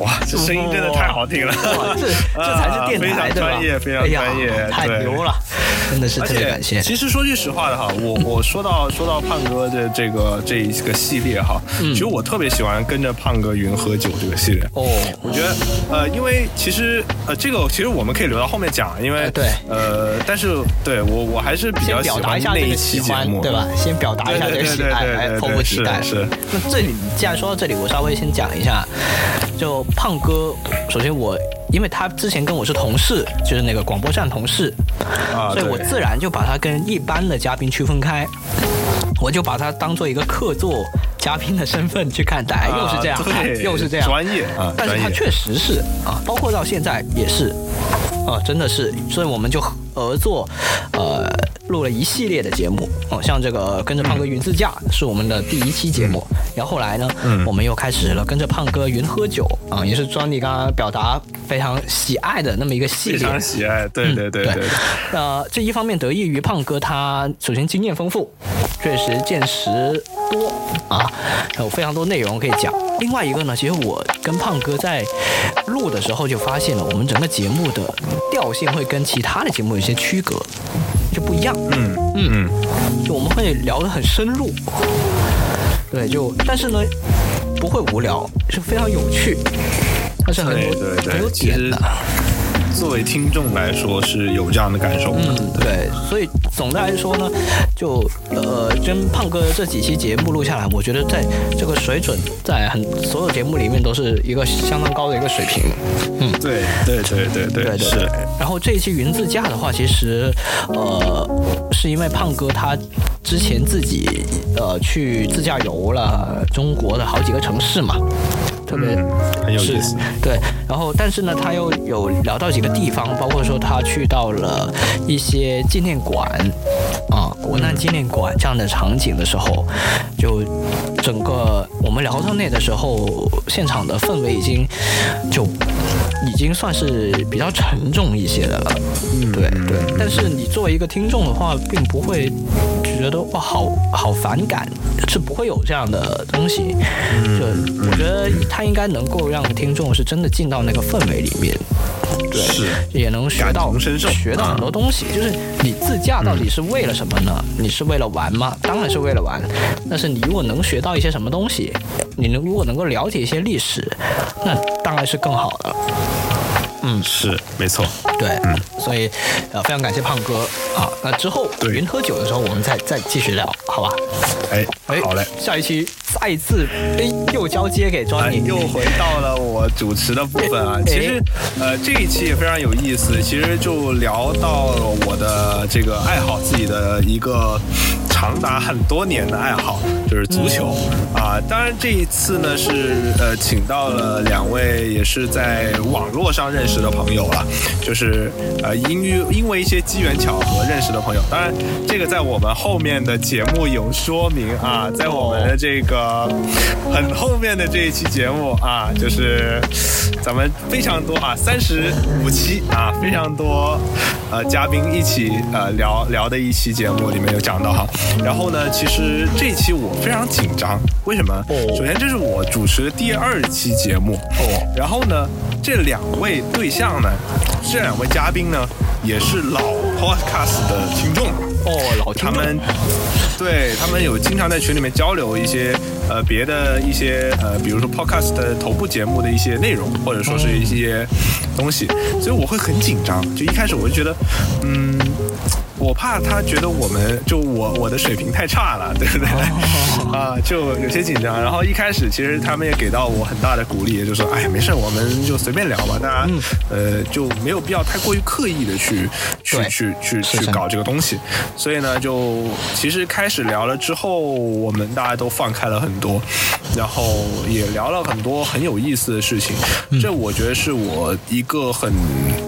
哇，这声音真的太好听了！
哇，这这 才是电台
啊、非常？专业，非常专业，
太牛了！真的是特别感谢。
其实说句实话的哈，我我说到说到胖哥的这个这一个系列哈，其实我特别喜欢跟着胖哥云喝酒这个系列。
哦，
我觉得呃，因为其实呃，这个其实我们可以留到后面讲，因为
对
呃，但是对我我还是比较
表达一下
那一期节目，
对吧？先表达一下这个喜爱，来迫不及待。
是。
那这里既然说到这里，我稍微先讲一下，就胖哥，首先我。因为他之前跟我是同事，就是那个广播站同事，
啊，
所以我自然就把他跟一般的嘉宾区分开，我就把他当做一个客座嘉宾的身份去看待，又是这样，又是这样，
专业啊，
但是他确实是啊，包括到现在也是，啊，真的是，所以我们就合作，呃。录了一系列的节目哦，像这个跟着胖哥云自驾是我们的第一期节目，然后后来呢，我们又开始了跟着胖哥云喝酒啊，也是庄尼刚刚表达非常喜爱的那么一个系列，
非常喜爱，对对对对。
那这一方面得益于胖哥他首先经验丰富，确实见识多啊，有非常多内容可以讲。另外一个呢，其实我跟胖哥在录的时候就发现了，我们整个节目的调性会跟其他的节目有些区隔。就不一样，
嗯嗯嗯，
就我们会聊得很深入，对，就但是呢，不会无聊，是非常有趣，它是很多很有点的。
作为听众来说是有这样的感受，
嗯，对，所以总的来说呢，就呃，跟胖哥这几期节目录下来，我觉得在这个水准，在很所有节目里面都是一个相当高的一个水平，
嗯，对对对对对
对是。然后这一期云自驾的话，其实呃，是因为胖哥他之前自己呃去自驾游了中国的好几个城市嘛。特别
很有意思。
对，然后但是呢，他又有聊到几个地方，包括说他去到了一些纪念馆啊，国难纪念馆这样的场景的时候，就整个我们聊到那的时候，现场的氛围已经就已经算是比较沉重一些的了。嗯，对对。但是你作为一个听众的话，并不会觉得哇，好好反感，是不会有这样的东西。就我觉得他应该能够让听众是真的进到那个氛围里面，对，
是
也能学到学到很多东西。就是你自驾到底是为了什么呢？你是为了玩吗？当然是为了玩。但是你如果能学到一些什么东西，你能如果能够了解一些历史，那当然是更好的。嗯，
是没错。
对，嗯，所以呃，非常感谢胖哥啊。那之后云喝酒的时候，我们再再继续聊，好吧？
哎
哎，
好嘞。
下一期再次哎又交接给庄
啊，
尼，
又回到了我主持的部分啊。
哎
其实，呃，这一期也非常有意思。其实就聊到了我的这个爱好，自己的一个长达很多年的爱好，就是足球啊。当然，这一次呢是呃请到了两位也是在网络上认识的朋友了，就是呃因于因为一些机缘巧合认识的朋友。当然，这个在我们后面的节目有说明啊，在我们的这个很后面的这一期节目啊，就是咱们非常多啊，三十五期啊，非常多呃嘉宾一起呃聊聊的一期节目里面有讲到哈。然后呢，其实这一期我非常紧张，为什么？首先这是我主持的第二期节目哦，然后呢，这两位对象呢，这两位嘉宾呢，也是老 podcast 的听众
哦，老
他们对他们有经常在群里面交流一些呃别的一些呃，比如说 podcast 的头部节目的一些内容，或者说是一些东西，所以我会很紧张。就一开始我就觉得，嗯。我怕他觉得我们就我我的水平太差了，对不对？啊，就有些紧张。然后一开始其实他们也给到我很大的鼓励，也就说，哎呀，没事，我们就随便聊吧，大家、呃就没有必要太过于刻意的去去去去去搞这个东西。所以呢，就其实开始聊了之后，我们大家都放开了很多，然后也聊了很多很有意思的事情。这我觉得是我一个很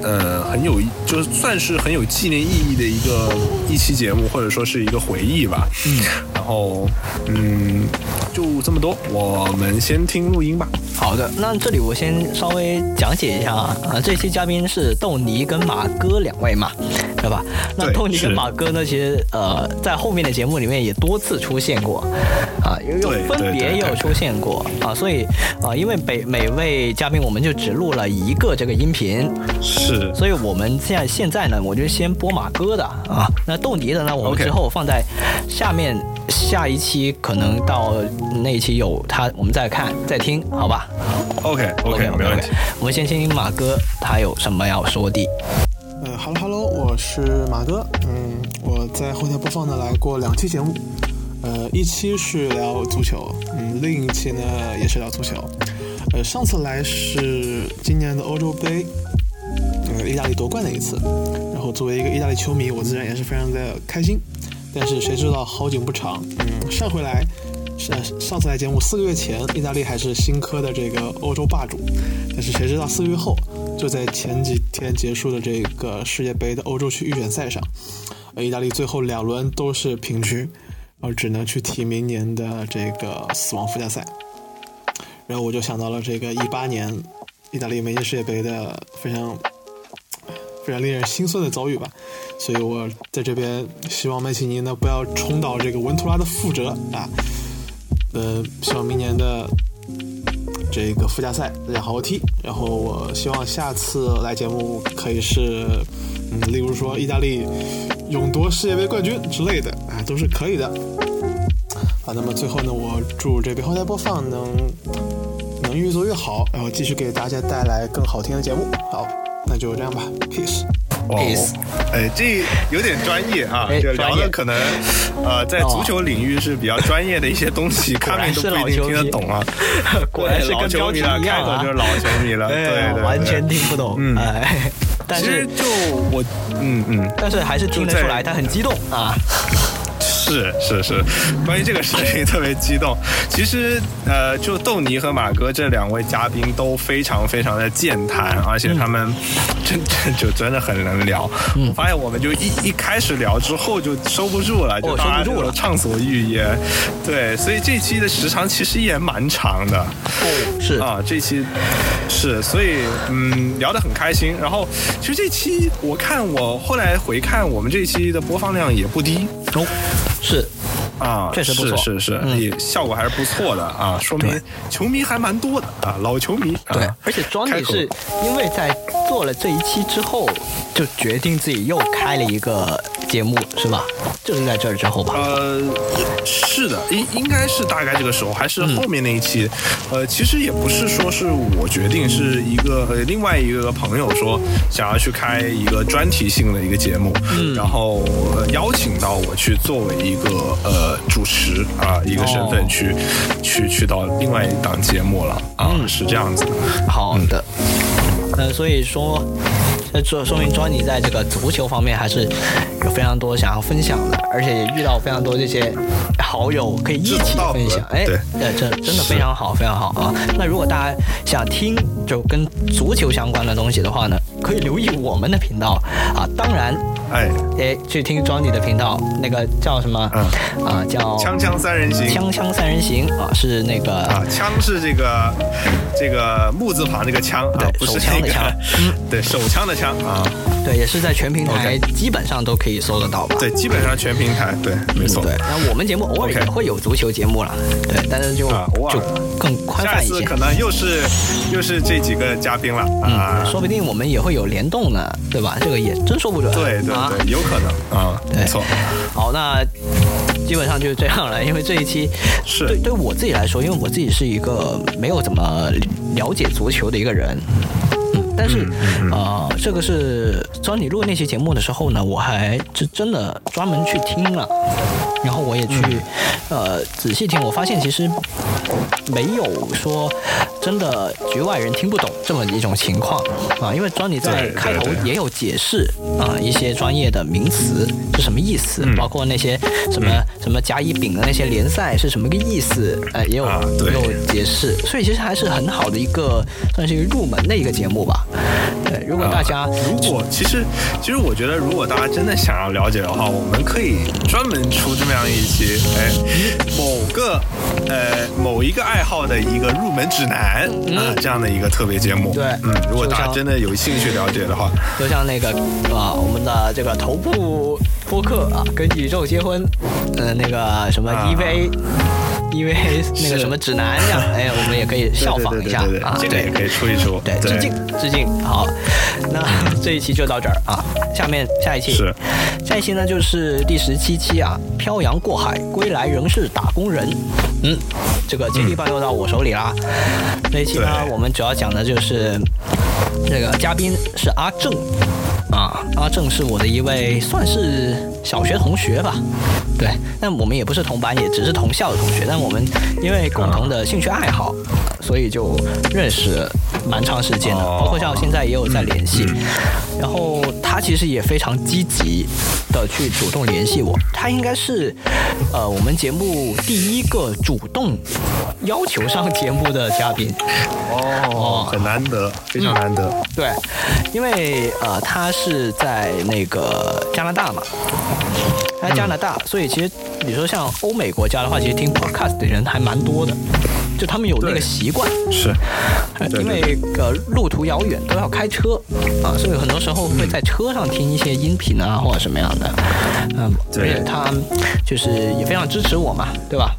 呃很有就算是很有纪念意义的一个一期节目，或者说是一个回忆吧。嗯，然后嗯，就这么多，我们先听录音吧。
好的，那这里我先稍微讲解一下啊，啊，这期嘉宾是豆泥跟马哥两位嘛，对吧？那豆泥跟马哥呢，其实呃，在后面的节目里面也多次出现过，啊，有有分别也有出现过啊，所以啊，因为每每位嘉宾我们就只录了一个这个音频，
是
所以我们现在现在呢，我就先播马哥的啊，那豆泥的呢，我们之后放在下面下一期，可能到那一期有他，我们再看再听，好吧
？OK OK 没问题。
我们先听听马哥他有什么要说的。
呃哈喽哈喽，我是马哥。嗯，我在后台播放呢来过两期节目，呃，一期是聊足球，嗯，另一期呢也是聊足球。呃，上次来是今年的欧洲杯，呃，意大利夺冠的一次。然后作为一个意大利球迷，我自然也是非常的开心。但是谁知道好景不长，嗯，上回来。上上次来节目四个月前，意大利还是新科的这个欧洲霸主，但是谁知道四个月后，就在前几天结束的这个世界杯的欧洲区预选赛上，呃，意大利最后两轮都是平局，然后只能去踢明年的这个死亡附加赛。然后我就想到了这个一八年意大利每届世界杯的非常非常令人心酸的遭遇吧，所以我在这边希望麦奇尼呢不要重蹈这个文图拉的覆辙啊，呃，希望明年的这个附加赛大家好好踢。然后我希望下次来节目可以是，嗯，例如说意大利勇夺世界杯冠军之类的啊，都是可以的。啊，那么最后呢，我祝这个后台播放能能越做越好，然后继续给大家带来更好听的节目。好，那就这样吧，peace。
哦
Peace，
哎，这有点专业啊，聊的可能，呃，在足球领域是比较专业的一些东西，
果
看
然是
面都不一定
老球迷
听得懂啊。
果然是
老
跟标题
球迷了，
一样啊。
开口就是老球迷了，对
哎
对，对
完全听不懂，
嗯
哎，但是
就我，嗯嗯，
但是还是听得出来他很激动啊。
是是是是，关于这个事情特别激动。其实呃，就豆泥和马哥这两位嘉宾都非常非常的健谈，而且他们真真就真的很能聊。我发现我们就一一开始聊之后就收不住了，就大家就畅所欲言。对，所以这期的时长其实也蛮长的。
哦，是
啊，这期是，所以嗯，聊得很开心。然后其实这期我看我后来回看我们这期的播放量也不低
哦，是。
啊，
确实不错，
是是是，也效果还是不错的啊，说明球迷还蛮多的啊，老球迷。
对，而且庄女是因为在做了这一期之后，就决定自己又开了一个节目，是吧？就是在这儿之后吧。
呃，是的，应应该是大概这个时候，还是后面那一期。呃，其实也不是说是我决定，是一个另外一个朋友说想要去开一个专题性的一个节目，然后邀请到我去作为一个呃。主持啊，一个身份去去去到另外一档节目了啊，是这样子。
好的，嗯，所以说，这说说明庄你在这个足球方面还是有非常多想要分享的，而且也遇到非常多这些好友可以一起分享。哎，对，这真的非常好，非常好啊。那如果大家想听就跟足球相关的东西的话呢，可以留意我们的频道啊。当然。
哎
哎，去听庄你的频道，那个叫什么？嗯啊，叫
锵锵三人行。
锵锵三人行啊，是那个
啊，枪是这个这个木字旁这个枪啊，不是
枪的枪。嗯，
对，手枪的枪啊。
对，也是在全平台基本上都可以搜得到吧？
对，基本上全平台，对，没错。
对，那我们节目偶尔也会有足球节目了，对，但是就就更宽泛一些。
下次可能又是又是这几个嘉宾了啊，
说不定我们也会有联动呢，对吧？这个也真说不准。
对对对，有可能啊，没错。
好，那基本上就是这样了，因为这一期
是
对对我自己来说，因为我自己是一个没有怎么了解足球的一个人。但是，呃，这个是当你录那期节目的时候呢，我还是真的专门去听了，然后我也去，呃，仔细听，我发现其实没有说真的局外人听不懂这么一种情况啊，因为庄你在开头也有解释啊，一些专业的名词是什么意思，包括那些什么什么甲乙丙的那些联赛是什么个意思，呃，也有也有解释，所以其实还是很好的一个算是一个入门的一个节目吧。对，如果大家
如果其实其实我觉得，如果大家真的想要了解的话，我们可以专门出这么样一期，哎，某个呃某一个爱好的一个入门指南啊，这样的一个特别节目。
对，
嗯，如果大家真的有兴趣了解的话，
就像那个啊，我们的这个头部播客啊，跟宇宙结婚，呃，那个什么 EVA。因为那个什么指南这样，哎，我们也可以效仿一下
啊，这个也可以出一出，
对，致敬致敬。好，那这一期就到这儿啊，下面下一期。
是。
下一期呢，就是第十七期啊，漂洋过海归来仍是打工人。嗯，这个接力棒又到我手里啦。这一期呢，我们主要讲的就是这个嘉宾是阿正。啊，阿正是我的一位算是小学同学吧，对，但我们也不是同班，也只是同校的同学，但我们因为共同的兴趣爱好，所以就认识蛮长时间的，包括像现在也有在联系。然后他其实也非常积极的去主动联系我，他应该是呃我们节目第一个主动要求上节目的嘉宾。
哦，很难得，非常难得。
对，因为呃他是。是在那个加拿大嘛，在加拿大，所以其实你说像欧美国家的话，其实听 podcast 的人还蛮多的，就他们有那个习惯，
是，
因为呃路途遥远都要开车啊，所以很多时候会在车上听一些音频啊或者什么样的，嗯，而且他就是也非常支持我嘛，对吧？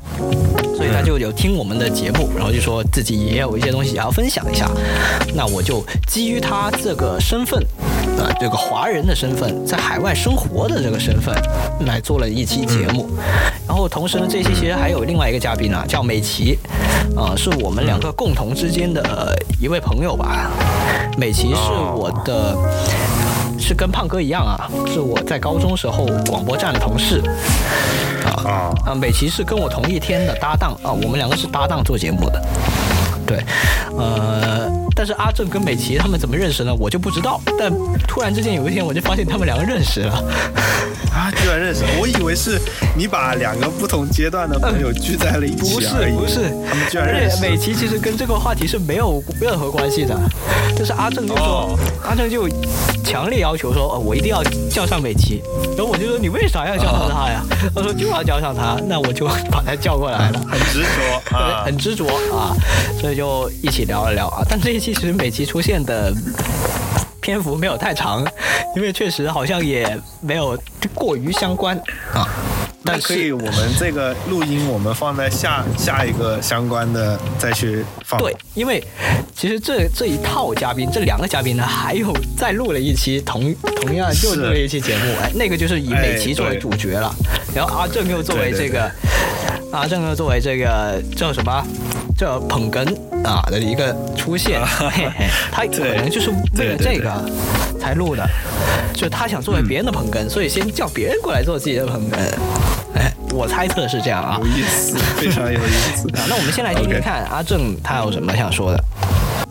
所以他就有听我们的节目，然后就说自己也有一些东西要分享一下，那我就基于他这个身份。啊，这个华人的身份，在海外生活的这个身份，来做了一期节目。然后同时呢，这期其实还有另外一个嘉宾啊，叫美琪，啊，是我们两个共同之间的一位朋友吧。美琪是我的，是跟胖哥一样啊，是我在高中时候广播站的同事。啊啊，美琪是跟我同一天的搭档啊，我们两个是搭档做节目的。对，呃，但是阿正跟美琪他们怎么认识呢？我就不知道。但突然之间有一天，我就发现他们两个认识了。
啊，居然认识！我以为是你把两个不同阶段的朋友聚在了一起
不是不是，
他们居然认识。
美琪其实跟这个话题是没有任何关系的，就是阿正就说，
哦
阿正就强烈要求说，呃，我一定要叫上美琪，然后我就说你为啥要叫上他呀？他说就要叫上他，那我就把他叫过来了。
很执着啊，
很执着啊，所以就一起聊了聊啊。但这一期其实美琪出现的篇幅没有太长，因为确实好像也没有过于相关啊。
但可以，我们这个录音我们放在下下一个相关的再去放。
对，因为其实这这一套嘉宾，这两个嘉宾呢，还有再录了一期同同样又录了一期节目，哎，那个就是以美琪作为主角了，然后阿正又作为这个，阿正呢作为这个叫什么？叫捧哏啊的一个出现，嘿嘿，他可能就是为了这个才录的，就他想作为别人的捧哏，所以先叫别人过来做自己的捧哏。哎，我猜测是这样啊，
有意思，非常有意思。
啊，那我们先来听听看阿正他有什么想说的。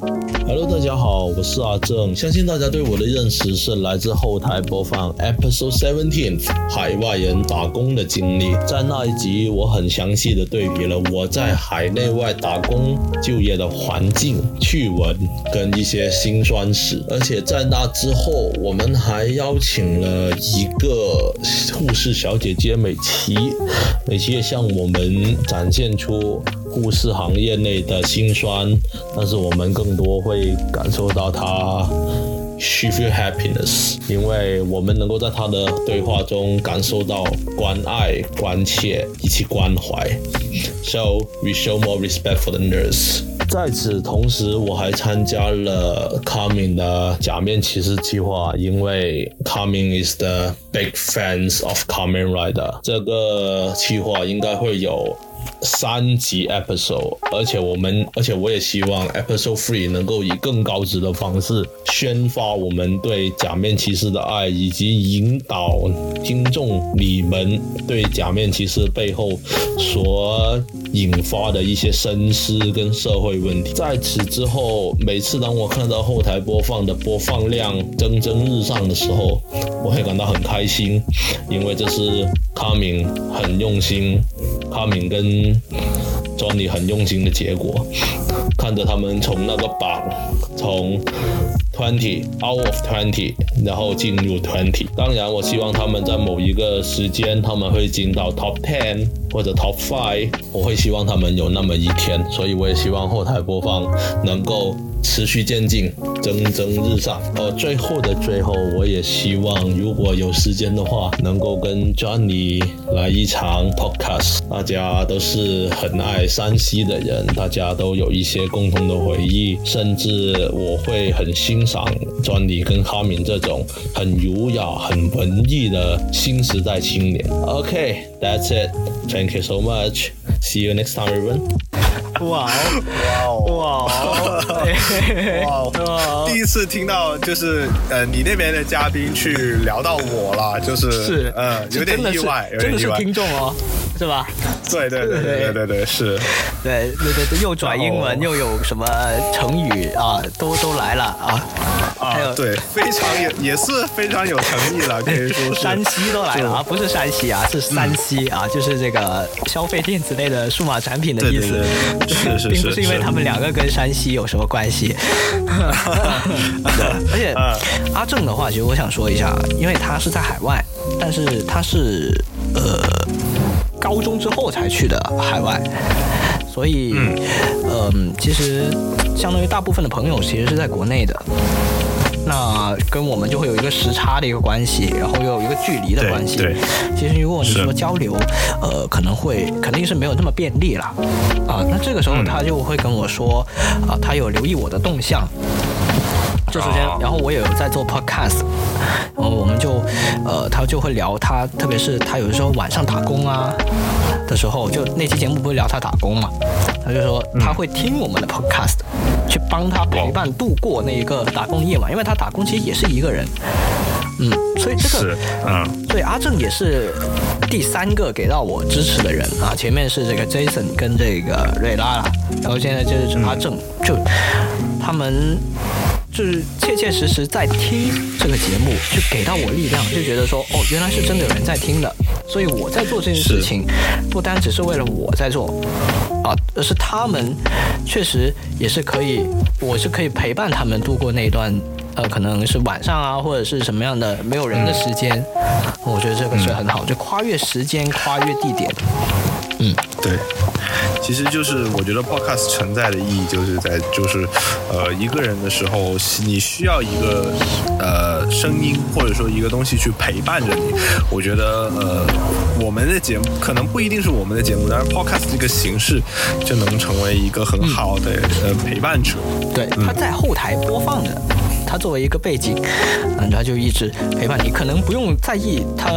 Hello，大家好，我是阿正。相信大家对我的认识是来自后台播放 Episode Seventeen 海外人打工的经历。在那一集，我很详细的对比了我在海内外打工就业的环境、趣闻跟一些辛酸史。而且在那之后，我们还邀请了一个护士小姐姐美琪，美琪也向我们展现出故事行业内的辛酸，但是我们更多会感受到他 she feel happiness，因为我们能够在他的对话中感受到关爱、关切以及关怀。So we show more respect for the nurse。在此同时，我还参加了 Coming 的假面骑士计划，因为 Coming is the big fans of Kamen Rider。这个计划应该会有三级 episode，而且我们，而且我也希望 episode three 能够以更高值的方式宣发我们对假面骑士的爱，以及引导听众你们对假面骑士背后所引发的一些深思跟社会问题。在此之后，每次当我看到后台播放的播放量蒸蒸日上的时候，我会感到很开心，因为这是卡敏很用心，卡敏跟 Johnny 很用心的结果。看着他们从那个榜，从 twenty out of twenty，然后进入 twenty。当然，我希望他们在某一个时间，他们会进到 top ten 或者 top five。我会希望他们有那么一天，所以我也希望后台播放能够持续渐进，蒸蒸日上。呃，最后的最后，我也希望如果有时间的话，能够跟 Johnny 来一场 podcast。大家都是很爱山西的人，大家都有一些共同的回忆，甚至我会很欣赏 Johnny 跟哈敏这种很儒雅、很文艺的新时代青年。OK，that's、it. Thank you so much. See you next time, everyone.
哇哦哇哦
哇哦！第一次听到就是呃，你那边的嘉宾去聊到我了，就是
是
呃，有点意外，有
真的是
点意外。
听众哦，是吧？
对对对对对对对，是。
对对对对，又转英文，又有什么成语啊，都都来了啊！
啊，对，非常有，也是非常有诚意了，可以说是。
山西都来了啊，不是山西啊，是山西啊，就是这个消费电子类的数码产品的意思，
对对 对是是
并不是因为他们两个跟山西有什么关系。对，而且阿正的话，其实我想说一下，因为他是在海外，但是他是呃高中之后才去的海外。所以，嗯、其实相当于大部分的朋友其实是在国内的，那跟我们就会有一个时差的一个关系，然后又有一个距离的关系。
对对
其实如果你
是
说交流，呃，可能会肯定是没有那么便利啦。啊，那这个时候他就会跟我说，啊，他有留意我的动向。这时间，然后我也有在做 podcast，然后我们就，呃，他就会聊他，特别是他有的时候晚上打工啊的时候，就那期节目不是聊他打工嘛，他就说他会听我们的 podcast，、去帮他陪伴度过那一个打工的夜晚，因为他打工其实也是一个人，嗯，所以这个
是，嗯，
所以阿正也是第三个给到我支持的人啊，前面是这个 Jason 跟这个瑞拉啦，然后现在就是阿正，就他们就是切切实实在听这个节目，就给到我力量，就觉得说哦，原来是真的有人在听的，所以我在做这件事情，不单只是为了我在做，啊，而是他们确实也是可以，我是可以陪伴他们度过那一段。呃，可能是晚上啊，或者是什么样的没有人的时间，我觉得这个是很好，就跨越时间，跨越地点。嗯，
对，其实就是我觉得 podcast 存在的意义就是在就是呃一个人的时候，你需要一个呃声音或者说一个东西去陪伴着你。我觉得呃我们的节目可能不一定是我们的节目，但是 podcast 这个形式就能成为一个很好的呃陪伴者。
对，他在后台播放的。他作为一个背景，嗯，它就一直陪伴你，可能不用在意他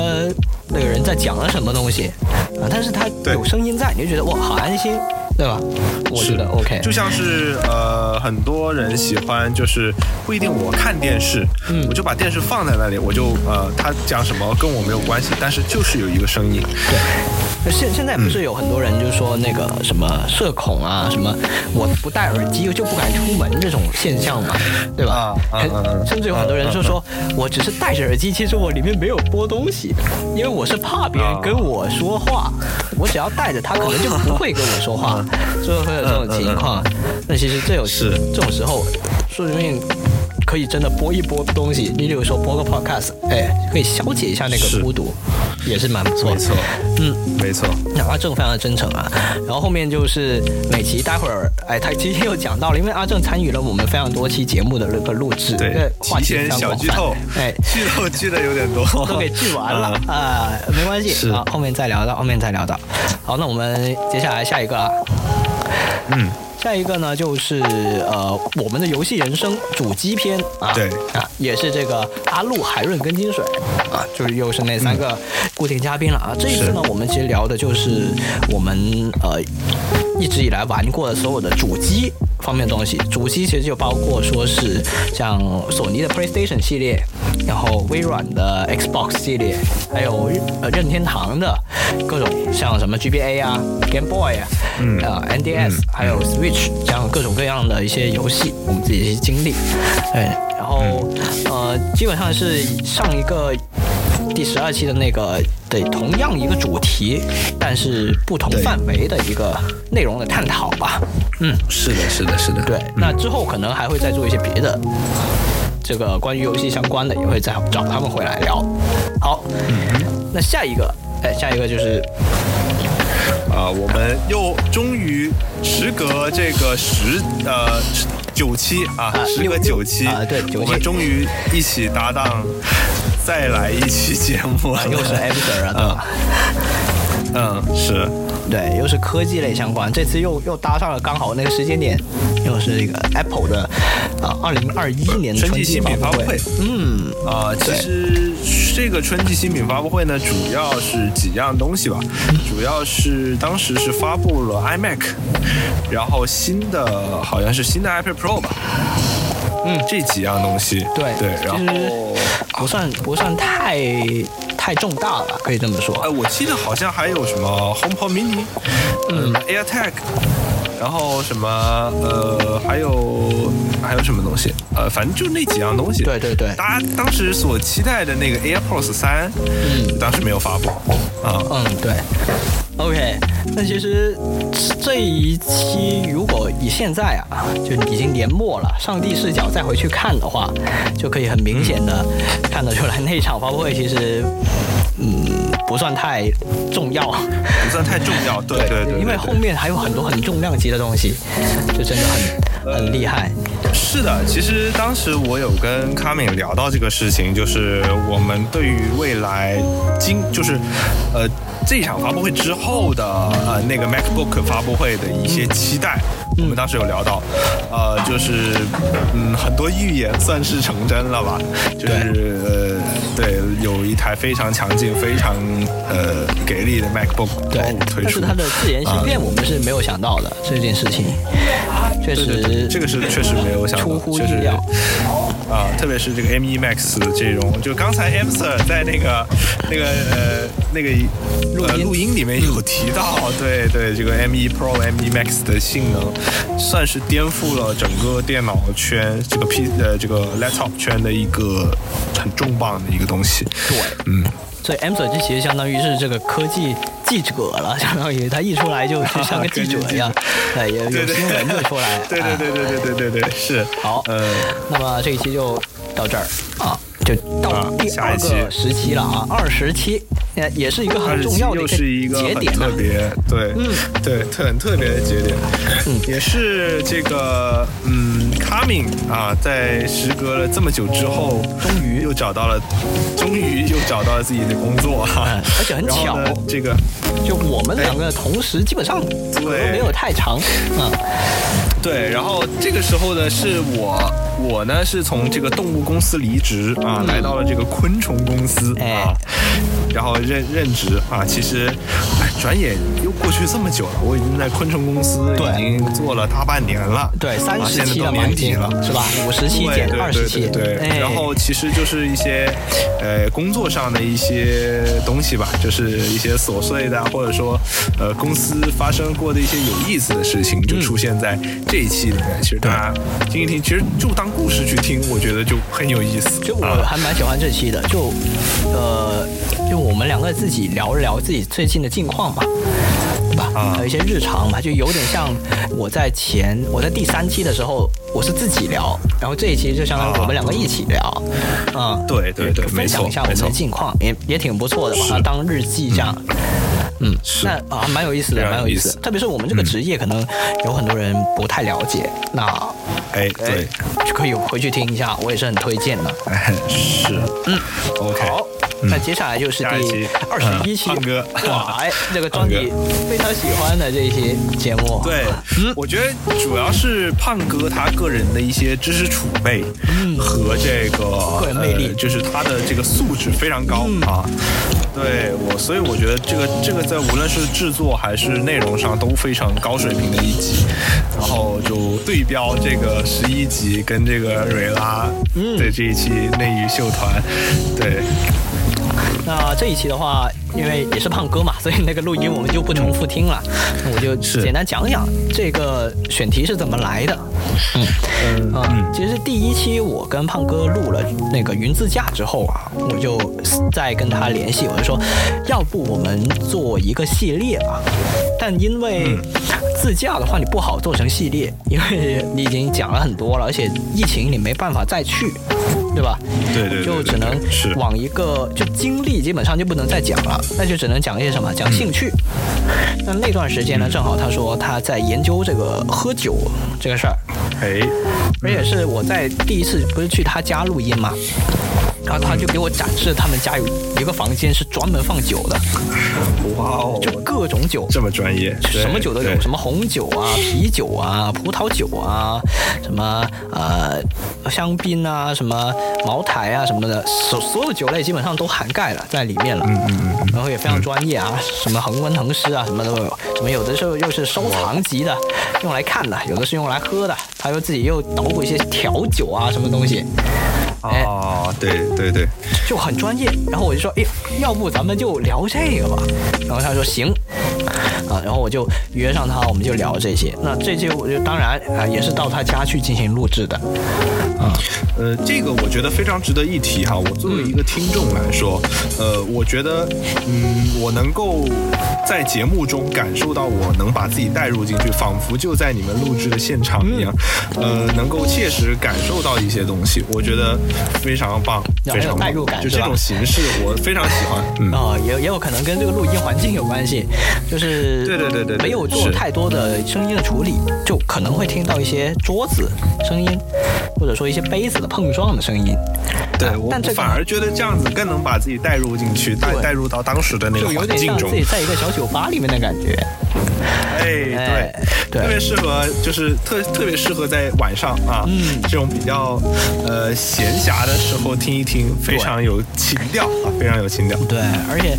那个人在讲了什么东西，啊，但是他有声音在，你就觉得哇，好安心，对吧？我觉得 OK。
就像是呃，很多人喜欢，就是不一定我看电视，嗯，我就把电视放在那里，我就呃，他讲什么跟我没有关系，但是就是有一个声音，
对。现现在不是有很多人就说那个什么社恐啊，什么我不戴耳机就不敢出门这种现象嘛，对吧？甚至有很多人就说，我只是戴着耳机，其实我里面没有播东西，因为我是怕别人跟我说话，我只要戴着，他可能就不会跟我说话，所以会有这种情况。那其实这有
是
这种时候，说不定可以真的播一播东西，你比如说播个 podcast，哎，可以消解一下那个孤独。也是蛮不错，
没错，
嗯，
没错。
那阿正非常的真诚啊，然后后面就是每期待会儿，哎，他今天又讲到了，因为阿正参与了我们非常多期节目的那个录制，
对，提前小剧透，
哎，
剧透剧的有点多，
都给剧完了。啊，没关系，啊，后面再聊到，后面再聊到。好，那我们接下来下一个啊，
嗯。
下一个呢，就是呃，我们的游戏人生主机篇啊，
对
啊，也是这个阿路、海润跟金水啊，就是又是那三个固定嘉宾了啊。这一次呢，我们其实聊的就是我们呃一直以来玩过的所有的主机方面的东西。主机其实就包括说是像索尼的 PlayStation 系列，然后微软的 Xbox 系列，还有呃任天堂的各种像什么 GBA 啊、Game Boy 啊、
嗯
呃 NDS，还有 Switch。这样各种各样的一些游戏，我们自己的一些经历，对，然后呃，基本上是上一个第十二期的那个的同样一个主题，但是不同范围的一个内容的探讨吧。嗯，
是的，是的，是的。
对，那之后可能还会再做一些别的，这个关于游戏相关的，也会再找他们回来聊。好，那下一个，哎，下一个就是。
啊，我们又终于时隔这个十呃九期啊，时隔九期
啊，对，
我们终于一起搭档再来一期节目了，
又是 p r 啊，
嗯，是。
对，又是科技类相关，这次又又搭上了刚好那个时间点，又是一个 Apple 的啊，二零二一年
春季新品发布会。
嗯，
啊，其实这个春季新品发布会呢，主要是几样东西吧，主要是当时是发布了 iMac，然后新的好像是新的 iPad Pro 吧。
嗯，
这几样东西，
对
对，然后
不算不算太太重大了，可以这么说。
哎，我记得好像还有什么 HomePod Mini，嗯，AirTag，然后什么呃，还有还有什么东西？呃，反正就那几样东西。
对对对，
大家当时所期待的那个 AirPods 三，嗯，当时没有发布。啊，
嗯，对。OK，那其实这一期如果以现在啊，就已经年末了，上帝视角再回去看的话，就可以很明显的看得出来，那场发布会其实，嗯，不算太重要，
不算太重要，对对对，
因为后面还有很多很重量级的东西，就真的很很厉害。
是的，其实当时我有跟卡敏聊到这个事情，就是我们对于未来今就是，呃。这场发布会之后的呃那个 MacBook 发布会的一些期待，我们当时有聊到，呃，就是嗯很多预言算是成真了吧，就是呃对有一台非常强劲、非常呃给力的 MacBook
对
推出，
但是它的自研芯片我们是没有想到的这件事情，确实
这个是确实没有想到，
出乎意料
啊，特别是这个 M1 Max 这种，就刚才 M Sir 在那个那个呃那个。录呃录音里面有提到，对对，这个 M1 Pro、M1 Max 的性能，算是颠覆了整个电脑圈这个 P 呃这个 laptop 圈的一个很重磅的一个东西。
对，
嗯，
所以 M 手机其实相当于是这个科技记者了，相当于他一出来就就像个记者一样，对，有有新闻就出来。
对对对对对对对对，是。
好，
呃，
那么这一期就到这儿啊。就到第二个时期了啊，二十七，也也是一个很重要的
一个节点，特别对，嗯，对，特很特别的节点，嗯，也是这个，嗯，Coming 啊，在时隔了这么久之后，
终于。
又找到了，终于又找到了自己的工作哈，
而且很巧，
这个，
就我们两个同时，基本上
对
没有太长，嗯，
对，然后这个时候呢，是我。我呢是从这个动物公司离职啊，来到了这个昆虫公司啊，然后任任职啊。其实，哎，转眼又过去这么久了，我已经在昆虫公司已经做了大半年了。
对，三十期
了年底了，
是吧？五十期减二十期。
对，然后其实就是一些呃工作上的一些东西吧，就是一些琐碎的，或者说呃公司发生过的一些有意思的事情，就出现在这一期里面。其实大家听一听，其实就当。故事去听，我觉得就很有意思。
就我还蛮喜欢这期的，就呃，就我们两个自己聊一聊自己最近的近况嘛，对吧？还有一些日常嘛，就有点像我在前我在第三期的时候，我是自己聊，然后这一期就相当于我们两个一起聊，
嗯，对对对，
分享一下我们的近况，也也挺不错的，把它当日记这样。嗯，那啊，蛮有意思的，蛮有意思。特别是我们这个职业，可能有很多人不太了解。那，
哎，对，
就可以回去听一下，我也是很推荐的。
是，嗯，OK。
好，那接下来就是第二十一期，
胖哥，
哇，哎，这个庄迪非常喜欢的这一期节目。
对，嗯，我觉得主要是胖哥他个人的一些知识储备，嗯，和这个
个人魅力，
就是他的这个素质非常高啊。对我，所以我觉得这个这个在无论是制作还是内容上都非常高水平的一集，然后就对标这个十一集跟这个瑞拉的这一期内娱秀团，对。
那这一期的话，因为也是胖哥嘛，所以那个录音我们就不重复听了，那我就简单讲讲这个选题是怎么来的。嗯。嗯，其实第一期我跟胖哥录了那个云自驾之后啊，我就再跟他联系，我就说，要不我们做一个系列吧？但因为自驾的话，你不好做成系列，因为你已经讲了很多了，而且疫情你没办法再去，对吧？
对对，
就只能往一个就经历基本上就不能再讲了，那就只能讲一些什么，讲兴趣。那那段时间呢，正好他说他在研究这个喝酒这个事儿。
哎，
而且是我在第一次不是去他家录音嘛，然后他就给我展示他们家有一个房间是专门放酒的，
哇哦，
就各种酒，
这么专业，
什么酒都有，什么红酒啊、啤酒啊、葡萄酒啊，什么呃香槟啊、什么茅台啊什么的，所所有酒类基本上都涵盖了在里面了，
嗯嗯嗯，
然后也非常专业啊，什么恒温恒湿啊，什么都有，什么有的时候又是收藏级的，用来看的，有的是用来喝的。他又自己又捣鼓一些调酒啊，什么东西？
哦，对对对，
就很专业。然后我就说，哎，要不咱们就聊这个吧？然后他说行。啊，然后我就约上他，我们就聊这些。那这些我就当然啊，也是到他家去进行录制的。
啊，呃，这个我觉得非常值得一提哈。我作为一个听众来说，呃，我觉得，嗯，我能够在节目中感受到，我能把自己带入进去，仿佛就在你们录制的现场一样。呃，能够切实感受到一些东西，我觉得非常棒，非常
代入感，
就这种形式，我非常喜欢。嗯，
啊，也也有可能跟这个录音环境有关系，就是
对对对对，
没有做太多的声音的处理，就可能会听到一些桌子声音，或者说。一些杯子的碰撞的声音，
对我反而觉得这样子更能把自己带入进去，带带入到当时的那个环境中，
自己在一个小酒吧里面的感觉。
哎，对，特别适合，就是特特别适合在晚上啊，嗯，这种比较呃闲暇的时候听一听，非常有情调啊，非常有情调。
对，而且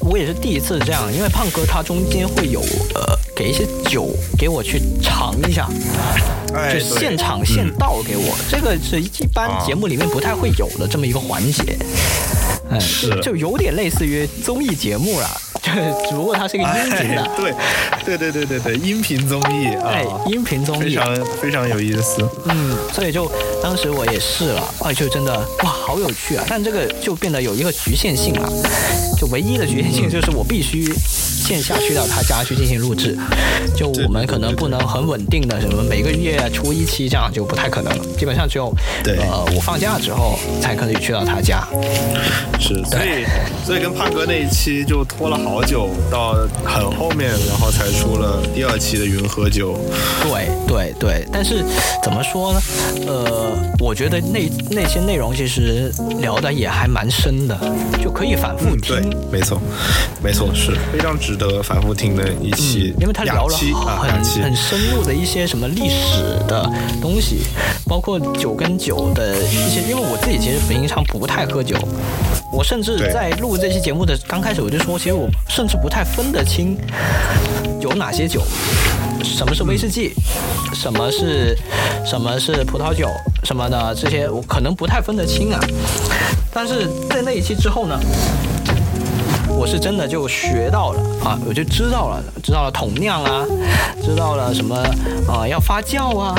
我也是第一次这样，因为胖哥他中间会有呃给一些酒给我去尝一下。就现场现倒给我，这个是一般节目里面不太会有的这么一个环节，
嗯，是，
就有点类似于综艺节目了，就只不过它是一个音频的，
对，对对对对对，音频综艺，
哎，音频综艺。
非常非常有意思，
嗯，所以就当时我也试了，啊，就真的哇，好有趣啊！但这个就变得有一个局限性了，就唯一的局限性就是我必须线下去到他家去进行录制，就我们可能不能很稳定的什么每个月出一期这样就不太可能。了，基本上只有呃我放假之后才可以去到他家。
是，所以所以跟胖哥那一期就拖了好久，到很后面，然后才出了第二期的云喝酒。
对对对，但是怎么说呢？呃，我觉得那那些内容其实聊的也还蛮深的，就可以反复听。
对，没错，没错，是非常值得反复听的一期，
因为他聊了
很
很深入的一些什么历史的东西，包括酒跟酒的一些。因为我自己其实平常不太喝酒，我甚至在录这期节目的刚开始我就说，其实我甚至不太分得清有哪些酒。什么是威士忌？什么是什么是葡萄酒？什么的这些我可能不太分得清啊。但是在那一期之后呢，我是真的就学到了啊，我就知道了，知道了桶酿啊，知道了什么啊要发酵啊，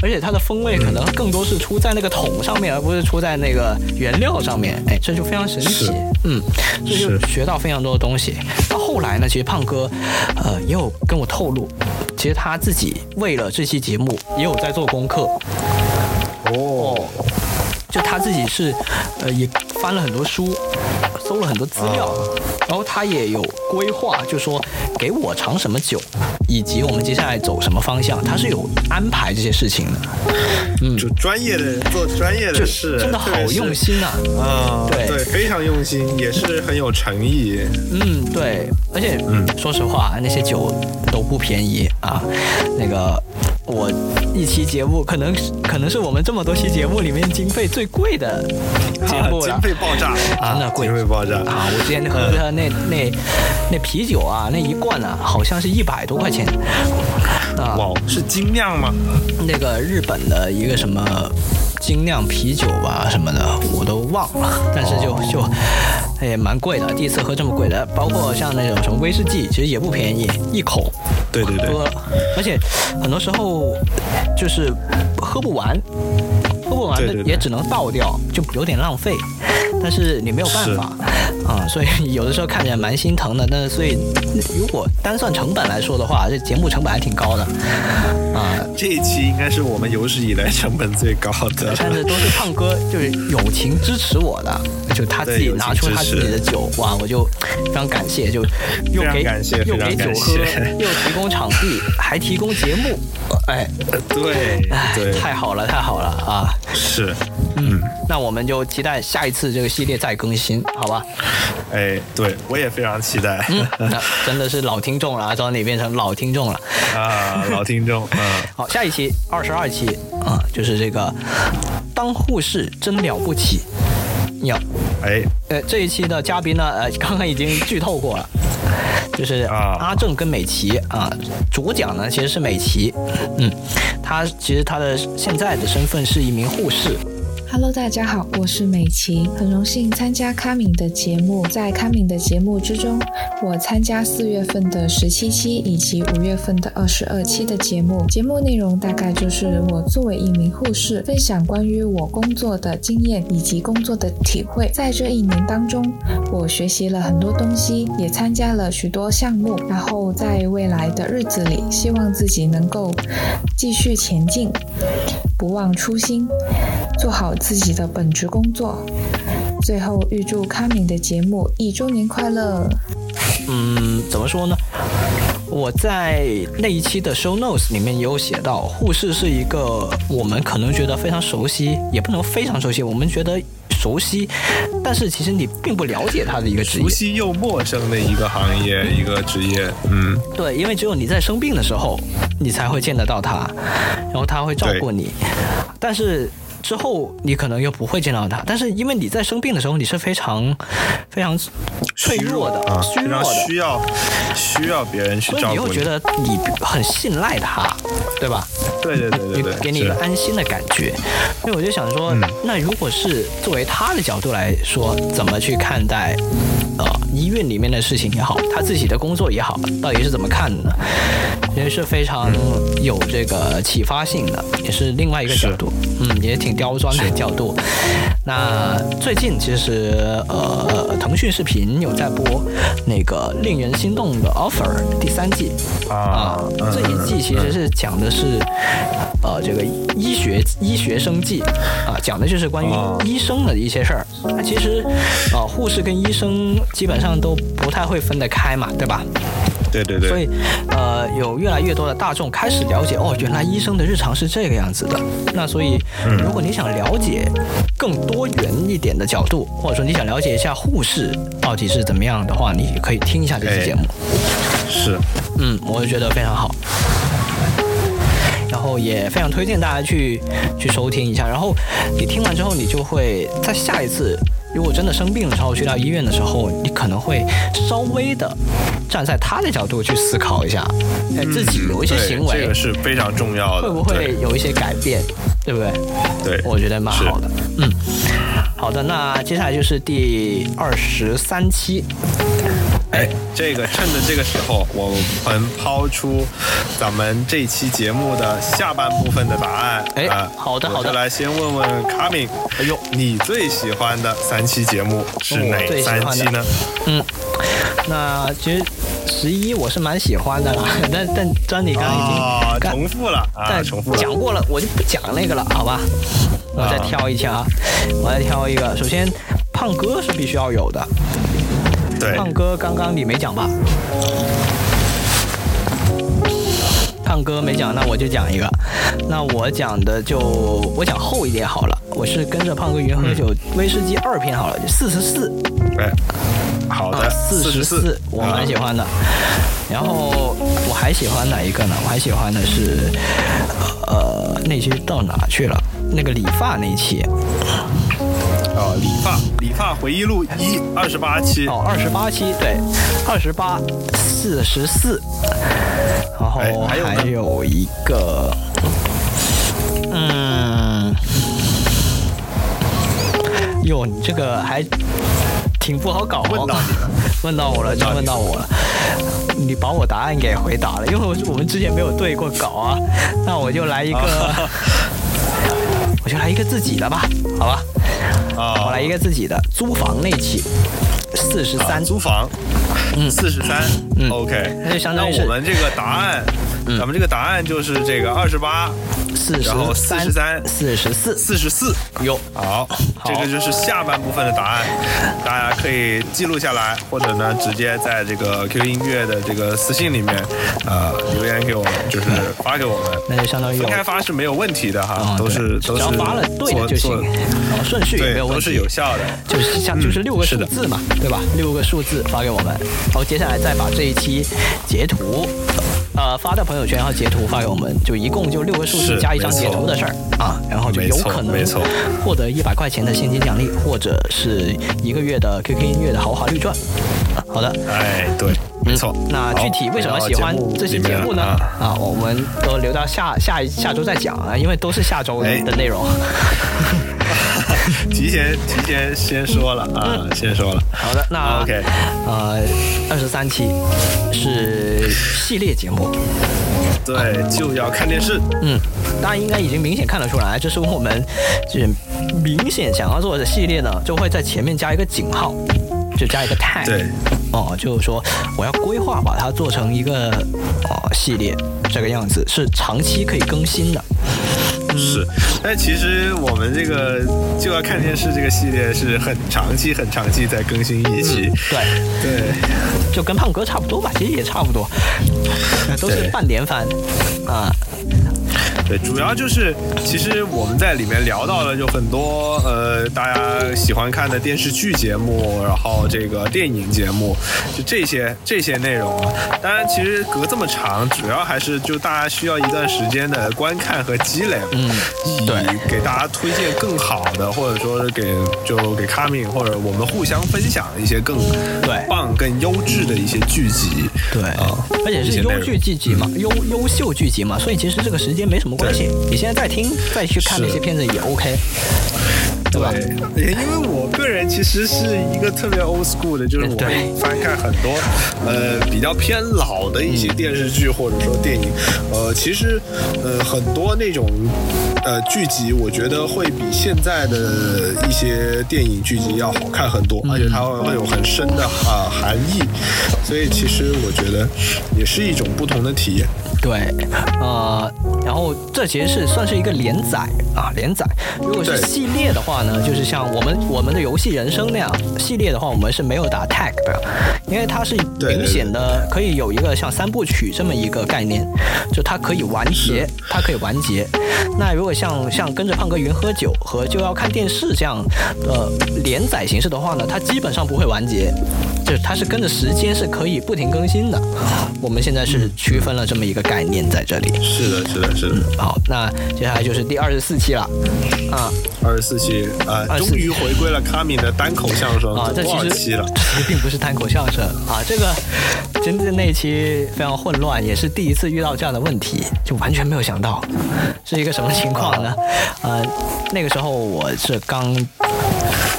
而且它的风味可能更多是出在那个桶上面，而不是出在那个原料上面。哎，这就非常神奇。嗯，这就学到非常多的东西。到后来呢，其实胖哥呃也有跟我透露。其实他自己为了这期节目也有在做功课，
哦，
就他自己是，呃，也翻了很多书，搜了很多资料，然后他也有规划，就说给我尝什么酒，以及我们接下来走什么方向，他是有安排这些事情的。
嗯，就专业的做专业的事，
真的好用心啊！
啊，对对，非常用心，也是很有诚意。
嗯，对，而且，嗯，说实话，那些酒都不便宜啊。那个，我一期节目可能可能是我们这么多期节目里面经费最贵的节目了，
经费爆炸，
真的贵，
经费爆炸
啊！我之前喝的那那那啤酒啊，那一罐啊，好像是一百多块钱。
哇，是精酿吗？
那个日本的一个什么精酿啤酒吧什么的，我都忘了。但是就就也蛮贵的，第一次喝这么贵的。包括像那种什么威士忌，其实也不便宜，一口
对对对，
喝，而且很多时候就是喝不完。喝不完的也只能倒掉，就有点浪费。但是你没有办法啊，所以 有的时候看起来蛮心疼的。但是所以如果单算成本来说的话，这节目成本还挺高的啊。
这一期应该是我们有史以来成本最高的。
但是都是唱歌就是友情支持我的，就他自己拿出他自己的酒，哇，我就非常感谢，就又给又给酒喝，又提供场地，还提供节目，哎，
对，对，
太好了，太好了啊！
是，
嗯，那我们就期待下一次这个系列再更新，好吧？
哎，对我也非常期待，
那真的是老听众了，找你变成老听众了。
啊，老听众，嗯，
好，下一期二十二期啊，就是这个当护士真了不起，要，
哎，
呃，这一期的嘉宾呢，呃，刚刚已经剧透过了。就是阿正跟美琪啊，主讲呢其实是美琪，嗯，他其实他的现在的身份是一名护士。
Hello，大家好，我是美琪，很荣幸参加康敏的节目。在康敏的节目之中，我参加四月份的十七期以及五月份的二十二期的节目。节目内容大概就是我作为一名护士，分享关于我工作的经验以及工作的体会。在这一年当中，我学习了很多东西，也参加了许多项目。然后在未来的日子里，希望自己能够继续前进，不忘初心，做好。自己的本职工作。最后，预祝康敏的节目一周年快乐。
嗯，怎么说呢？我在那一期的 show notes 里面也有写到，护士是一个我们可能觉得非常熟悉，也不能非常熟悉，我们觉得熟悉，但是其实你并不了解他的一个职业，
熟悉又陌生的一个行业，一个职业。嗯，
对，因为只有你在生病的时候，你才会见得到他，然后他会照顾你，但是。之后你可能又不会见到他，但是因为你在生病的时候你是非常非常脆弱的、虚弱的，
需要需要别人去照顾
你，又觉得你很信赖他，对吧？
对对对对对，
给你一个安心的感觉。所以我就想说，
嗯
那如果是作为他的角度来说，怎么去看待呃医院里面的事情也好，他自己的工作也好，到底是怎么看的呢？其实是非常有这个启发性的，也是另外一个角度，嗯，也挺刁钻的角度。那最近其实呃，腾讯视频有在播那个令人心动的 offer 第三季啊，这一季其实是讲的是呃这个医学医学生计啊，讲的就是关于医生的一些事儿。那其实呃护士跟医生基本上都不太会分得开嘛，对吧？
对对对，
所以，呃，有越来越多的大众开始了解，哦，原来医生的日常是这个样子的。那所以，如果你想了解更多元一点的角度，或者说你想了解一下护士到底是怎么样的话，你可以听一下这期节目。
是，
嗯，我就觉得非常好。然后也非常推荐大家去去收听一下。然后你听完之后，你就会在下一次如果真的生病了之后去到医院的时候，你可能会稍微的站在他的角度去思考一下，哎，自己有一些行为，
嗯这个是非常重要的，
会不会有一些改变，对不对？
对，
我觉得蛮好的。嗯，好的，那接下来就是第二十三期。
哎，这个趁着这个时候，我们抛出咱们这期节目的下半部分的答案。
哎
啊
好的好的
我来先问问卡敏，
哎呦，
你最喜欢的三期节目是哪三期呢？
嗯，那其实十一我是蛮喜欢的啦，但但张你刚刚已经
啊，重复了啊，
但
重复了。
讲过了，我就不讲那个了，好吧？我再挑一下啊，我再挑一个。首先，胖哥是必须要有的。
对，
胖哥刚刚你没讲吧？胖哥没讲，那我就讲一个。那我讲的就我讲厚一点好了。我是跟着胖哥云喝酒威士忌二篇好了，四十四。
哎，好的，
啊四十四，我蛮喜欢的。然后我还喜欢哪一个呢？我还喜欢的是，呃，那期到哪去了？那个理发那一期。
哦，理发理发回忆录一二十八期
哦，二十八期对，二十八四十四，然后
哎还有
一个，嗯，哟，你这个还挺不好搞、哦，
问到你了，
问到我了，真问到我了。你把我答案给回答了，因为我我们之前没有对过稿啊，那我就来一个，我就来一个自己的吧，好吧？
啊，
我来一个自己的租房那期，四十三，
租房，
嗯，
四十三
嗯
，OK，
那就相当于是
我们这个答案，咱们这个答案就是这个二十八，
四十
然后四十三，
四十四，
四十四，
哟，
好，这个就是下半部分的答案，大家可以记录下来，或者呢直接在这个 QQ 音乐的这个私信里面，呃，留言给我们，就是发给我们。
那就相当于有。
分开发是没有问题的哈，
嗯
都是都是
只要发了对的就行。然后顺序也
对
没有问题。
都是有效的。
就是像就是六个数字嘛，对吧？六个数字发给我们，然后接下来再把这一期截图，呃，发到朋友圈，然后截图发给我们，就一共就六个数字加一张截图的事儿啊，然后就有可能获得一百块钱的现金奖励，或者是一个月的 QQ 音乐的豪华绿钻。好的，
哎，对，没错。
那具体为什么喜欢这期节目呢？啊，我们都留到下下下周再讲啊，因为都是下周
哎
的内容。
提前提前先说了啊，先说了。
好的，那
OK，
呃，二十三期是系列节目，
对，就要看电视。
嗯，大家应该已经明显看得出来，这是我们就是明显想要做的系列呢，就会在前面加一个井号，就加一个 tag。
对，
哦，就是说我要规划把它做成一个哦系列，这个样子是长期可以更新的。
是，但其实我们这个就要看电视这个系列是很长期、很长期在更新一期。
对
对，
就跟胖哥差不多吧，其实也差不多，都是半年番啊。
对，主要就是其实我们在里面聊到了就很多呃大家喜欢看的电视剧节目，然后这个电影节目，就这些这些内容啊。当然，其实隔这么长，主要还是就大家需要一段时间的观看和积累，
嗯，
以给大家推荐更好的，或者说是给就给卡米或者我们互相分享一些更
对
棒、更优质的一些剧集。
对
啊，
而且是优剧剧集嘛，优优秀剧集嘛，所以其实这个时间没什么关系，你现在再听再去看那些片子也 OK。对吧？
因为我个人其实是一个特别 old school 的，就是我会翻看很多呃比较偏老的一些电视剧或者说电影，呃，其实呃很多那种呃剧集，我觉得会比现在的一些电影剧集要好看很多，而且它会有很深的啊含义，所以其实我觉得也是一种不同的体验。
对，呃，然后这其实是算是一个连载啊，连载。如果是系列的话呢，就是像我们我们的游戏人生那样系列的话，我们是没有打 tag 的，因为它是明显的可以有一个像三部曲这么一个概念，就它可以完结，它可以完结。那如果像像跟着胖哥云喝酒和就要看电视这样的连载形式的话呢，它基本上不会完结，就是它是跟着时间是可以不停更新的。我们现在是区分了这么一个。概念在这里，
是的，是的，是的。
好，那接下来就是第二十四期了，啊，
二十四期啊，终于回归了卡米的单口相声
啊，这其实
期了，
其实并不是单口相声啊，这个真的那期非常混乱，也是第一次遇到这样的问题，就完全没有想到是一个什么情况呢？呃，那个时候我是刚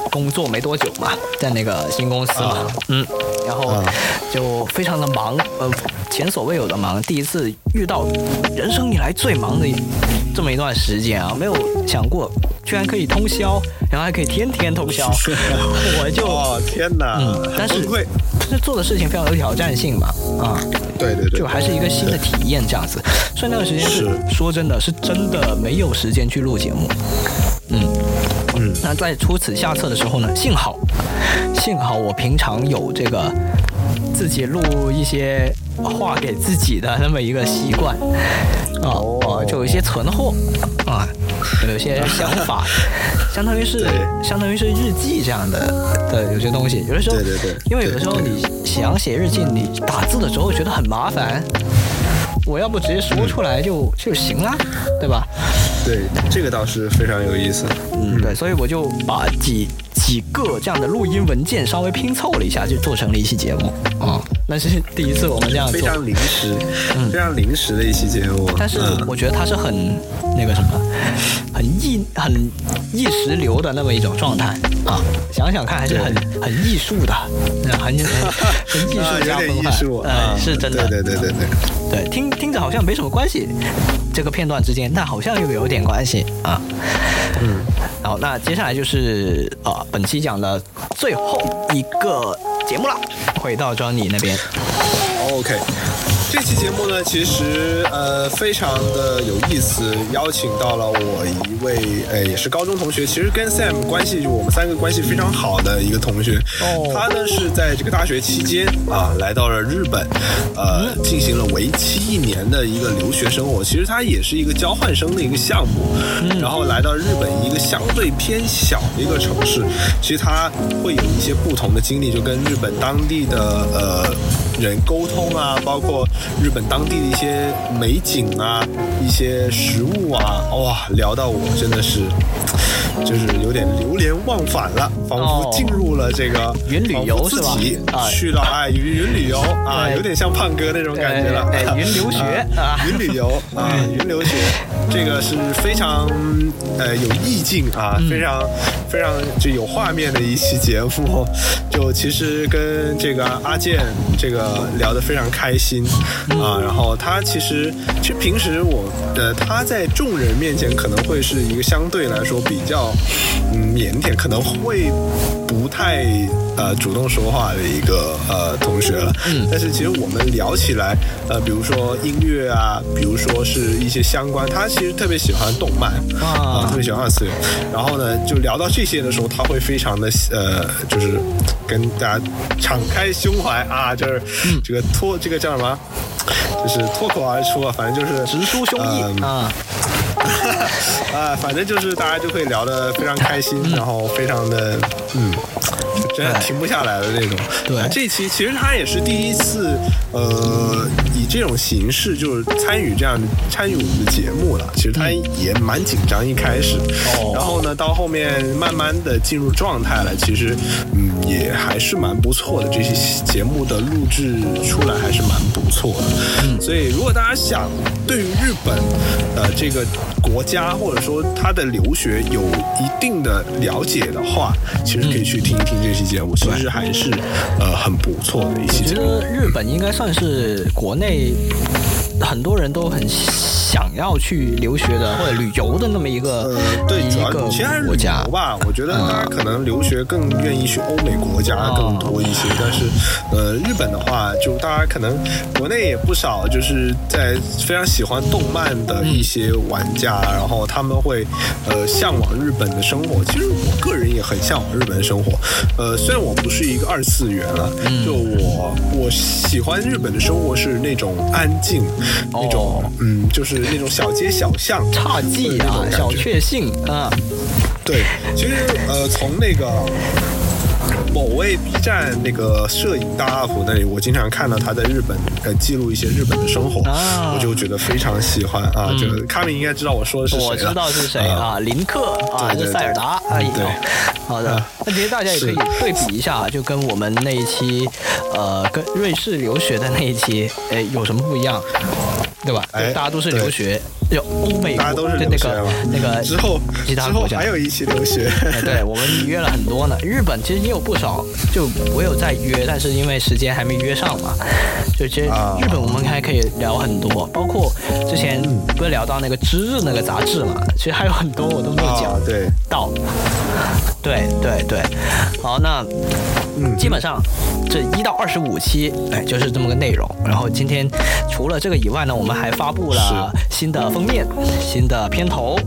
工作没多久嘛，在那个新公司嘛，嗯，然后就非常的忙，呃。前所未有的忙，第一次遇到人生以来最忙的这么一段时间啊！没有想过居然可以通宵，然后还可以天天通宵，我就
天哪！
嗯，但是但是做的事情非常有挑战性嘛，啊，
对对对，
就还是一个新的体验这样子。所以那段时间是说真的是真的没有时间去录节目，嗯嗯。那在出此下策的时候呢，幸好幸好我平常有这个自己录一些。话给自己的那么一个习惯，啊啊，就有一些存货，啊，有一些想法，相当于是相当于是日记这样的的有些东西。有的时候，
对对对，
因为有的时候你想写日记，你打字的时候觉得很麻烦，我要不直接说出来就就行了，对吧？
对，这个倒是非常有意思。
嗯，对，所以我就把几几个这样的录音文件稍微拼凑了一下，就做成了一期节目。啊。那是第一次我们这样做，
非常临时，嗯，非常临时的一期节目。
但是我觉得它是很那个什么，很意很意识流的那么一种状态。啊。想想看，还是很很艺术的，很很艺术
加风范，
嗯，是真的，
对对对对
对，对，听听着好像没什么关系，这个片段之间，但好像又有点关系啊。嗯，好那接下来就是呃，本本期讲的最后一个。节目了，回到庄里那边。
OK，这期节目呢，其实呃非常的有意思，邀请到了我一位呃也是高中同学，其实跟 Sam 关系就我们三个关系非常好的一个同学。哦。他呢是在这个大学期间啊来到了日本，呃进行了为期一年的一个留学生活。其实他也是一个交换生的一个项目，然后来到日本一个相对偏小的一个城市，其实他会有一些不同的经历，就跟日本当地的呃。人沟通啊，包括日本当地的一些美景啊，一些食物啊，哇，聊到我真的是，就是有点流连忘返了，仿佛进入了这个
云旅游是吧？
去了哎，云云旅游啊，有点像胖哥那种感觉了。
哎，云留学 啊，
云旅游啊，云留学，这个是非常呃有意境啊，非常非常就有画面的一期节目。就其实跟这个阿健这个。聊得非常开心啊，然后他其实其实平时我呃他在众人面前可能会是一个相对来说比较嗯腼腆，可能会不太呃主动说话的一个呃同学了。嗯，但是其实我们聊起来，呃，比如说音乐啊，比如说是一些相关，他其实特别喜欢动漫啊，特别喜欢二次元。然后呢，就聊到这些的时候，他会非常的呃，就是跟大家敞开胸怀啊，就是。这个脱这个叫什么？就是脱口而出啊，反正就是
直抒胸臆啊
啊，反正就是大家就会聊得非常开心，然后非常的嗯。真的停不下来的那种。
对，
这期其实他也是第一次，呃，以这种形式就是参与这样参与我们的节目了。其实他也蛮紧张一开始，然后呢，到后面慢慢的进入状态了，其实嗯，也还是蛮不错的，这些节目的录制出来还是蛮不错的。嗯，所以如果大家想对于日本呃这个国家或者说它的留学有一定的了解的话，其实可以去听一听这期节目，其实还是呃很不错的一期节目。
我觉得日本应该算是国内很多人都很想要去留学的或者旅游的那么一个、
呃、对，主要
一个国家
游。吧。我觉得大家可能留学更愿意去欧美国家更多一些，但是呃，日本的话，就大家可能国内也不少，就是在非常喜欢动漫的一些玩家，然后他们会呃向往日本的生活。其实我个人也很向往日本的生活，呃，虽然我不是一个二次元了，就我我喜欢日本的生活是那种安静，那种嗯，就是那种小街小巷、
侘寂啊，小确幸啊。
对，其实呃，从那个某位 B 站那个摄影大 UP 那里，我经常看到他在日本呃记录一些日本的生活，
啊
我就觉得非常喜欢啊。就卡米应该知道我说的是
我知道是谁啊，林克啊，还是塞尔达？哎呦
对，
好的。那其实大家也可以对比一下，就跟我们那一期，呃，跟瑞士留学的那一期，哎，有什么不一样？对吧？
哎
大家都是留学，有欧美国，
大家都是
对那个那个
之后之后
其他国家。
还有一期留学，
哎对我们约了很多呢。日本其实也有不少，就我有在约，但是因为时间还没约上嘛。就其实
啊。
日本我们还可以聊很多，包括之前不是聊到那个《知日》那个杂志嘛，其实还有很多我都没有讲
啊对。
到。对对对，好，那
嗯。
基本上这一到二十五期，哎，就是这么个内容。然后今天除了这个以外呢，我们还发布了新的封面、新的片头，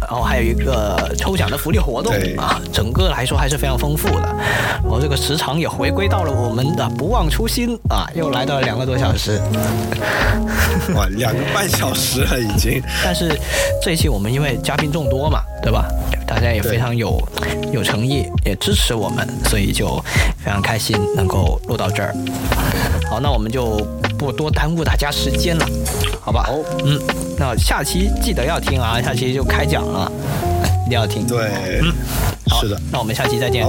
然后还有一个抽奖的福利活动啊，整个来说还是非常丰富的。然后这个时长也回归到了我们的不忘初心啊，又来到了两个多小时。
哇，两个半小时了已经。
但是这一期我们因为嘉宾众多嘛，对吧？大家也非常有有诚意，也支持我们，所以就非常开心能够录到这儿。好，那我们就不多耽误大家时间了，好吧？嗯，那下期记得要听啊，下期就开讲了，一定要听。
对，
嗯，好
是的，
那我们下期再见，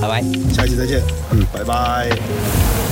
拜拜。
下期再见，嗯，拜拜。